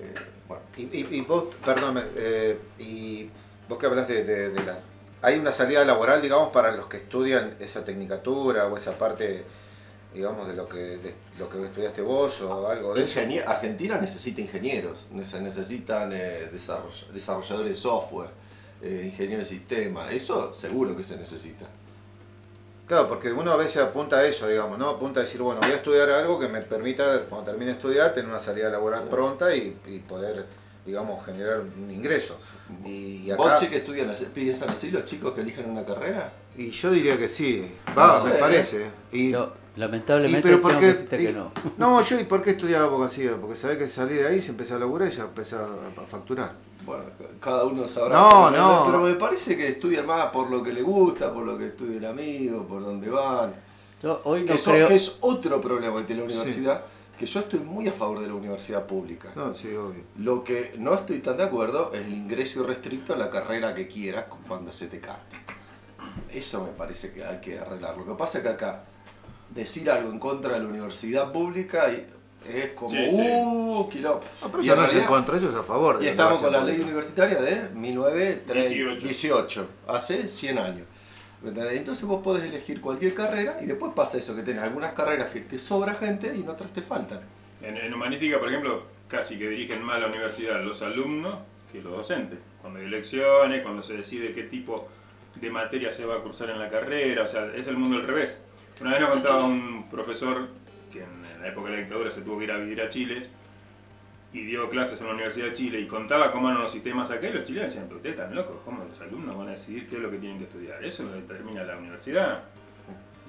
Eh, bueno. y, y, vos perdón eh, y vos que hablas de, de, de la hay una salida laboral digamos para los que estudian esa tecnicatura o esa parte digamos, de lo que, de lo que estudiaste vos o algo de eso? Argentina necesita ingenieros, necesitan eh, desarrolladores de software, eh, ingenieros de sistema, eso seguro que se necesita. Claro, porque uno a veces apunta a eso, digamos, ¿no? Apunta a decir, bueno, voy a estudiar algo que me permita, cuando termine de estudiar, tener una salida laboral pronta y, poder, digamos, generar un ingreso. Y, acá... ¿Vos sí que estudian, piensan así los chicos que eligen una carrera? Y yo diría que sí, va, me parece. Y... Lamentablemente, pero por qué, que no. No, yo, ¿y por qué estudiaba abogacía? Porque sabés que salí de ahí, se empezó a laburar y ya empecé a, facturar. Bueno, cada uno sabrá. No, no. Pero me parece que estudian más por lo que le gusta, por lo que estudia el amigo, por donde van. Yo hoy no que, creo... que es otro problema de la universidad. Que yo estoy muy a favor de la universidad pública. No, sí, obvio. Lo que no estoy tan de acuerdo es el ingreso restricto a la carrera que quieras cuando se te cante. Eso me parece que hay que arreglar. Lo que pasa es que acá decir algo en contra de la universidad pública y es como, uh, No, pero eso no es en contra, eso es a favor. y estamos con la ley universitaria de 1918, hace 100 años. Entonces vos podés elegir cualquier carrera y después pasa eso, que tenés algunas carreras que te sobra gente y en otras te faltan. En, en humanística, por ejemplo, casi que dirigen más la universidad los alumnos que los docentes. Cuando hay elecciones, cuando se decide qué tipo de materia se va a cursar en la carrera, o sea, es el mundo al revés. Una vez nos contaba un profesor que en la época de la dictadura se tuvo que ir a vivir a Chile y dio clases en la Universidad de Chile y contaba cómo eran los sistemas y los chilenos decían, pero ustedes están locos, ¿cómo los alumnos van a decidir qué es lo que tienen que estudiar? Eso lo determina la universidad.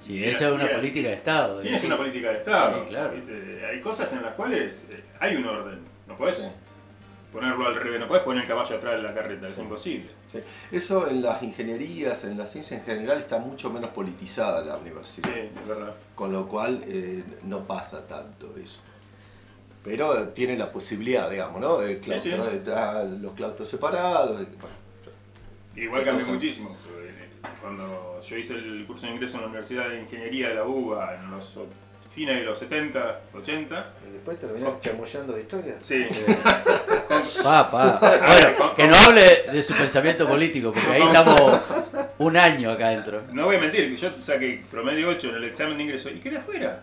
Sí, esa es una política de Estado. es una política de Estado. claro. Hay cosas en las cuales eh, hay un orden, no puedes ponerlo al revés, no puedes poner el caballo atrás de la carreta, es imposible. Eso en las ingenierías, en la ciencia en general, está mucho menos politizada la universidad. Sí, es verdad. Con lo cual eh, no pasa tanto eso. Pero tiene la posibilidad, digamos, ¿no? De los claustros separados. Igual cambió muchísimo. Cuando yo hice el curso de ingreso en la Universidad de Ingeniería de la UBA en los fines de los 70, 80. ¿Y después terminaste chamullando de historia? Sí. Papá. Bueno, que no hable de su pensamiento político, porque ahí estamos un año acá adentro. No voy a mentir, yo saqué promedio 8 en el examen de ingreso y quedé afuera.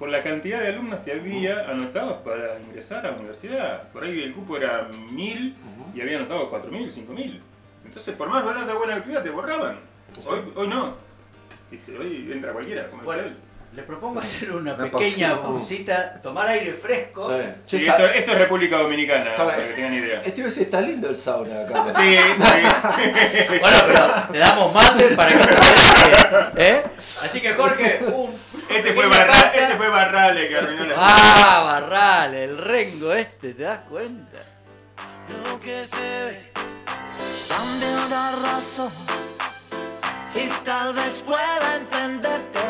Por la cantidad de alumnos que había anotados para ingresar a la universidad. Por ahí el cupo era 1000 y había anotado 4000, 5000. Entonces, por más de buena actividad, te borraban. Hoy, hoy no. Hoy entra cualquiera, como bueno. él. Le propongo hacer una, pequeña pausita, tomar aire fresco. Sí, esto, es República Dominicana, para que tengan idea. Este vez está lindo el sauna acá. Sí, sí. bueno, pero le damos mate para que ¿eh? Así que Jorge, un este fue, Barra, este fue Barrale que arruinó la Ah, Barrale, el rengo este, ¿te das cuenta? Lo que se ve cambia la razón y tal vez pueda entenderte.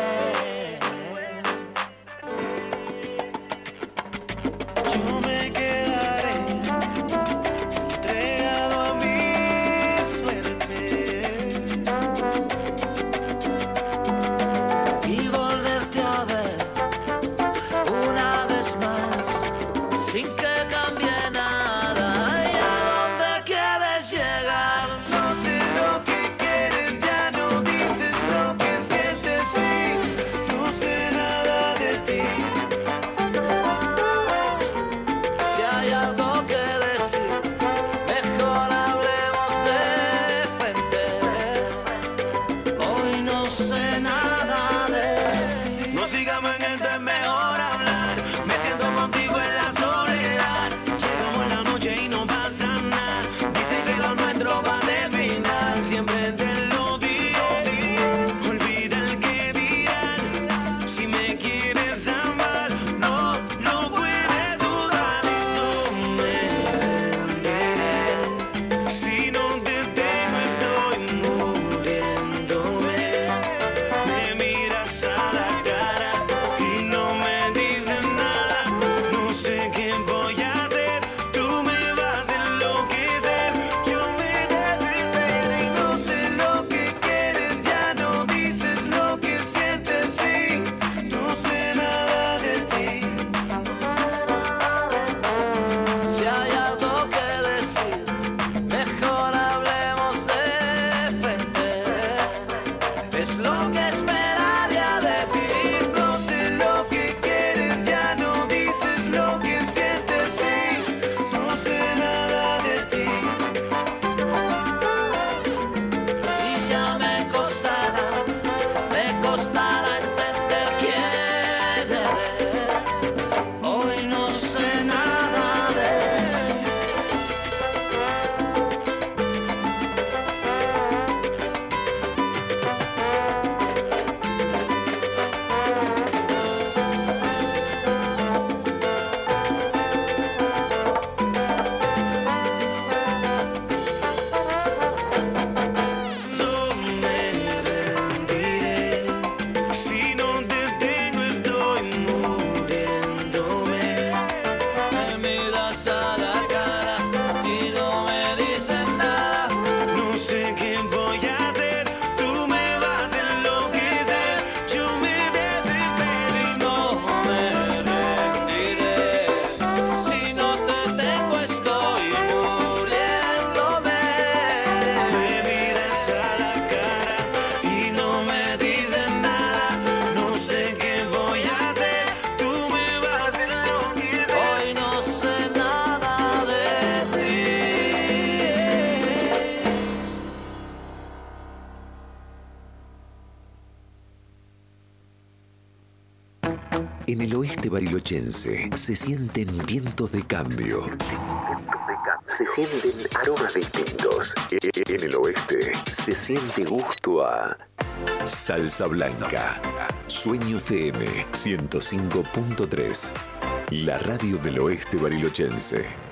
Se sienten vientos de cambio. Se sienten aromas distintos. En el oeste se siente gusto a salsa blanca. Sueño FM 105.3. La radio del oeste barilochense.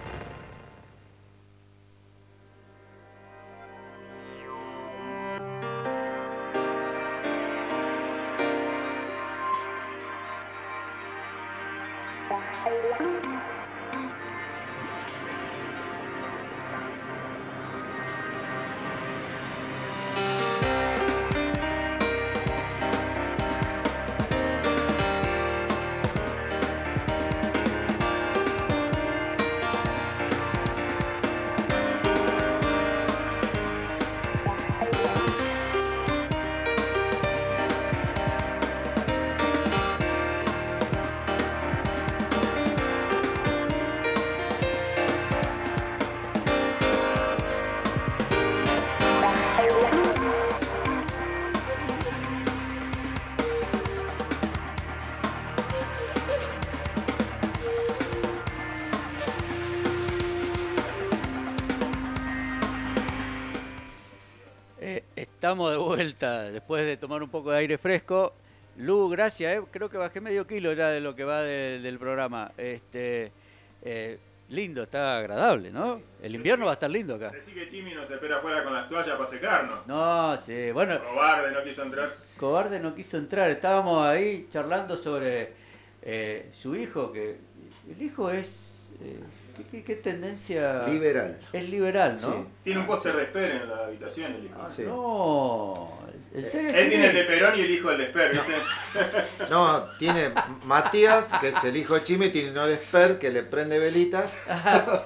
Tomar un poco de aire fresco. Lu, gracias, eh. creo que bajé medio kilo ya de lo que va del programa. Este, eh, lindo, está agradable, ¿no? El invierno va a estar lindo acá. Decí que Chimi nos espera afuera con las toallas para secarnos. No, sí, bueno. Cobarde no quiso entrar. Cobarde no quiso entrar. Estábamos ahí charlando sobre eh, su hijo, que el hijo es ¿Qué, tendencia? Liberal. Es liberal, ¿no? Tiene un póster de Esper en la habitación el hijo. Ah, no. Él tiene el de Perón y el hijo del de Esper, ¿viste? No, tiene Matías, que es el hijo de Chimi, tiene uno de Esper que le prende velitas.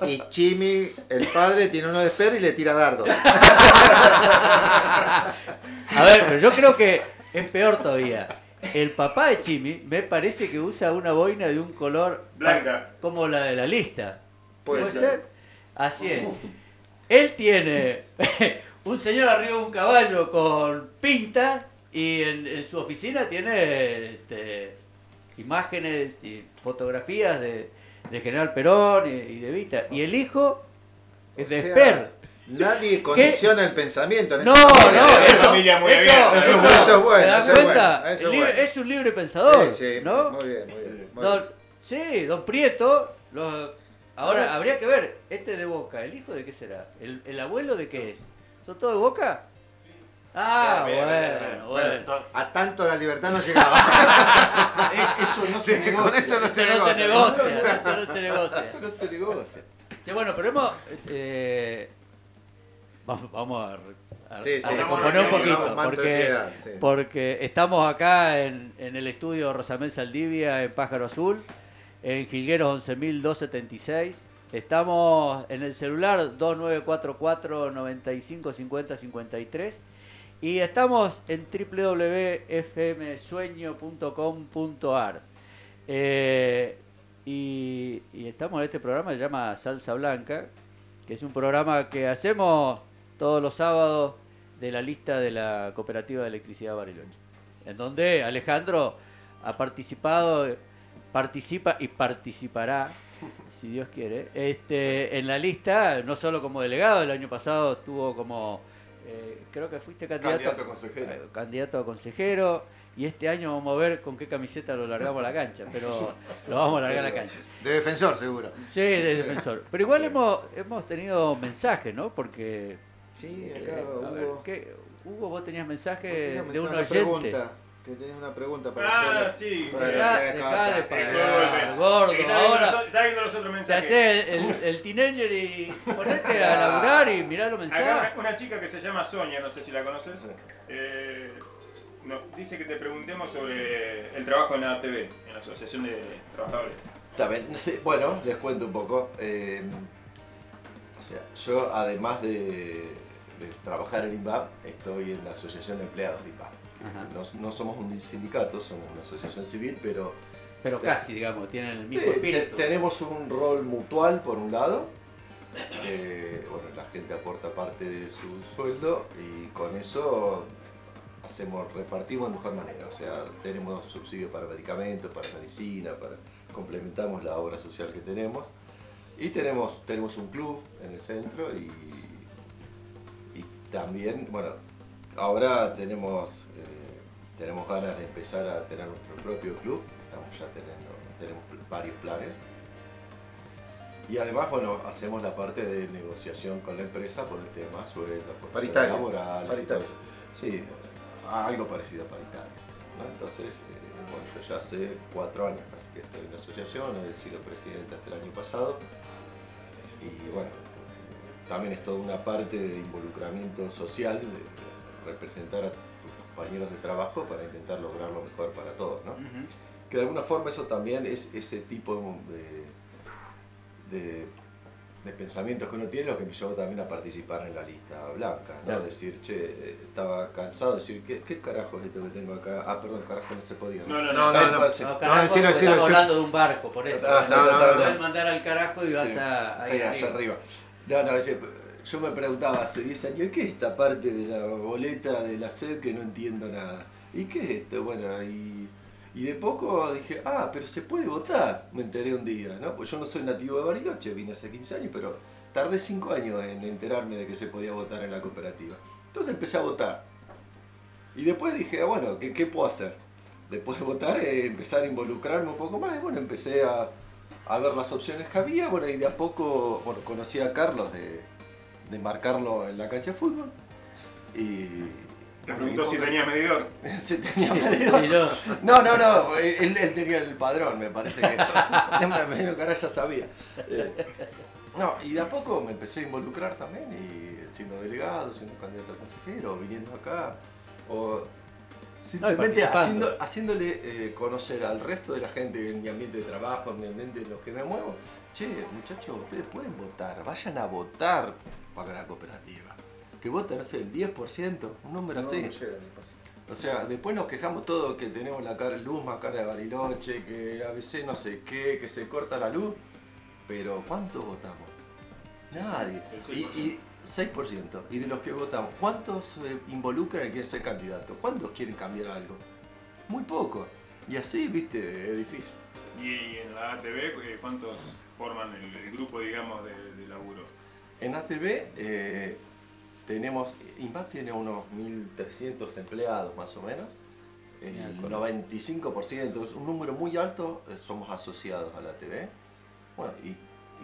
Y Chimi, el padre, tiene uno de Esper y le tira dardos. A ver, pero yo creo que es peor todavía. El papá de Chimi me parece que usa una boina de un color blanca, como la de la lista. Puede, ser? Así es. Él tiene un señor arriba de un caballo con pinta y en, su oficina tiene este, imágenes y fotografías de, General Perón y, de Vita. Y el hijo es de Esper. Nadie condiciona el pensamiento. En no, no, es familia muy bien. Eso, es bueno. Es un libre pensador. Sí, ¿no? muy bien, muy bien. don, Sí, don Prieto. ahora habría que ver, este de Boca, ¿el hijo de qué será? ¿El, el abuelo de qué es? ¿Son todos de Boca? Ah, bueno, bueno, A tanto la libertad no llegaba. eso no se negocia. Con eso no se negocia. Eso no se negocia. Eso no se negocia. Sí, bueno, pero hemos... Eh, vamos, vamos a, sí, sí, recomponer un poquito, porque, porque estamos acá en, en el estudio Rosamel Saldivia en Pájaro Azul, en Jilgueros 11.276 Estamos en el celular 2944 95 50 53 Y estamos en www.fmsueño.com.ar. Eh, y, y estamos en este programa que se llama Salsa Blanca, que es un programa que hacemos todos los sábados de la lista de la Cooperativa de Electricidad Bariloche, en donde Alejandro ha participado, participa y participará, si Dios quiere, este, en la lista, no solo como delegado, el año pasado estuvo como, eh, creo que fuiste candidato, Candidato a consejero. eh, candidato a consejero, y este año vamos a ver con qué camiseta lo largamos a la cancha, pero lo vamos a largar a la cancha. De defensor, seguro. Sí, de defensor. Pero igual hemos, hemos tenido mensajes, ¿no? Porque... Sí, eh, acá a ver, Hugo. ¿qué? Hugo, vos tenías mensaje Tenía de un oyente. pregunta, que tenés una pregunta para Ah, hacerle. sí. Para Dejá- de hacer. pagar, gordo, Sí, está viendo ahora los- está viendo los otros te mensajes. haces el, el teenager y ponete a laburar y mirá los Acá mensajes. una, una chica que se llama Sonia, no sé si la conoces, eh, nos dice que te preguntemos sobre el trabajo en la ATV, en la Asociación de Trabajadores. Está bien, sí, bueno, les cuento un poco. Eh, o sea, yo además de, de trabajar en INVAP, estoy en la Asociación de Empleados de INVAP. No, no somos un sindicato, somos una asociación civil, pero Pero casi, digamos, tienen el mismo espíritu. tenemos un rol mutual por un lado. eh, bueno, la gente aporta parte de su sueldo y con eso hacemos, repartimos de mejor manera. O sea, tenemos subsidio para medicamentos, para medicina, para complementamos la obra social que tenemos. Y tenemos, tenemos un club en el centro y, y también, bueno, ahora tenemos, tenemos ganas de empezar a tener nuestro propio club. Estamos ya teniendo, tenemos varios planes. Y además, bueno, hacemos la parte de negociación con la empresa por el tema sueldos, por Paritaria, laborales y todo paritaria. eso. Sí, algo parecido a paritaria. ¿no? Entonces, eh, bueno, yo ya hace cuatro años casi que estoy en la asociación, he sido presidente hasta el año pasado. Y bueno, también es toda una parte de involucramiento social, de representar a compañeros de trabajo para intentar lograr lo mejor para todos, ¿no? Que de alguna forma eso también es ese tipo de, de, de pensamientos que uno tiene lo que me llevó también a participar en la lista blanca, ¿no? Claro. Decir, che, eh, estaba cansado de decir, ¿qué, ¿qué carajo es esto que tengo acá? Ah, perdón, carajo no se podía. No, no, No, no, no. No, carajo, decilo, porque decilo, estamos yo- hablando de un barco, por eso. Ah, no, no, no. mandar al carajo y vas Sí, a, ahí sí, allá arriba. No, no, dice, yo me preguntaba hace 10 años, ¿qué es esta parte de la boleta de la SED que no entiendo nada? ¿Y qué es esto? Bueno, y, y de poco dije, ah, pero se puede votar, me enteré un día, ¿no? Pues yo no soy nativo de Bariloche, vine hace 15 años, pero tardé 5 años en enterarme de que se podía votar en la cooperativa. Entonces empecé a votar. Y después dije, ah, bueno, ¿qué, qué puedo hacer? Después de votar, eh, empezar a involucrarme un poco más, y bueno, empecé a, a ver las opciones que había, bueno, y de a poco, bueno, conocí a Carlos de, de marcarlo en la cancha de fútbol. Y. Te preguntó si tenía medidor. Sí, tenía Sí, medidor. No, no, no, él, él tenía el padrón, me parece que. Me imagino que ahora ya sabía. Eh, No, y de a poco me empecé a involucrar también, y siendo delegado, siendo candidato a consejero, viniendo acá, o simplemente haciendo, haciéndole eh, conocer al resto de la gente en mi ambiente de trabajo, en mi ambiente en los que me muevo, che, muchachos, ustedes pueden votar, vayan a votar para la cooperativa. Que voten, no sé, el 10%, un número No, así. no llega O sea, después nos quejamos todos que tenemos la cara luz más cara de Bariloche, que a veces no sé qué, que se corta la luz. Pero ¿cuántos votamos? Nadie. Y, y 6%. Y de los que votamos, ¿cuántos se involucran y quieren ser candidatos? ¿Cuántos quieren cambiar algo? Muy poco. Y así, viste, es difícil. Y en la ATV, eh, ¿cuántos forman el, el grupo, digamos, de, de laburo? En ATV eh, tenemos, INVAP tiene unos 1.300 empleados más o menos. El Bien, correcto. 95%, es un número muy alto, eh, somos asociados a la ATV. Bueno, y,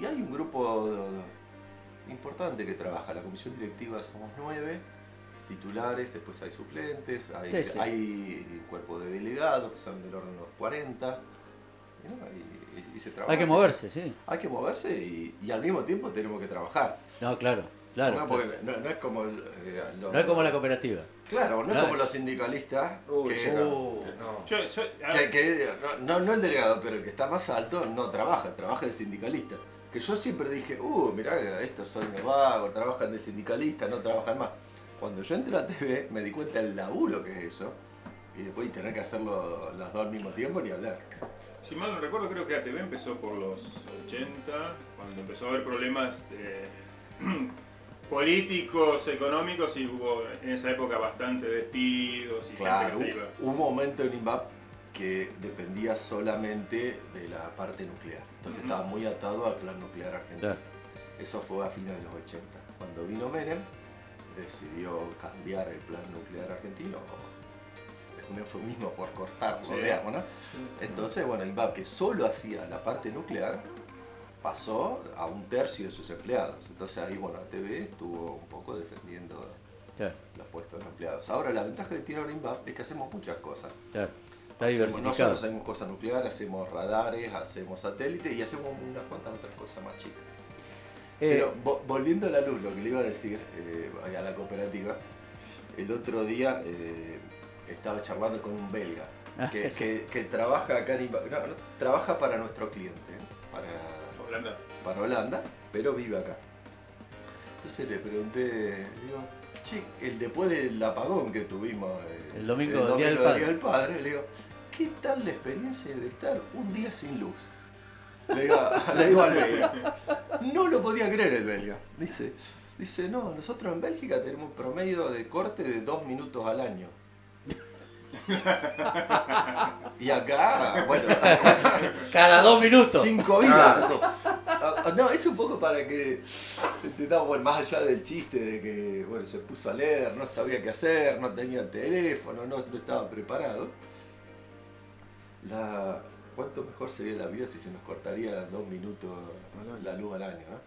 y hay un grupo eh, importante que trabaja. La comisión directiva somos nueve titulares, después hay suplentes, hay, Sí, sí. hay un cuerpo de delegados que son del orden de unos 40. y no, y- y- y se trabaja. Hay que moverse, sí. Hay que moverse y, y al mismo tiempo tenemos que trabajar. No, claro, claro. no, claro. porque no, no es como el, eh, No es como la cooperativa. Claro, no es Claro. como los sindicalistas Uy, que, Uh, no. Yo, yo- a que- ver, que- no, el delegado, pero el que está más alto no trabaja, trabaja de sindicalista. Que yo siempre dije, uh, mirá, estos son unos vagos, trabajan de sindicalista, no trabajan más. Cuando yo entré a TV me di cuenta del laburo que es eso. Y después tener que hacerlo las dos al mismo tiempo ni hablar. Si mal no recuerdo, creo que ATV empezó por los 80, cuando empezó a haber problemas eh, políticos, económicos, y hubo en esa época bastante despidos y Claro, gente que se iba. un momento en INVAP que dependía solamente de la parte nuclear. Entonces estaba muy atado al plan nuclear argentino. Eso fue a fines de los 80. Cuando vino Menem, decidió cambiar el plan nuclear argentino. Un eufemismo por cortarlo, Sí. digamos, ¿no? Entonces, bueno, INVAP, que solo hacía la parte nuclear, pasó a un tercio de sus empleados. Entonces ahí, bueno, ATV estuvo un poco defendiendo Claro. los puestos de los empleados. Ahora, la ventaja que tiene ahora INVAP es que hacemos muchas cosas. Claro. Está Hacemos- no diversificado. solo hacemos cosas nucleares, hacemos radares, hacemos satélites y hacemos unas cuantas otras cosas más chicas. Eh, Pero vo- volviendo a la luz, lo que le iba a decir eh, a la cooperativa, el otro día eh, estaba charlando con un belga Ah, que, que- que trabaja acá en Inva- no, no, trabaja para nuestro cliente, para Holanda. para Holanda, pero vive acá. Entonces le pregunté, le digo, che, el después del apagón que tuvimos eh, El domingo, Día del Padre. del Padre, le digo, ¿qué tal la experiencia de estar un día sin luz? Le digo, le digo al belga. No lo podía creer el belga. Dice, dice, no, nosotros en Bélgica tenemos un promedio de corte de dos minutos al año. Y acá, bueno. Cada dos minutos. Cinco vidas. Ah, ah, No, es un poco para que bueno, más allá del chiste de que bueno, se puso a leer, no sabía qué hacer, no tenía teléfono, no, no estaba preparado. La, ¿Cuánto mejor sería la vida si se nos cortaría dos minutos la luz al año? ¿no?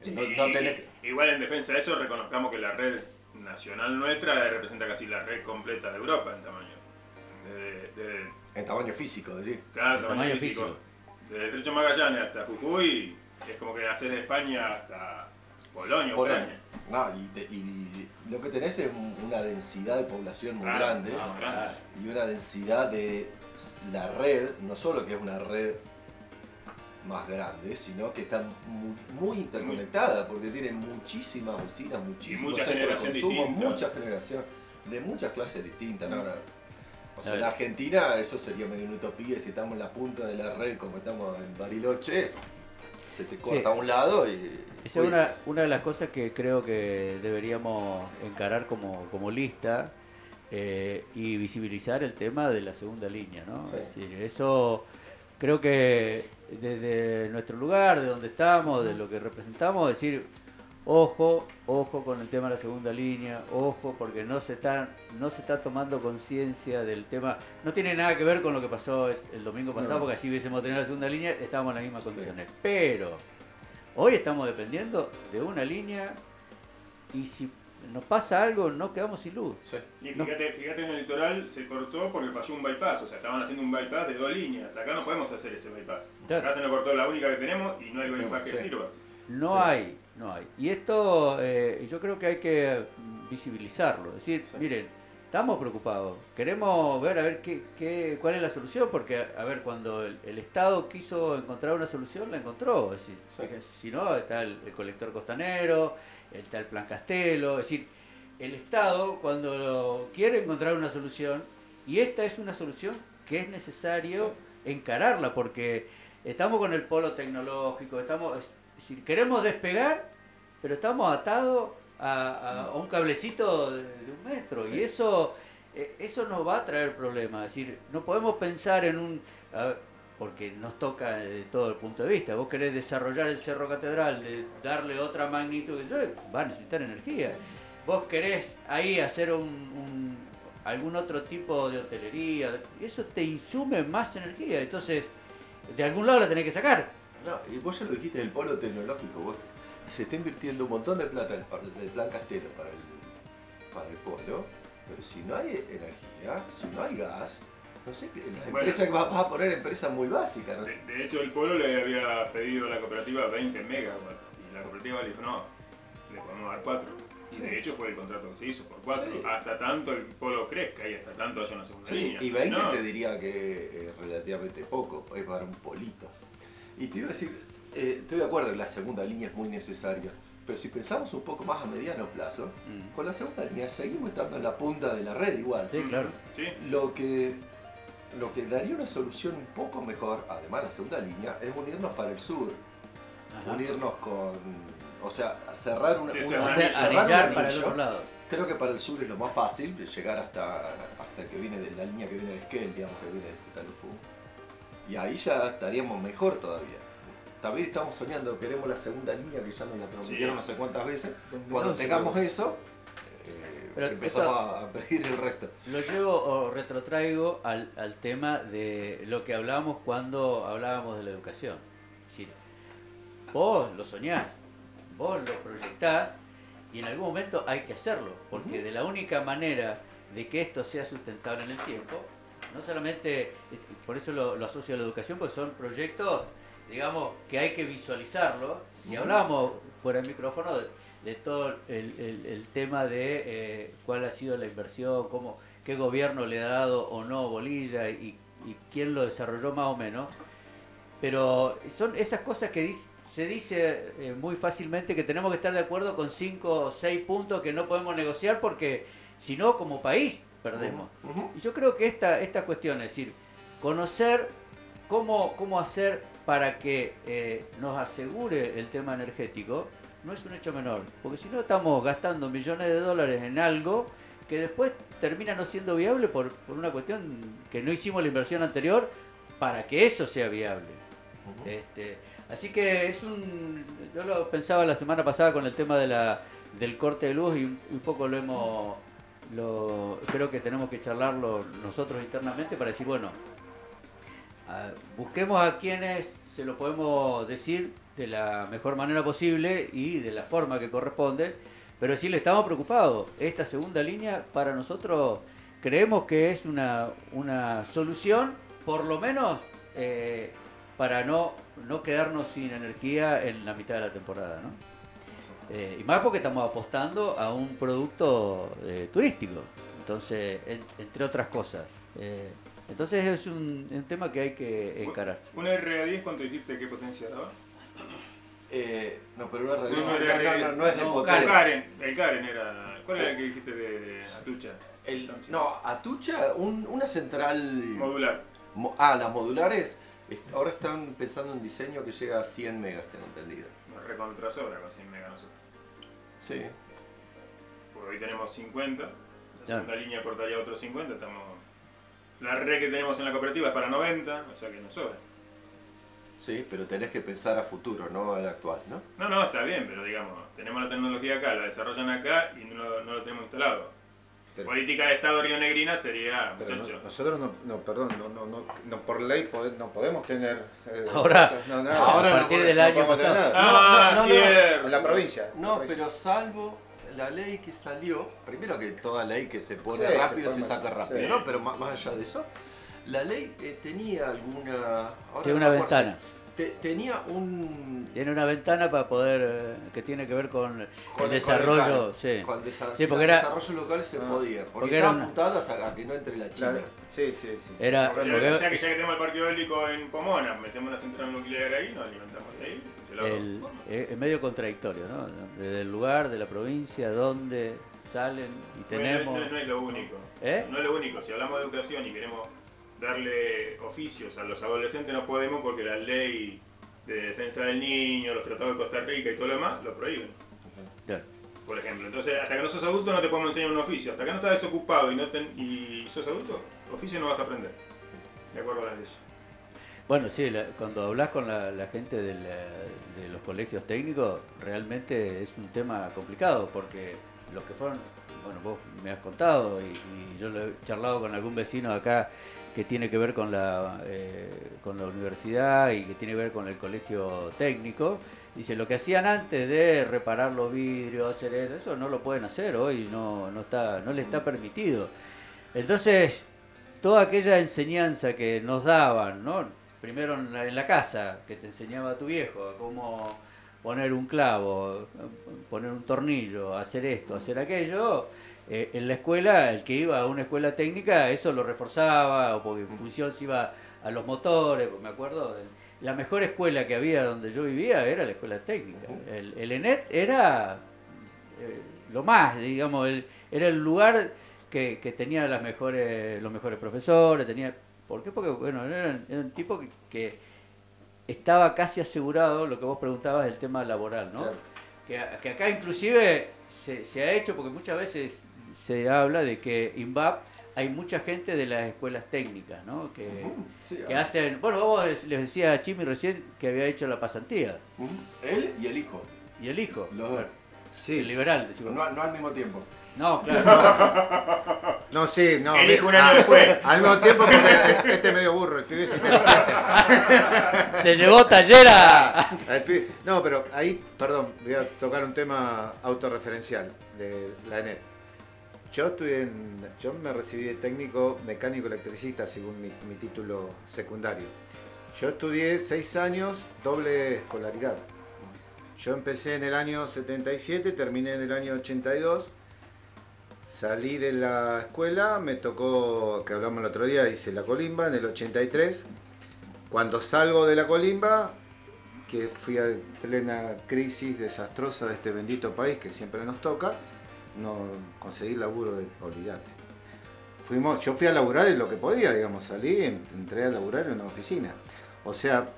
Sí, No- no tenés que- Igual en defensa de eso reconozcamos que la red nacional nuestra representa casi la red completa de Europa en tamaño. De, de- En tamaño físico, decir. claro, En tamaño, tamaño físico. físico. Desde Estrecho Magallanes hasta Jujuy es como que hacer de España hasta Polonia, Polonia. Ucrania. No, y, te- y lo que tenés es un- una densidad de población muy Claro, grande no, grande. y una densidad de la red, no solo que es una red más grande, sino que está muy, muy interconectada porque tiene muchísimas usinas, muchísimos mucha centros de consumo, distinta. mucha generación, de muchas clases distintas. ¿no? No, O sea, en. Argentina eso sería medio una utopía si estamos en la punta de la red como estamos en Bariloche, se te corta a un lado y... Esa es una, una de las cosas que creo que deberíamos encarar como, como lista eh, y visibilizar el tema de la segunda línea, ¿no? Sí. Es decir, eso creo que desde nuestro lugar, de donde estamos, de lo que representamos, decir, ojo, ojo con el tema de la segunda línea, ojo, porque no se está, no se está tomando conciencia del tema. No tiene nada que ver con lo que pasó el domingo pasado, No. porque así hubiésemos tenido la segunda línea, estábamos en las mismas condiciones. Pero hoy estamos dependiendo de una línea y si nos pasa algo, no quedamos sin luz. Y fíjate, fíjate en el litoral se cortó porque falló un bypass, o sea, estaban haciendo un bypass de dos líneas. Acá no podemos hacer ese bypass. Claro. Acá se nos cortó la única que tenemos y no hay bypass que sirva. No Sí. hay, no hay. Y esto eh, yo creo que hay que mm, visibilizarlo. Es decir, miren, estamos preocupados. Queremos ver a ver qué, qué- cuál es la solución, porque a ver, cuando el, el Estado quiso encontrar una solución, la encontró. Es decir, Sí. si no, está el, el colector costanero, está el plan Castelo. Es decir, el Estado cuando quiere encontrar una solución, y esta es una solución que es necesario encararla, porque estamos con el polo tecnológico, estamos, es decir, queremos despegar, pero estamos atados a, un cablecito de, de un metro, Sí. y eso, eh, eso nos va a traer problemas. Es decir, no podemos pensar en un... a porque nos toca de todo el punto de vista. Vos querés desarrollar el Cerro Catedral, de darle otra magnitud, eh, va a necesitar energía. Vos querés ahí hacer un, un- algún otro tipo de hotelería, y eso te insume más energía. Entonces, de algún lado la tenés que sacar. No, y vos ya lo dijiste del polo tecnológico, vos- se está invirtiendo un montón de plata del, plan Castelo para el, para el polo, pero si no hay energía, si no hay gas, no sé, qué- la Bueno. empresa que vas a poner empresas muy básicas, ¿no? De, de hecho, el Polo le había pedido a la cooperativa 20 megawatts y la cooperativa le dijo, no, le podemos dar 4. Y Sí. de hecho fue el contrato que se hizo por 4. Sí. Hasta tanto el Polo crezca y hasta tanto haya una segunda Sí, línea. y 20 No, te diría que es relativamente poco, es para un polito. Y te iba a decir, eh, estoy de acuerdo que la segunda línea es muy necesaria, pero si pensamos un poco más a mediano plazo, Mm. con la segunda línea seguimos estando en la punta de la red igual. Sí, claro. Sí. Lo que, lo que daría una solución un poco mejor, además de la segunda línea, es unirnos para el sur. Ajá. Unirnos con. O sea, cerrar una. Sí, una- O sea, cerrar un anillar para el anillo. otro lado. Creo que para el sur es lo más fácil, llegar hasta, hasta que viene de la línea que viene de Esquel, digamos, que viene de Futalufú. Y ahí ya estaríamos mejor todavía. También estamos soñando, queremos la segunda línea que ya nos la prometieron Sí. no sé cuántas veces. 2011, Cuando tengamos eso, eh, empezamos a pedir el resto. Lo llevo o retrotraigo al, al tema de lo que hablábamos cuando hablábamos de la educación. Es decir, vos lo soñás, vos lo proyectás y en algún momento hay que hacerlo, porque de la única manera de que esto sea sustentable en el tiempo, no solamente, por eso lo, lo asocio a la educación, pues son proyectos, digamos, que hay que visualizarlo. Y Ujú. hablábamos fuera del micrófono de, de todo el, el- el tema de eh, cuál ha sido la inversión, cómo, qué gobierno le ha dado o no bolilla y, y quién lo desarrolló más o menos. Pero son esas cosas que dice- se dice eh, muy fácilmente que tenemos que estar de acuerdo con cinco o seis puntos que no podemos negociar porque si no, como país, perdemos. Y yo creo que esta, esta cuestión, es decir, conocer cómo, cómo hacer para que eh, nos asegure el tema energético, no es un hecho menor, porque si no estamos gastando millones de dólares en algo que después termina no siendo viable por, por una cuestión que no hicimos la inversión anterior para que eso sea viable. Este, así que es un. Yo lo pensaba la semana pasada con el tema de la, del corte de luz y un, un poco lo hemos. Lo, creo que tenemos que charlarlo nosotros internamente para decir, bueno, a- busquemos a quienes se lo podemos decir de la mejor manera posible y de la forma que corresponde, pero sí le estamos preocupados. Esta segunda línea para nosotros creemos que es una, una solución, por lo menos eh, para no, no quedarnos sin energía en la mitad de la temporada. ¿no? Eh, y más porque estamos apostando a un producto eh, turístico, entonces, en- entre otras cosas. Entonces es un, un tema que hay que encarar. ¿Una RA10 cuánto dijiste qué potencia daba? Eh, no, pero una radio No, no, no, no, era- no, no es de no, El potencia. Karen, el Karen era. ¿Cuál era el que dijiste de, de Atucha? El- Potencia. no, Atucha, un- una central. Modular. Mo- ah, las modulares. Ahora están pensando en diseño que llega a 100 megas, tengo entendido. Nos recontra sobra con 100 megas nosotros. Sí. Porque hoy tenemos 50. La segunda línea aportaría otros 50. Estamos... La red que tenemos en la cooperativa es para 90, o sea que nos sobra. Sí, pero tenés que pensar a futuro, no al actual, ¿no? No, no, está bien, pero digamos, tenemos la tecnología acá, la desarrollan acá y no, lo- no lo tenemos instalado. Pero- Política de Estado rionegrina sería, Pero no- muchacho. nosotros no, no, perdón, no, no, no, no, por ley pode- no podemos tener. eh, Ahora- no, nada. ahora a no partir del no año tener pasado. nada. Ah, no, no, no. cierto. En la provincia. la No, provincia. pero salvo la ley que salió, primero que toda ley que se pone Sí, rápido se, pone- saca rápido, sí. ¿no? Pero más, más allá de eso, la ley eh, tenía alguna... ahora Tiene una ventana. te- tenía un... Tiene una ventana para poder, eh, que tiene que ver con, con el con desarrollo, sí. con desa- Sí, si porque el era- desarrollo local se Ah. podía, porque, porque era estaban una- apuntadas a, a que no entre la China. La- sí, sí, sí. Era, Ya, porque ya que, ya que tenemos el parque eólico en Pomona, metemos una central nuclear ahí, nos alimentamos de ahí. El, forma. es medio contradictorio, ¿no? Desde el lugar, de la provincia, donde salen y tenemos... No, es- no es lo único. ¿Eh? No es lo único. Si hablamos de educación y queremos darle oficios a los adolescentes, no podemos porque la ley de defensa del niño, los tratados de Costa Rica y todo lo demás lo prohíben. Claro. Por ejemplo, entonces hasta que no sos adulto no te podemos enseñar un oficio. Hasta que no estás desocupado y, no ten- y sos adulto, oficio no vas a aprender. De acuerdo a las leyes. Bueno, sí, la- cuando hablas con la, la gente de, la- de los colegios técnicos, realmente es un tema complicado, porque los que fueron, bueno, vos me has contado y, y yo lo he charlado con algún vecino acá que tiene que ver con la, eh, con la universidad y que tiene que ver con el colegio técnico. Dice, lo que hacían antes de reparar los vidrios, hacer eso, eso no lo pueden hacer hoy, no, no, está, no les está permitido. Entonces, toda aquella enseñanza que nos daban, ¿no? Primero en la, en la casa, que te enseñaba tu viejo, cómo poner un clavo, poner un tornillo, hacer esto, hacer aquello, eh, en la escuela, el que iba a una escuela técnica, eso lo reforzaba, o porque en función se iba a los motores, me acuerdo, la mejor escuela que había donde yo vivía era la escuela técnica. El, el ENET era eh, lo más, digamos, era el lugar que, tenía las mejores, los mejores profesores, tenía... ¿Por qué? Porque, bueno, era, un tipo que, estaba casi asegurado, lo que vos preguntabas, el tema laboral, ¿no? Que, acá inclusive se, se ha hecho, porque muchas veces se habla de que INVAP hay mucha gente de las escuelas técnicas, ¿no? Que, hacen, bueno, vos les decía a Chimi recién que había hecho la pasantía. Él y el hijo. Y el hijo. Los dos. Sí. El liberal, decimos. No, no al mismo tiempo. No, claro. No, sí, no. El hijo un año después. Al mismo tiempo porque este es medio burro, el pibe es inteligente. Se llevó tallera. No, pero ahí, perdón, voy a tocar un tema autorreferencial de la ENET. Yo estudié en, yo me recibí de técnico mecánico electricista según mi, título secundario. Yo estudié seis años, doble escolaridad. Yo empecé en el año 77, terminé en el año 82. Salí de la escuela, me tocó, que hablamos el otro día, hice la colimba en el 83. Cuando salgo de la colimba, que fui a plena crisis desastrosa de este bendito país que siempre nos toca, no conseguir laburo, de, olvídate. Fuimos, yo fui a laburar en lo que podía, digamos, salí, entré a laburar en una oficina. O sea,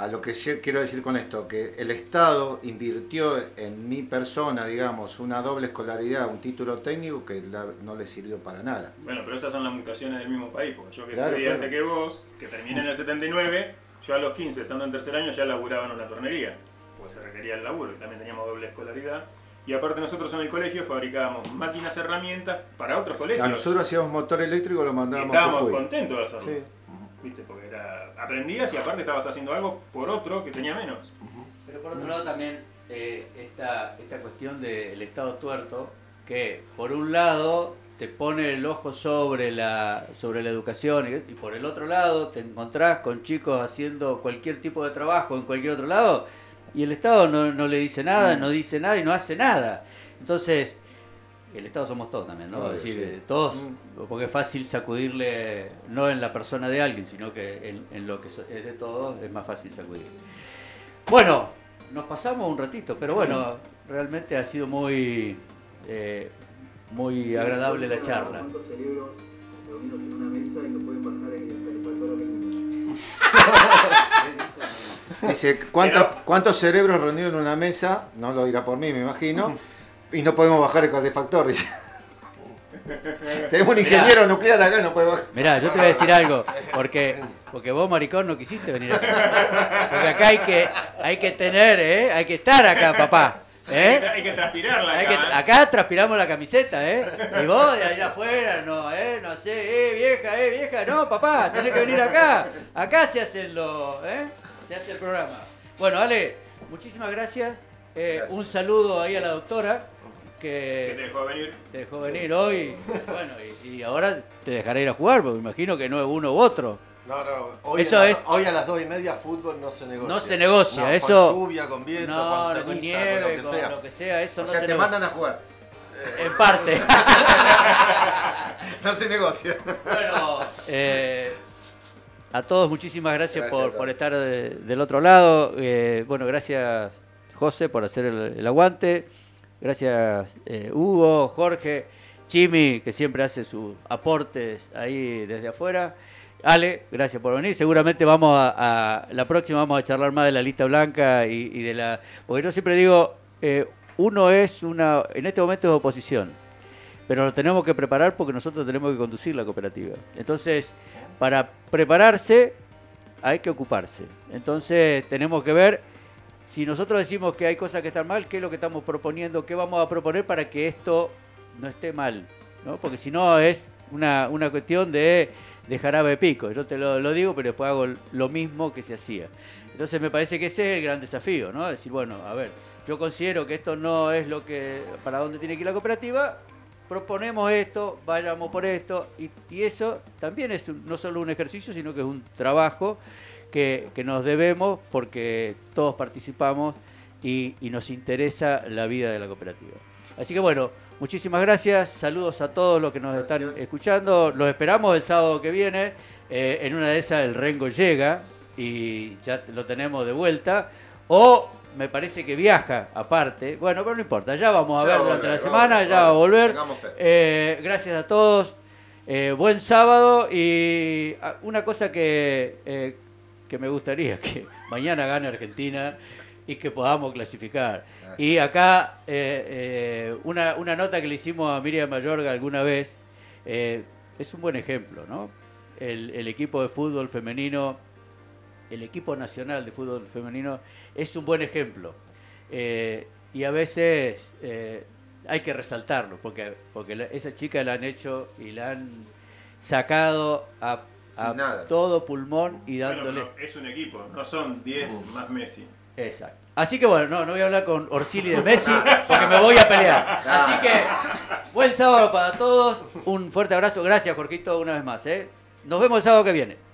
a lo que quiero decir con esto, que el Estado invirtió en mi persona, digamos, una doble escolaridad, un título técnico que no le sirvió para nada. Bueno, pero esas son las mutaciones del mismo país, porque yo que estudié antes que vos, que terminé en el 79, yo a los 15, estando en tercer año, ya laburaba en una tornería, porque se requería el laburo, y también teníamos doble escolaridad. Y aparte nosotros en el colegio fabricábamos máquinas, herramientas para otros colegios. nosotros hacíamos motor eléctrico y lo mandábamos y estábamos contentos de hacerlo. Sí. ¿Viste? Porque era, aprendías y aparte estabas haciendo algo por otro que tenía menos. Pero por otro lado también eh, esta, esta cuestión del estado tuerto, que por un lado te pone el ojo sobre la, sobre la educación y, y por el otro lado te encontrás con chicos haciendo cualquier tipo de trabajo en cualquier otro lado y el Estado no, le dice nada, mm. no dice nada y no hace nada. Entonces, el Estado somos todos también, ¿no? es decir, todos, mm. porque es fácil sacudirle, no en la persona de alguien, sino que en, lo que es de todos es más fácil sacudir. Bueno, nos pasamos un ratito, pero bueno, realmente ha sido muy, eh, muy agradable la charla. Dice, ¿cuántos, cerebros reunidos en una mesa? No lo dirá por mí, me imagino. Y no podemos bajar el calefactor, dice. Tenemos un ingeniero nuclear acá, no puede bajar. Mirá, yo te voy a decir algo, porque, porque vos, maricón, no quisiste venir acá. Porque acá hay que, hay que tener, ¿eh? Hay que estar acá, papá. ¿Eh? Hay que transpirarla acá. ¿eh? acá transpiramos la camiseta, ¿eh? Y vos de ahí afuera, no, ¿eh? No sé, eh, vieja, eh, vieja. No, papá, tenés que venir acá. Acá se hacen los, ¿eh? se hace el programa. Bueno, Ale, muchísimas gracias. Eh, un saludo ahí a la doctora. Que, te dejó venir. Te dejó venir hoy. Bueno, y, ahora te dejaré ir a jugar, porque me imagino que no es uno u otro. No, no, hoy, eso es, hoy a las dos y media fútbol no se negocia. No se negocia, eso. Con lluvia, con viento, con ceniza, con, nieve, con lo que sea. lo que sea, eso o no sea, se te mandan a jugar. En parte. no se negocia. Bueno, eh, a todos muchísimas gracias, por, estar del otro lado. Eh, bueno, gracias José por hacer el, aguante. Gracias eh, Hugo, Jorge, Chimi, que siempre hace sus aportes ahí desde afuera. Ale, gracias por venir. Seguramente vamos a, la próxima vamos a charlar más de la lista blanca y, de la. Porque yo siempre digo, eh, uno es una, en este momento es oposición, pero lo tenemos que preparar porque nosotros tenemos que conducir la cooperativa. Entonces, para prepararse hay que ocuparse. Entonces tenemos que ver si nosotros decimos que hay cosas que están mal, qué es lo que estamos proponiendo, qué vamos a proponer para que esto no esté mal. ¿no? Porque si no es una, cuestión de, de jarabe pico. Yo te lo, digo, pero después hago lo mismo que se hacía. Entonces me parece que ese es el gran desafío, ¿no? Decir, bueno, a ver, yo considero que esto no es lo que para dónde tiene que ir la cooperativa, proponemos esto, vayamos por esto, y, eso también es no solo un ejercicio, sino que es un trabajo que, nos debemos porque todos participamos y, nos interesa la vida de la cooperativa. Así que bueno, muchísimas gracias. Saludos a todos los que nos están escuchando. Los esperamos el sábado que viene. Eh, en una de esas el Rengo llega y ya lo tenemos de vuelta. O me parece que viaja aparte. Bueno, pero no importa, ya vamos a ver durante la semana, ya va a volver. Eh, gracias a todos. Eh, buen sábado y ah, una cosa que, que me gustaría que mañana gane Argentina y que podamos clasificar. Y acá una, una, nota que le hicimos a Miriam Mayorga alguna vez es un buen ejemplo, ¿no? El, el equipo de fútbol femenino el equipo nacional de fútbol femenino es un buen ejemplo. Eh, y a veces eh, hay que resaltarlo, porque, porque esa chica la han hecho y la han sacado a, todo pulmón y dándole... es un equipo, no son 10 más Messi. Exacto. Así que bueno, no, no voy a hablar con Orchili de Messi porque me voy a pelear. Así que buen sábado para todos, un fuerte abrazo, gracias Jorquito una vez más. ¿eh? Nos vemos el sábado que viene.